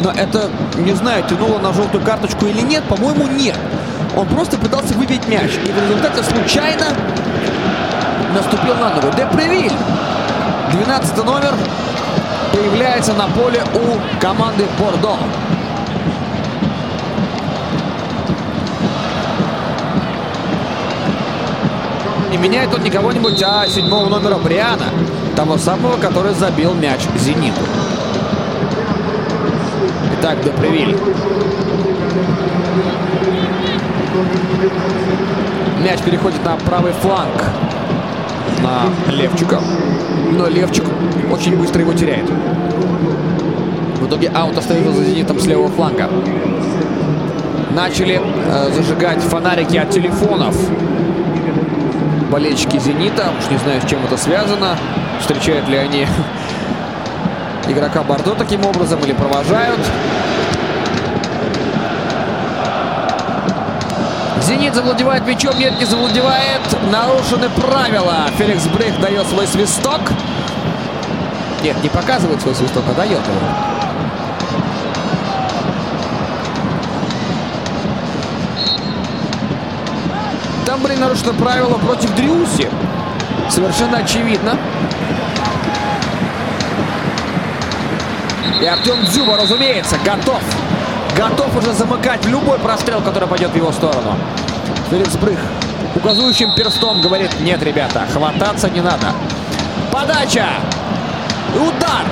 Но это, не знаю, тянуло на желтую карточку или нет. По-моему, нет. Он просто пытался выбить мяч. И в результате случайно наступил на ногу. Депревиль, 12 номер, появляется на поле у команды Бордо. И меняет он не кого-нибудь, а седьмого номера Бриана. Того самого, который забил мяч «Зениту». Итак, Депревиль. Мяч переходит на правый фланг на Левчика. Но Левчик очень быстро его теряет. В итоге аут остается за «Зенитом» с левого фланга. Начали э, зажигать фонарики от телефонов. Болельщики «Зенита». Уж не знаю, с чем это связано. Встречают ли они игрока Бордо таким образом или провожают. «Зенит» завладевает мячом. Нет, не завладевает. Нарушены правила. Феликс Брейх дает свой свисток. Нет, не показывает свой свисток, а дает его. Там были нарушены правила против Дриуси. Совершенно очевидно. И Артем Дзюба, разумеется, готов. Готов уже замыкать любой прострел, который пойдет в его сторону. Феликс Брых указующим перстом говорит, нет, ребята, хвататься не надо. Подача! Удар!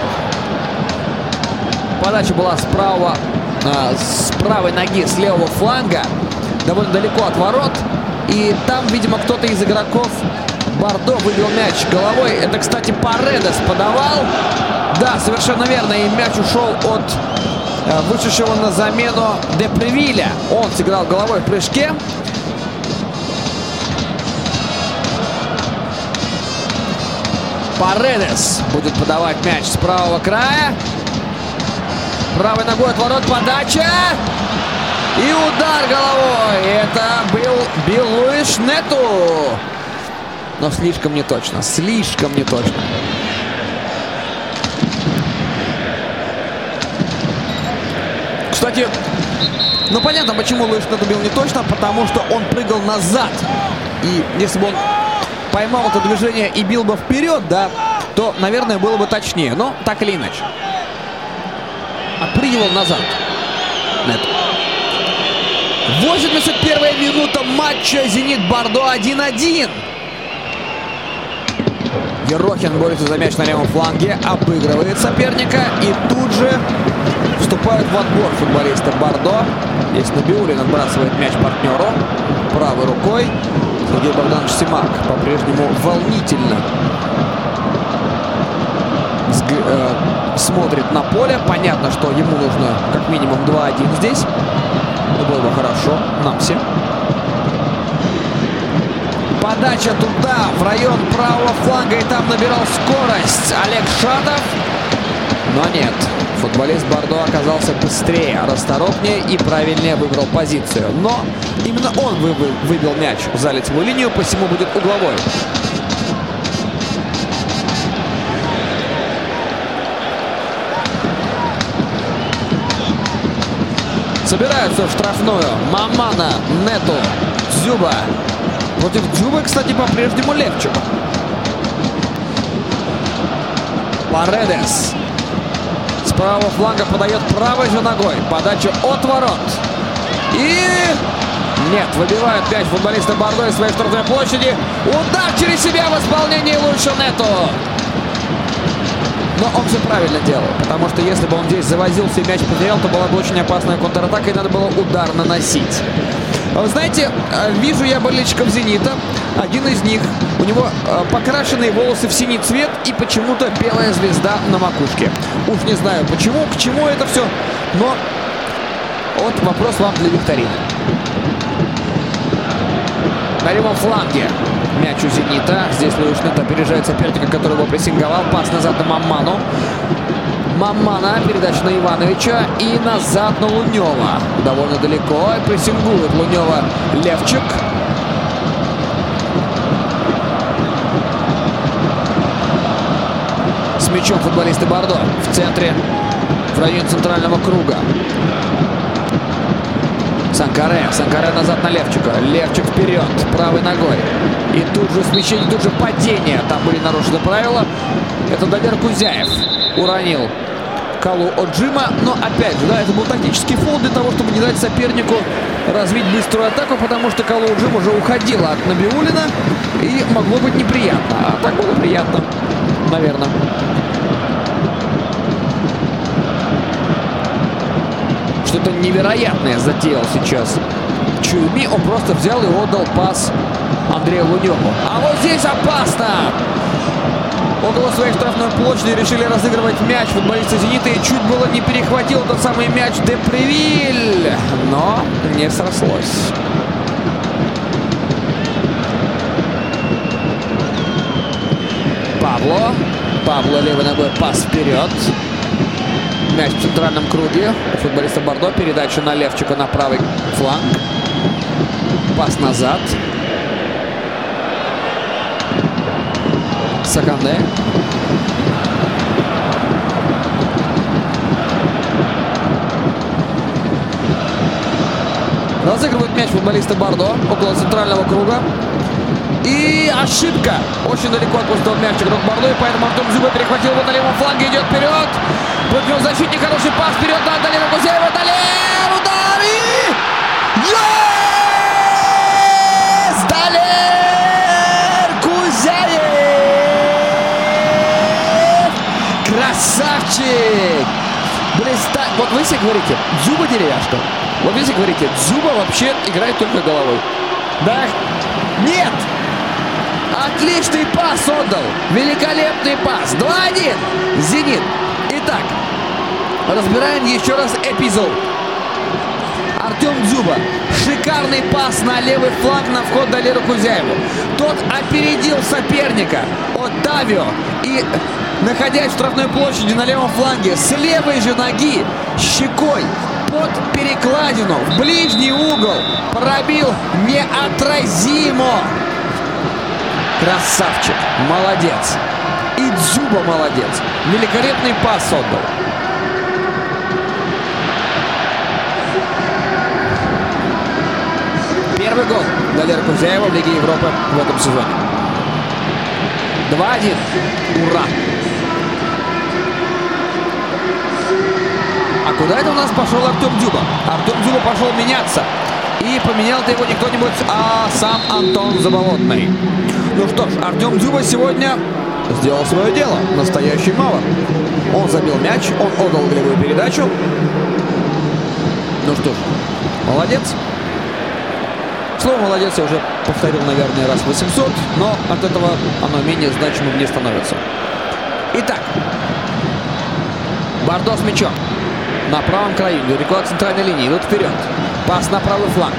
Подача была с правого, э, с правой ноги, с левого фланга. довольно далеко от ворот. И там, видимо, кто-то из игроков Бордо выбил мяч головой. Это, кстати, Паредес подавал. Да, совершенно верно. И мяч ушел от э, вышедшего на замену Депревиля. Он сыграл головой в прыжке. Паредес будет подавать мяч с правого края. Правой ногой от ворот подача. И удар головой. Это был Билл Нету. Но слишком не точно. Слишком не точно. Кстати, ну понятно, почему Луиш Нету бил не точно. Потому что он прыгал назад. И если бы он поймал это движение и бил бы вперед, да, то, наверное, было бы точнее. Но так или иначе. Отпрыгивал назад. Нету. 81 минута матча «Зенит Бордо» 1-1. Ерохин борется за мяч на левом фланге, обыгрывает соперника и тут же вступают в отбор футболисты Бордо. Здесь Набиулин отбрасывает мяч партнеру правой рукой. Сергей Богданович Симак по-прежнему волнительно э, смотрит на поле. Понятно, что ему нужно как минимум 2-1 здесь. Это было бы хорошо нам всем. Подача туда, в район правого фланга, и там набирал скорость Олег Шатов. Но нет, футболист Бордо оказался быстрее, расторопнее и правильнее выбрал позицию. Но именно он выбил мяч за лицевую линию, посему будет угловой. Собираются в штрафную. Мамана, Нету, Дзюба. Против Дзюбы, кстати, по-прежнему Левчук. Паредес. С правого фланга подает правой же ногой. Подача от ворот. И... Нет, выбивают мяч футболисты Бордо из своей штрафной площади. Удар через себя в исполнении Лучшо Нету. Но он все правильно делал, потому что если бы он здесь завозился и мяч потерял, то была бы очень опасная контратака, и надо было удар наносить. Вы знаете, э, вижу я болельщиков «Зенита». Один из них, у него э, покрашенные волосы в синий цвет и почему-то белая звезда на макушке. Уж не знаю почему, к чему это все, но вот вопрос вам для викторины. На левом фланге мяч у «Зенита». Здесь Луиш Нет опережает соперника, который его прессинговал. Пас назад на Мамману. Мамана, передача на Ивановича и назад на Лунева. Довольно далеко. Прессингует Лунева Левчик. С мячом футболисты Бордо в центре, в районе центрального круга. Санкаре. Санкаре назад на Левчика. Левчик вперед, правой ногой. И тут же смещение, тут же падение. Там были нарушены правила. Это Дамир Кузяев уронил Калу Оджима. Но опять же, да, это был тактический фол для того, чтобы не дать сопернику развить быструю атаку, потому что Калу Оджим уже уходила от Набиулина. И могло быть неприятно. А так было приятно, наверное. Что-то невероятное затеял сейчас Чуйми. Он просто взял и отдал пас Андрею Луневу. А вот здесь опасно! Около своей штрафной площади решили разыгрывать мяч футболисты «Зенита» и чуть было не перехватил тот самый мяч Депревиль. Но не срослось. Пабло. Пабло левой ногой пас вперед. Мяч в центральном круге. Футболиста Бордо. Передача на Левчика на правый фланг. Пас назад. Саканде. Разыгрывают мяч футболисты Бордо около центрального круга. И ошибка. Очень далеко отпустил мяч игрок Бордо, и поэтому Антон Зюба перехватил его на левом фланге, идет вперед. Против защитник, хороший пас вперед на Антонина Кузеева. Далер, удар и... Есть! Далер Кузяев! Красавчик! Блиста... Вот вы все говорите, Зюба деревяшка. Вот если говорите, Дзюба вообще играет только головой. Да? Нет! Отличный пас отдал. Великолепный пас. 2-1. Зенит. Разбираем еще раз эпизод. Артем Дзюба. Шикарный пас на левый фланг на вход Далеру Кузяеву. Тот опередил соперника от Тавио и, находясь в штрафной площади на левом фланге, с левой же ноги щекой под перекладину в ближний угол пробил неотразимо. Красавчик, молодец. И Дзюба молодец. Великолепный пас отдал. Первый гол Далера Кузяева в Лиге Европы в этом сезоне. 2-1. Ура! А куда это у нас пошел Артем Дзюба? Артем Дзюба пошел меняться. И поменял-то его не кто-нибудь, а сам Антон Заболотный. Ну что ж, Артем Дзюба сегодня сделал свое дело. Настоящий мало. Он забил мяч, он отдал голевую передачу. Ну что ж, молодец. Слово «молодец» я уже повторил, наверное, раз 800, но от этого оно менее значимым не становится. Итак, Бардо с мячом. На правом краю, недалеко от центральной линии. Идут вперед. Пас на правый фланг.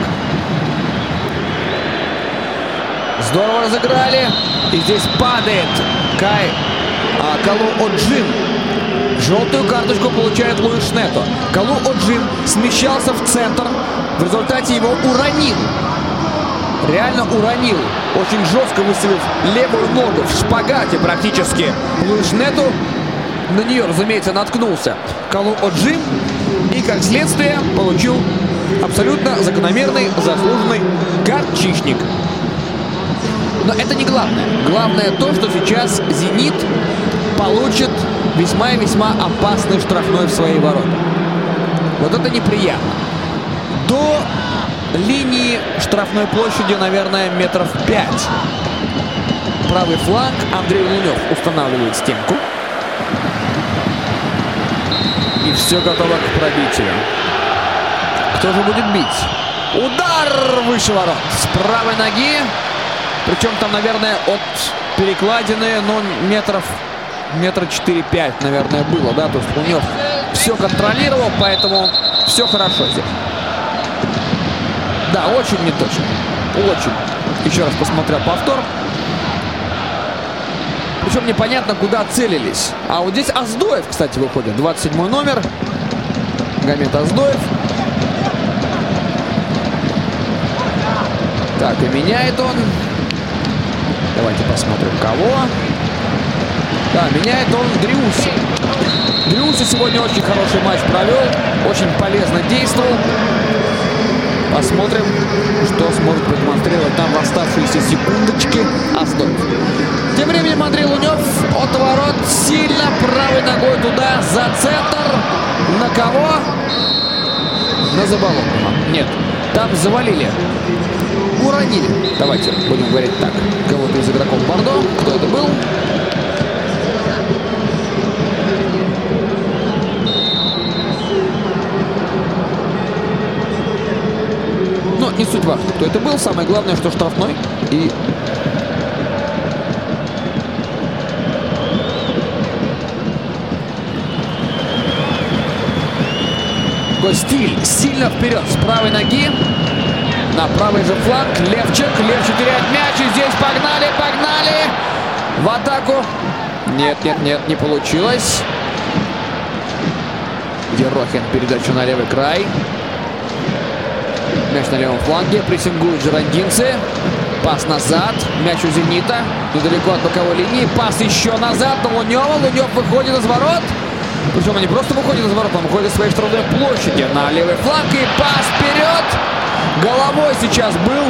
Здорово разыграли. И здесь падает Кай а, Калу Оджин. Желтую карточку получает Луис Шнето. Калу Оджин смещался в центр. В результате его уронил. Реально уронил. Очень жестко выставив левую ногу в шпагате практически. Луис Шнету на нее, разумеется, наткнулся Калу Оджин. И, как следствие, получил абсолютно закономерный, заслуженный горчичник. Но это не главное. Главное то, что сейчас «Зенит» получит весьма и весьма опасный штрафной в свои ворота. Вот это неприятно. Линии штрафной площади, наверное, метров пять. Правый фланг Андрей Лунев устанавливает стенку. И все готово к пробитию. Кто же будет бить? Удар выше ворот. С правой ноги. Причем там, наверное, от перекладины, ну, метров, метра 4-5, наверное, было, да? То есть Лунев все контролировал, поэтому все хорошо здесь. Да, очень неточно. Очень. Еще раз посмотрел повтор. Причем непонятно, куда целились. А вот здесь Аздоев, кстати, выходит. 27 номер. Гамет Аздоев. Так, и меняет он. Давайте посмотрим, кого. Да, меняет он Дриуси. Дриуси сегодня очень хороший матч провел. Очень полезно действовал. Посмотрим, что сможет продемонстрировать там в оставшиеся секундочки Аздоев. Тем временем Андрей Лунев от ворот сильно правой ногой туда, за центр. На кого? На Заболотного. Нет, там завалили. Уронили. Давайте будем говорить так. Кого-то из игроков Бордо. Кто это был? Не суть важно, кто это был. Самое главное, что штрафной. И Стиль сильно вперед с правой ноги. На правый же фланг Левчик. Левчик теряет мяч. И здесь погнали, погнали. В атаку. Нет, нет, нет, не получилось. Ерохин передачу на левый край. Мяч на левом фланге. Прессингуют жерандинцы. Пас назад. Мяч у «Зенита». Недалеко от боковой линии. Пас еще назад на Лунева. Лунев выходит из ворот. Причем они просто выходят из ворот, он выходит из своей штрафной площади на левый фланг. И пас вперед. Головой сейчас был.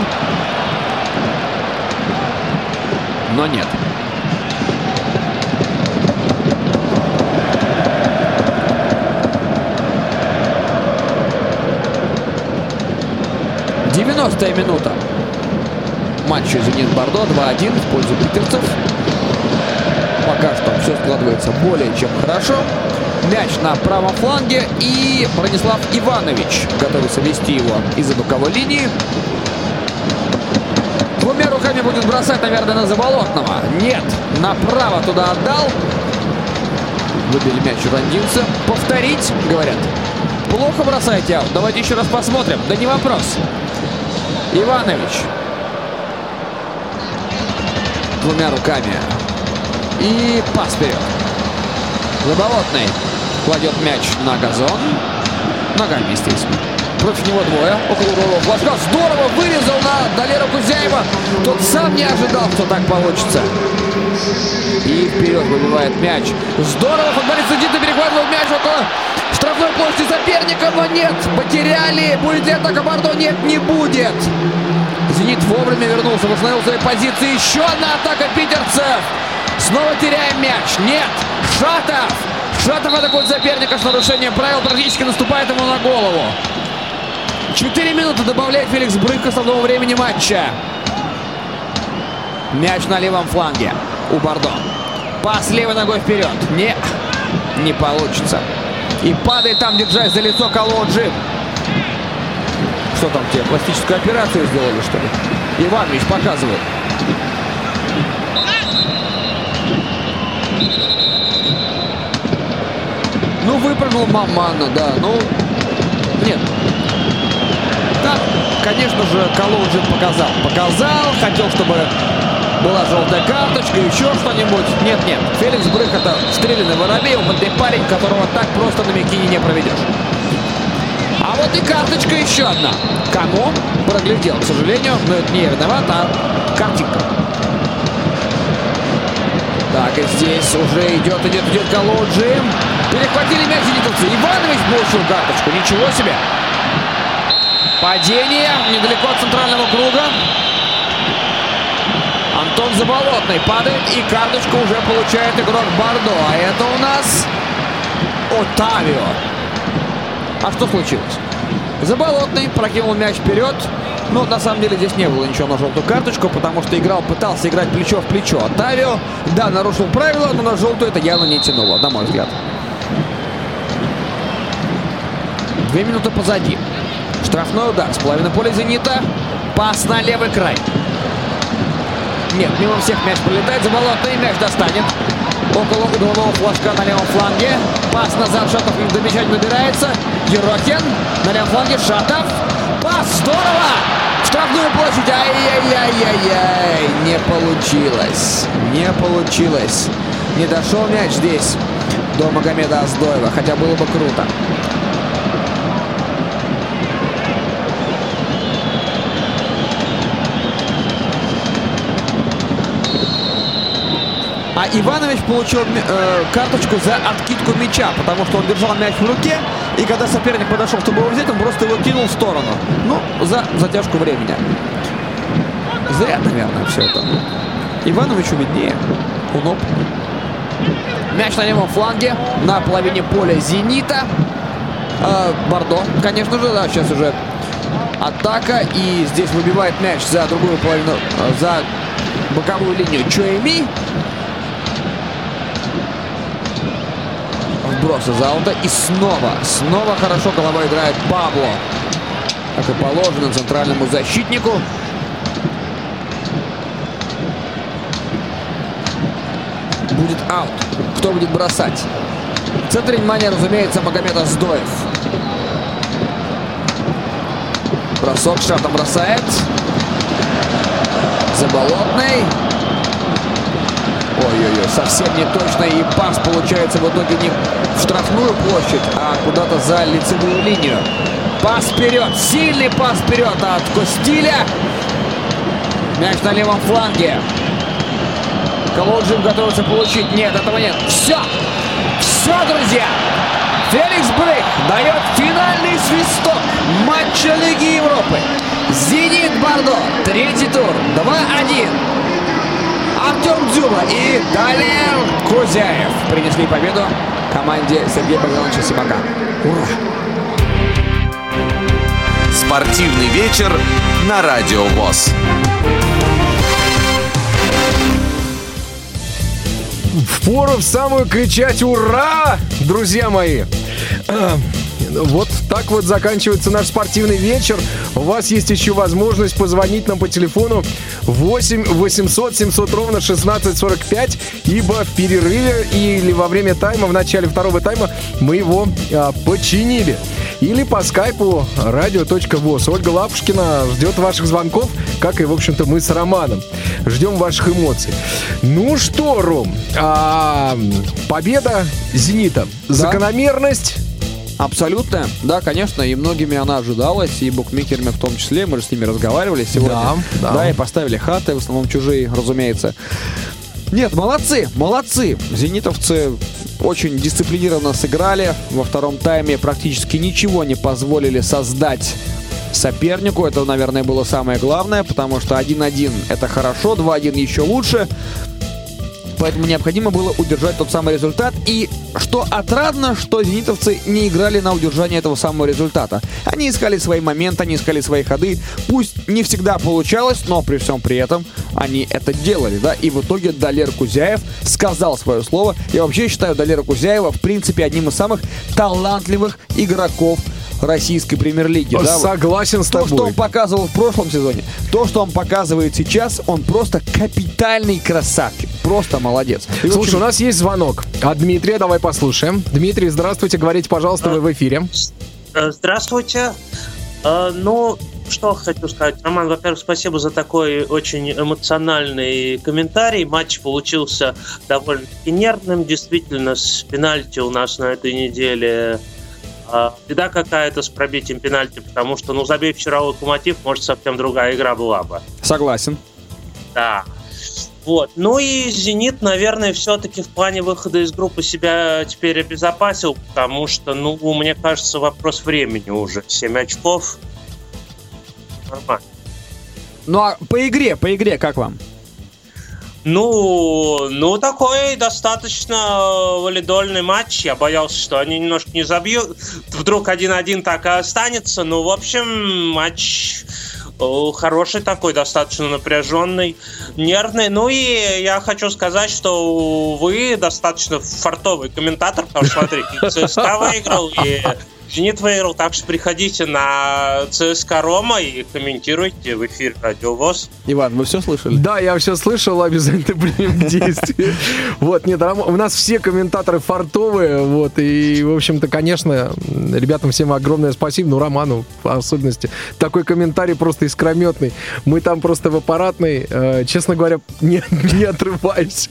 Но нет. Девяностая минута. Матча «Зенит-Бордо» 2-1 в пользу питерцев. Пока что все складывается более чем хорошо. Мяч на правом фланге. И Бронислав Иванович готовится вести его из-за боковой линии. Двумя руками будет бросать, наверное, на Заболотного. Нет, направо туда отдал. Выбили мяч угандинцы. Повторить, говорят. Плохо бросаете аут. Давайте еще раз посмотрим. Да не вопрос. Иванович. Двумя руками. И пас вперед. Заболотный кладет мяч на газон. Ногами, естественно. Против него двое. Около углового флажка. Здорово вырезал на Далера Кузяева. Тот сам не ожидал, что так получится. И вперед выбивает мяч. Здорово. Футболист Зидита перехватывает мяч около штрафной площади соперника. Но нет. Потеряли. Будет ли атака Бардо? Нет, не будет. Зенит вовремя вернулся, восстановил свои позиции. Еще одна атака питерцев. Снова теряем мяч. Нет. Шатов. Шатов атакует соперника с нарушением правил. Практически наступает ему на голову. Четыре минуты добавляет Феликс Брык к основному времени матча. Мяч на левом фланге у Бордо. Пас левой ногой вперед. Не, не получится. И падает там, держась за лицо Колоджи. Что там тебе, пластическую операцию сделали, что ли? Иванович показывает. Ну, выпрыгнул Мамана, да. Ну, нет. Там, конечно же, Калуджин показал. Показал, хотел, чтобы была желтая карточка, еще что-нибудь. Нет, нет. Феликс Брых это стрелянный воробей, опытный парень, которого так просто на Микине не проведешь. А вот и карточка еще одна. Кому? Проглядел, к сожалению, но это не я виноват, а картинка. Так, и здесь уже идет, идет, идет Калуджин. Перехватили мяч зенитовцы. Иванович получил карточку. Ничего себе. Падение недалеко от центрального круга. Антон Заболотный падает и карточку уже получает игрок Бардо. А это у нас Отавио. А что случилось? Заболотный прокинул мяч вперед. Но на самом деле здесь не было ничего на желтую карточку, потому что играл, пытался играть плечо в плечо. Отавио, да, нарушил правила, но на желтую это явно не тянуло, на мой взгляд. Две минуты позади. Штрафной удар с половины поля «Зенита». Пас на левый край. Нет, мимо всех мяч пролетает. Заболотный мяч достанет. Около углового флажка на левом фланге. Пас назад. Шатов до мяча не добирается. Ерохин на левом фланге. Шатов. Пас. Здорово! Штрафную площадь. Ай-яй-яй-яй-яй. Не получилось. Не получилось. Не дошел мяч здесь до Магомеда Аздоева. Хотя было бы круто. Иванович получил э, карточку за откидку мяча, потому что он держал мяч в руке, и когда соперник подошел, чтобы его взять, он просто его кинул в сторону. Ну, за затяжку времени. Зря, наверное, все это. Ивановичу виднее. Он. Мяч на левом фланге, на половине поля «Зенита». Э, Бордо, конечно же, да, сейчас уже атака. И здесь выбивает мяч за другую половину, э, за боковую линию Чуэми. Вброс из аута. И снова, снова хорошо головой играет Пабло. Как и положено центральному защитнику. Будет аут. Кто будет бросать? В центре внимания, разумеется, Магомед Аздоев. Бросок шатом бросает. Заболотный. Ой-ой-ой, совсем не точно. И пас получается в итоге не в штрафную площадь, а куда-то за лицевую линию. Пас вперед. Сильный пас вперед от Костиля. Мяч на левом фланге. Колоджин готовится получить. Нет, этого нет. Все. Все, друзья. Феликс Брейк дает финальный свисток матча Лиги Европы. Зенит Бордо. Третий тур. 2-1. Артем Дзюба и Далер Кузяев принесли победу команде Сергея Богдановича Симака. Ура! Спортивный вечер на Радио ВОЗ. Впору в самую кричать «Ура!», друзья мои! Вот так вот заканчивается наш спортивный вечер. У вас есть еще возможность позвонить нам по телефону 8 800 700 ровно 1645, ибо в перерыве или во время тайма, в начале второго тайма, мы его а, починили. Или по скайпу radio.voz. Ольга Лапушкина ждет ваших звонков, как и, в общем-то, мы с Романом. Ждем ваших эмоций. Ну что, Ром, а, победа «Зенита». Закономерность Абсолютно, да, конечно, и многими она ожидалась, и букмекерами в том числе, мы же с ними разговаривали сегодня. Да, да. и поставили хаты, в основном чужие, разумеется. Нет, молодцы, молодцы. Зенитовцы очень дисциплинированно сыграли. Во втором тайме практически ничего не позволили создать сопернику. Это, наверное, было самое главное, потому что 1-1 это хорошо, 2-1 еще лучше. Поэтому необходимо было удержать тот самый результат. И что отрадно, что зенитовцы не играли на удержание этого самого результата. Они искали свои моменты, они искали свои ходы. Пусть не всегда получалось, но при всем при этом они это делали, да. И в итоге Далер Кузяев сказал свое слово. Я вообще считаю Далера Кузяева, в принципе, одним из самых талантливых игроков российской премьер-лиги. да. Согласен с То, что тобой. он показывал в прошлом сезоне, то, что он показывает сейчас, он просто капитальный красавчик. Просто молодец. И, Слушай, общем, у нас есть звонок. От Дмитрия давай послушаем. Дмитрий, здравствуйте, говорите, пожалуйста, вы в эфире. Э, Здравствуйте. Э, Ну, что хочу сказать. Роман, во-первых, спасибо за такой очень эмоциональный комментарий. Матч получился довольно-таки нервным. Действительно, с пенальти у нас на этой неделе беда какая-то с пробитием пенальти, потому что, ну, забей вчера локомотив, может, совсем другая игра была бы. Согласен. Да. Вот. Ну и «Зенит», наверное, все-таки в плане выхода из группы себя теперь обезопасил, потому что, ну, мне кажется, вопрос времени уже. 7 очков. Нормально. Ну а по игре, по игре, как вам? Ну, ну, такой достаточно валидольный матч. Я боялся, что они немножко не забьют. Вдруг 1-1 так и останется. Ну, в общем, матч хороший такой, достаточно напряженный, нервный. Ну и я хочу сказать, что вы достаточно фартовый комментатор, потому что, смотрите, и ЦСКА выиграл, и Зенит выиграл, так что приходите на ЦСКА Рома и комментируйте в эфире Радио ВОЗ. Иван, вы все слышали? Да, я все слышал, обязательно примем к действию. Вот, нет, у нас все комментаторы фартовые, вот, и, в общем-то, конечно, ребятам всем огромное спасибо, ну, Роману в особенности. Такой комментарий просто искрометный. Мы там просто в аппаратной, э, честно говоря, не, не отрываюсь.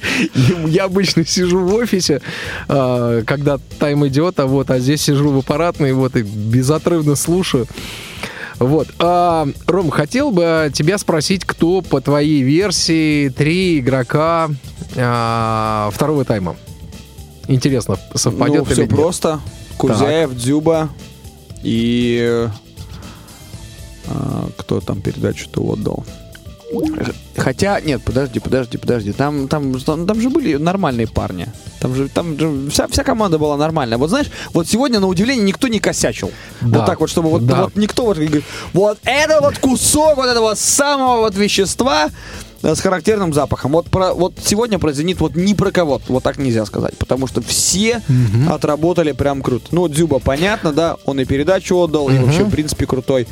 Я обычно сижу в офисе, э, когда тайм идет, а вот, а здесь сижу в аппаратной, вот, и безотрывно слушаю. Вот. А, Ром, хотел бы тебя спросить, кто по твоей версии три игрока а, второго тайма? Интересно, совпадет ну, или все просто. Кузяев, Дзюба и... э, кто там передачу-то отдал? Хотя, нет, подожди, подожди, подожди. Там, там, там, там же были нормальные парни. Там же, там же вся, вся команда была нормальная. Вот знаешь, вот сегодня, на удивление, никто не косячил. Да. Вот так вот, чтобы вот, Да. вот никто вот говорит, вот это вот кусок вот этого самого вот вещества э, с характерным запахом. Вот, про, вот сегодня про «Зенит» вот ни про кого, вот так нельзя сказать, потому что все отработали прям круто. Ну, Дзюба, понятно, да, он и передачу отдал, и вообще, в принципе, крутой.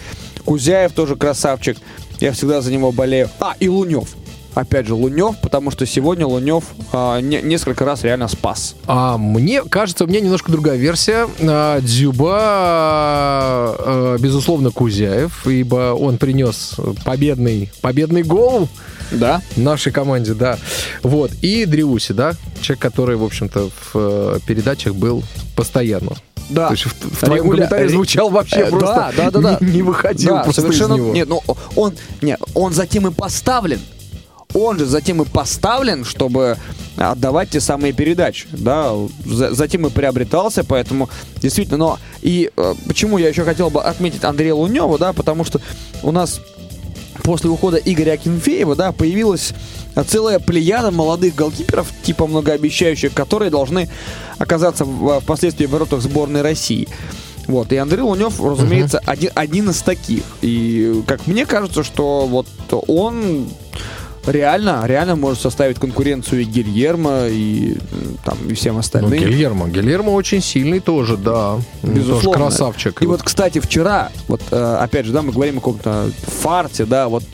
Кузяев тоже красавчик, я всегда за него болею. А, и Лунев. Опять же, Лунев, потому что сегодня Лунев а, не- несколько раз реально спас. А, мне кажется, у меня немножко другая версия. А, Дзюба, а, безусловно, Кузяев, ибо он принес победный, победный гол Да? нашей команде, да. Вот. И Дриуси, да, человек, который, в общем-то, в э, передачах был постоянно. Да. То есть в, в твоем Регуля- комментарии звучал вообще Э, просто да, да, да, да. не, не выходил Да, просто совершенно. из него. Нет, ну он, не, он затем и поставлен. Он же затем и поставлен, чтобы отдавать те самые передачи, да, за- затем и приобретался, поэтому действительно, но и э, почему я еще хотел бы отметить Андрея Лунева, да, потому что у нас после ухода Игоря Акинфеева, да, появилась а, целая плеяда молодых голкиперов, типа многообещающих, которые должны оказаться в- впоследствии в воротах сборной России. Вот, и Андрей Лунев, разумеется, один, один из таких. И, как мне кажется, что вот он реально, реально может составить конкуренцию и Гильермо, и там и всем Ну, остальным. Гильермо. Гильермо очень сильный тоже, да. Ну, Безусловно. Тоже красавчик. И вот, кстати, вчера, вот э, опять же, да, мы говорим о каком-то фарте, да, вот,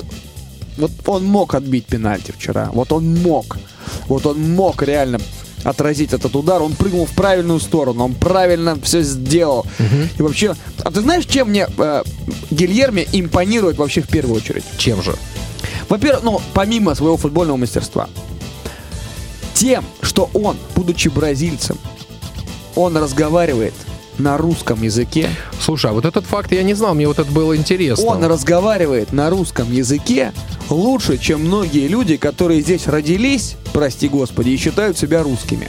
вот он мог отбить пенальти вчера. Вот он мог. Вот он мог реально отразить этот удар. Он прыгнул в правильную сторону, он правильно все сделал. И вообще, а ты знаешь, чем мне э, Гильерме импонирует вообще в первую очередь? чем же? Во-первых, ну, помимо своего футбольного мастерства, тем, что он, будучи бразильцем, он разговаривает на русском языке, Слушай, а вот этот факт я не знал, мне вот это было интересно. он разговаривает на русском языке лучше, чем многие люди, которые здесь родились, прости господи, и считают себя русскими.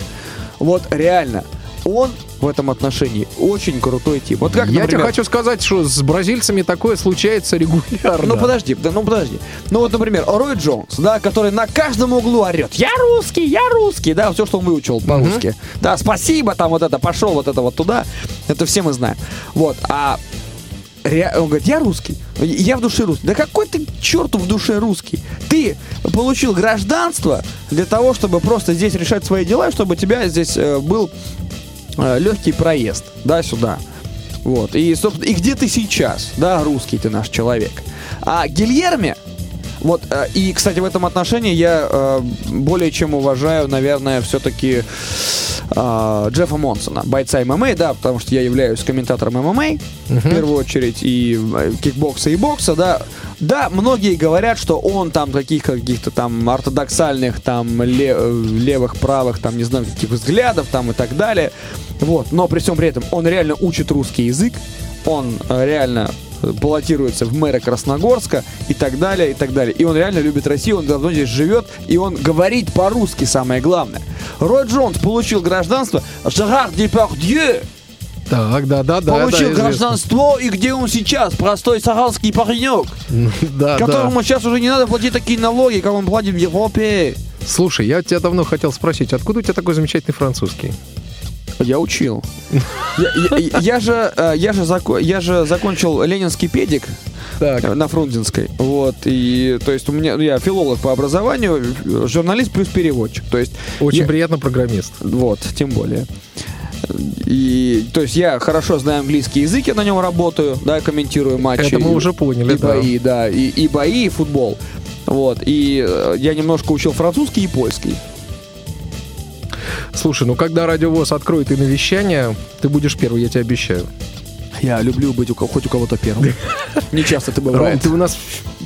Вот реально, он в этом отношении очень крутой тип. Вот как, я тебе например, хочу сказать, что с бразильцами такое случается регулярно. Ну подожди, да, ну подожди. Ну вот, например, Рой Джонс, да, который на каждом углу орет. Я русский, я русский, да, все, что он выучил по-русски. Да, спасибо, там вот это, пошел вот это вот туда. Это все мы знаем. Вот, а он говорит, я русский, я в душе русский. Да какой ты черту в душе русский? Ты получил гражданство для того, чтобы просто здесь решать свои дела, чтобы тебя здесь э, был легкий проезд, да, сюда. Вот. И, собственно, и где ты сейчас, да, русский ты наш человек. А Гильерме, вот, э, и, кстати, в этом отношении я э, более чем уважаю, наверное, все-таки э, Джеффа Монсона, бойца ММА, да, потому что я являюсь комментатором ММА, в первую очередь, и э, кикбокса, и бокса, да. Да, многие говорят, что он там таких каких-то там ортодоксальных, там э, левых, правых, там не знаю, каких взглядов, там и так далее. Вот, но при всем при этом он реально учит русский язык, он э, реально э, баллотируется в мэра Красногорска и так далее, и так далее. И он реально любит Россию, он давно здесь живет, и он говорит по-русски, самое главное. Рой Джонс получил гражданство Жерар Депардье Так, да, да, да. получил известно. гражданство, и где он сейчас? Простой саранский паренек, Да, да. которому сейчас уже не надо платить такие налоги, как он платит в Европе. Слушай, я тебя давно хотел спросить, откуда у тебя такой замечательный французский? Я учил. Я, я- я же, э, я, же зако- я же закончил ленинский педик Так. на Фрунзенской. Вот. И, то есть, у меня, я филолог по образованию, журналист плюс переводчик. То есть, Очень я- приятно программист. Вот, тем более. И, то есть я хорошо знаю английский язык, я на нем работаю, да, комментирую матчи. Это мы и- уже поняли, И да. бои, да, и, и бои, и футбол. Вот, и э, я немножко учил французский и польский. Слушай, ну когда радиовоз откроет и навещание, ты будешь первый, я тебе обещаю. Я люблю быть у, ко- хоть у кого-то первым. Не часто это Ром, бывает. ты у нас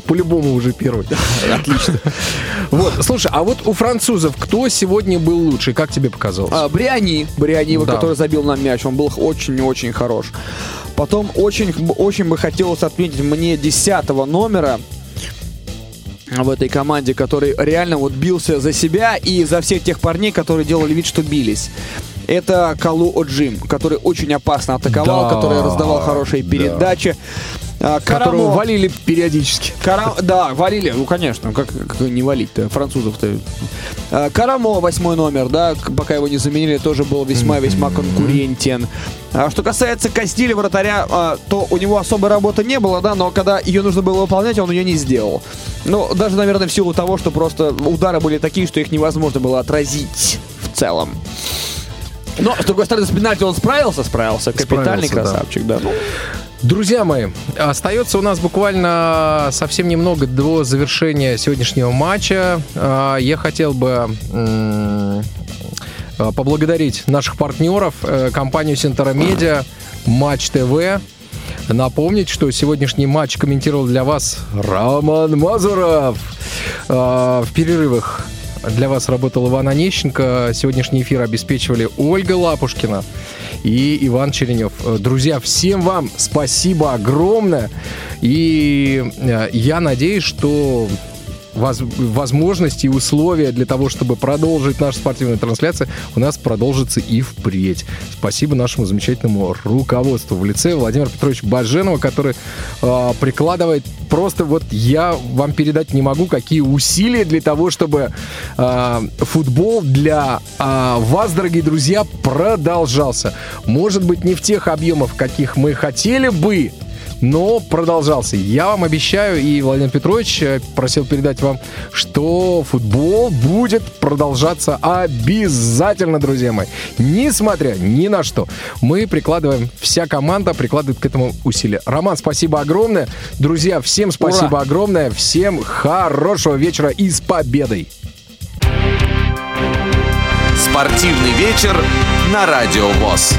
по-любому уже первый. Отлично. Вот, слушай, а вот у французов кто сегодня был лучше? Как тебе показалось? А, Бриани, Бриани, Да. который забил нам мяч, он был очень-очень хорош. Потом очень, очень бы хотелось отметить мне 10 номера в этой команде, который реально вот бился за себя и за всех тех парней, которые делали вид, что бились. Это Калу Оджим, который очень опасно атаковал, Да, который раздавал хорошие да. передачи. А, Которого Карамо- валили периодически. Кара- Да, валили, ну конечно, как, как не валить-то, французов-то. А, Карамо, восьмой номер, да, пока его не заменили, тоже был весьма-весьма конкурентен. А что касается Кастиля, вратаря, а, то у него особой работы не было, да, но когда ее нужно было выполнять, он ее не сделал. Ну, даже, наверное, в силу того, что просто удары были такие, что их невозможно было отразить в целом. Но, с другой стороны, с пенальти он справился, справился. Капитальный Справился, да. красавчик, да. Ну, Друзья мои, остается у нас буквально совсем немного до завершения сегодняшнего матча. А, Я хотел бы а, поблагодарить наших партнеров, э, компанию Сентера Медиа, Матч ТВ. Напомнить, что сегодняшний матч комментировал для вас Роман Мазуров. А, В перерывах для вас работал Иван Онищенко. Сегодняшний эфир обеспечивали Ольга Лапушкина и Иван Черенев. Э, Друзья, всем вам спасибо огромное. И э, я надеюсь, что воз- возможности и условия для того, чтобы продолжить нашу спортивную трансляцию, у нас продолжится и впредь. Спасибо нашему замечательному руководству в лице Владимира Петровича Баженова, который э, прикладывает просто вот я вам передать не могу, какие усилия для того, чтобы э, футбол для э, вас, дорогие друзья, продолжался. Может быть, не в тех объемах, каких мы хотели бы, но продолжался. Я вам обещаю, и Владимир Петрович э, просил передать вам, что футбол будет продолжаться обязательно, друзья мои. Несмотря ни на что. Мы прикладываем, вся команда прикладывает к этому усилия. Роман, спасибо огромное. Друзья, всем спасибо Ура! огромное. Всем хорошего вечера и с победой. Спортивный вечер на Радио ВОЗ.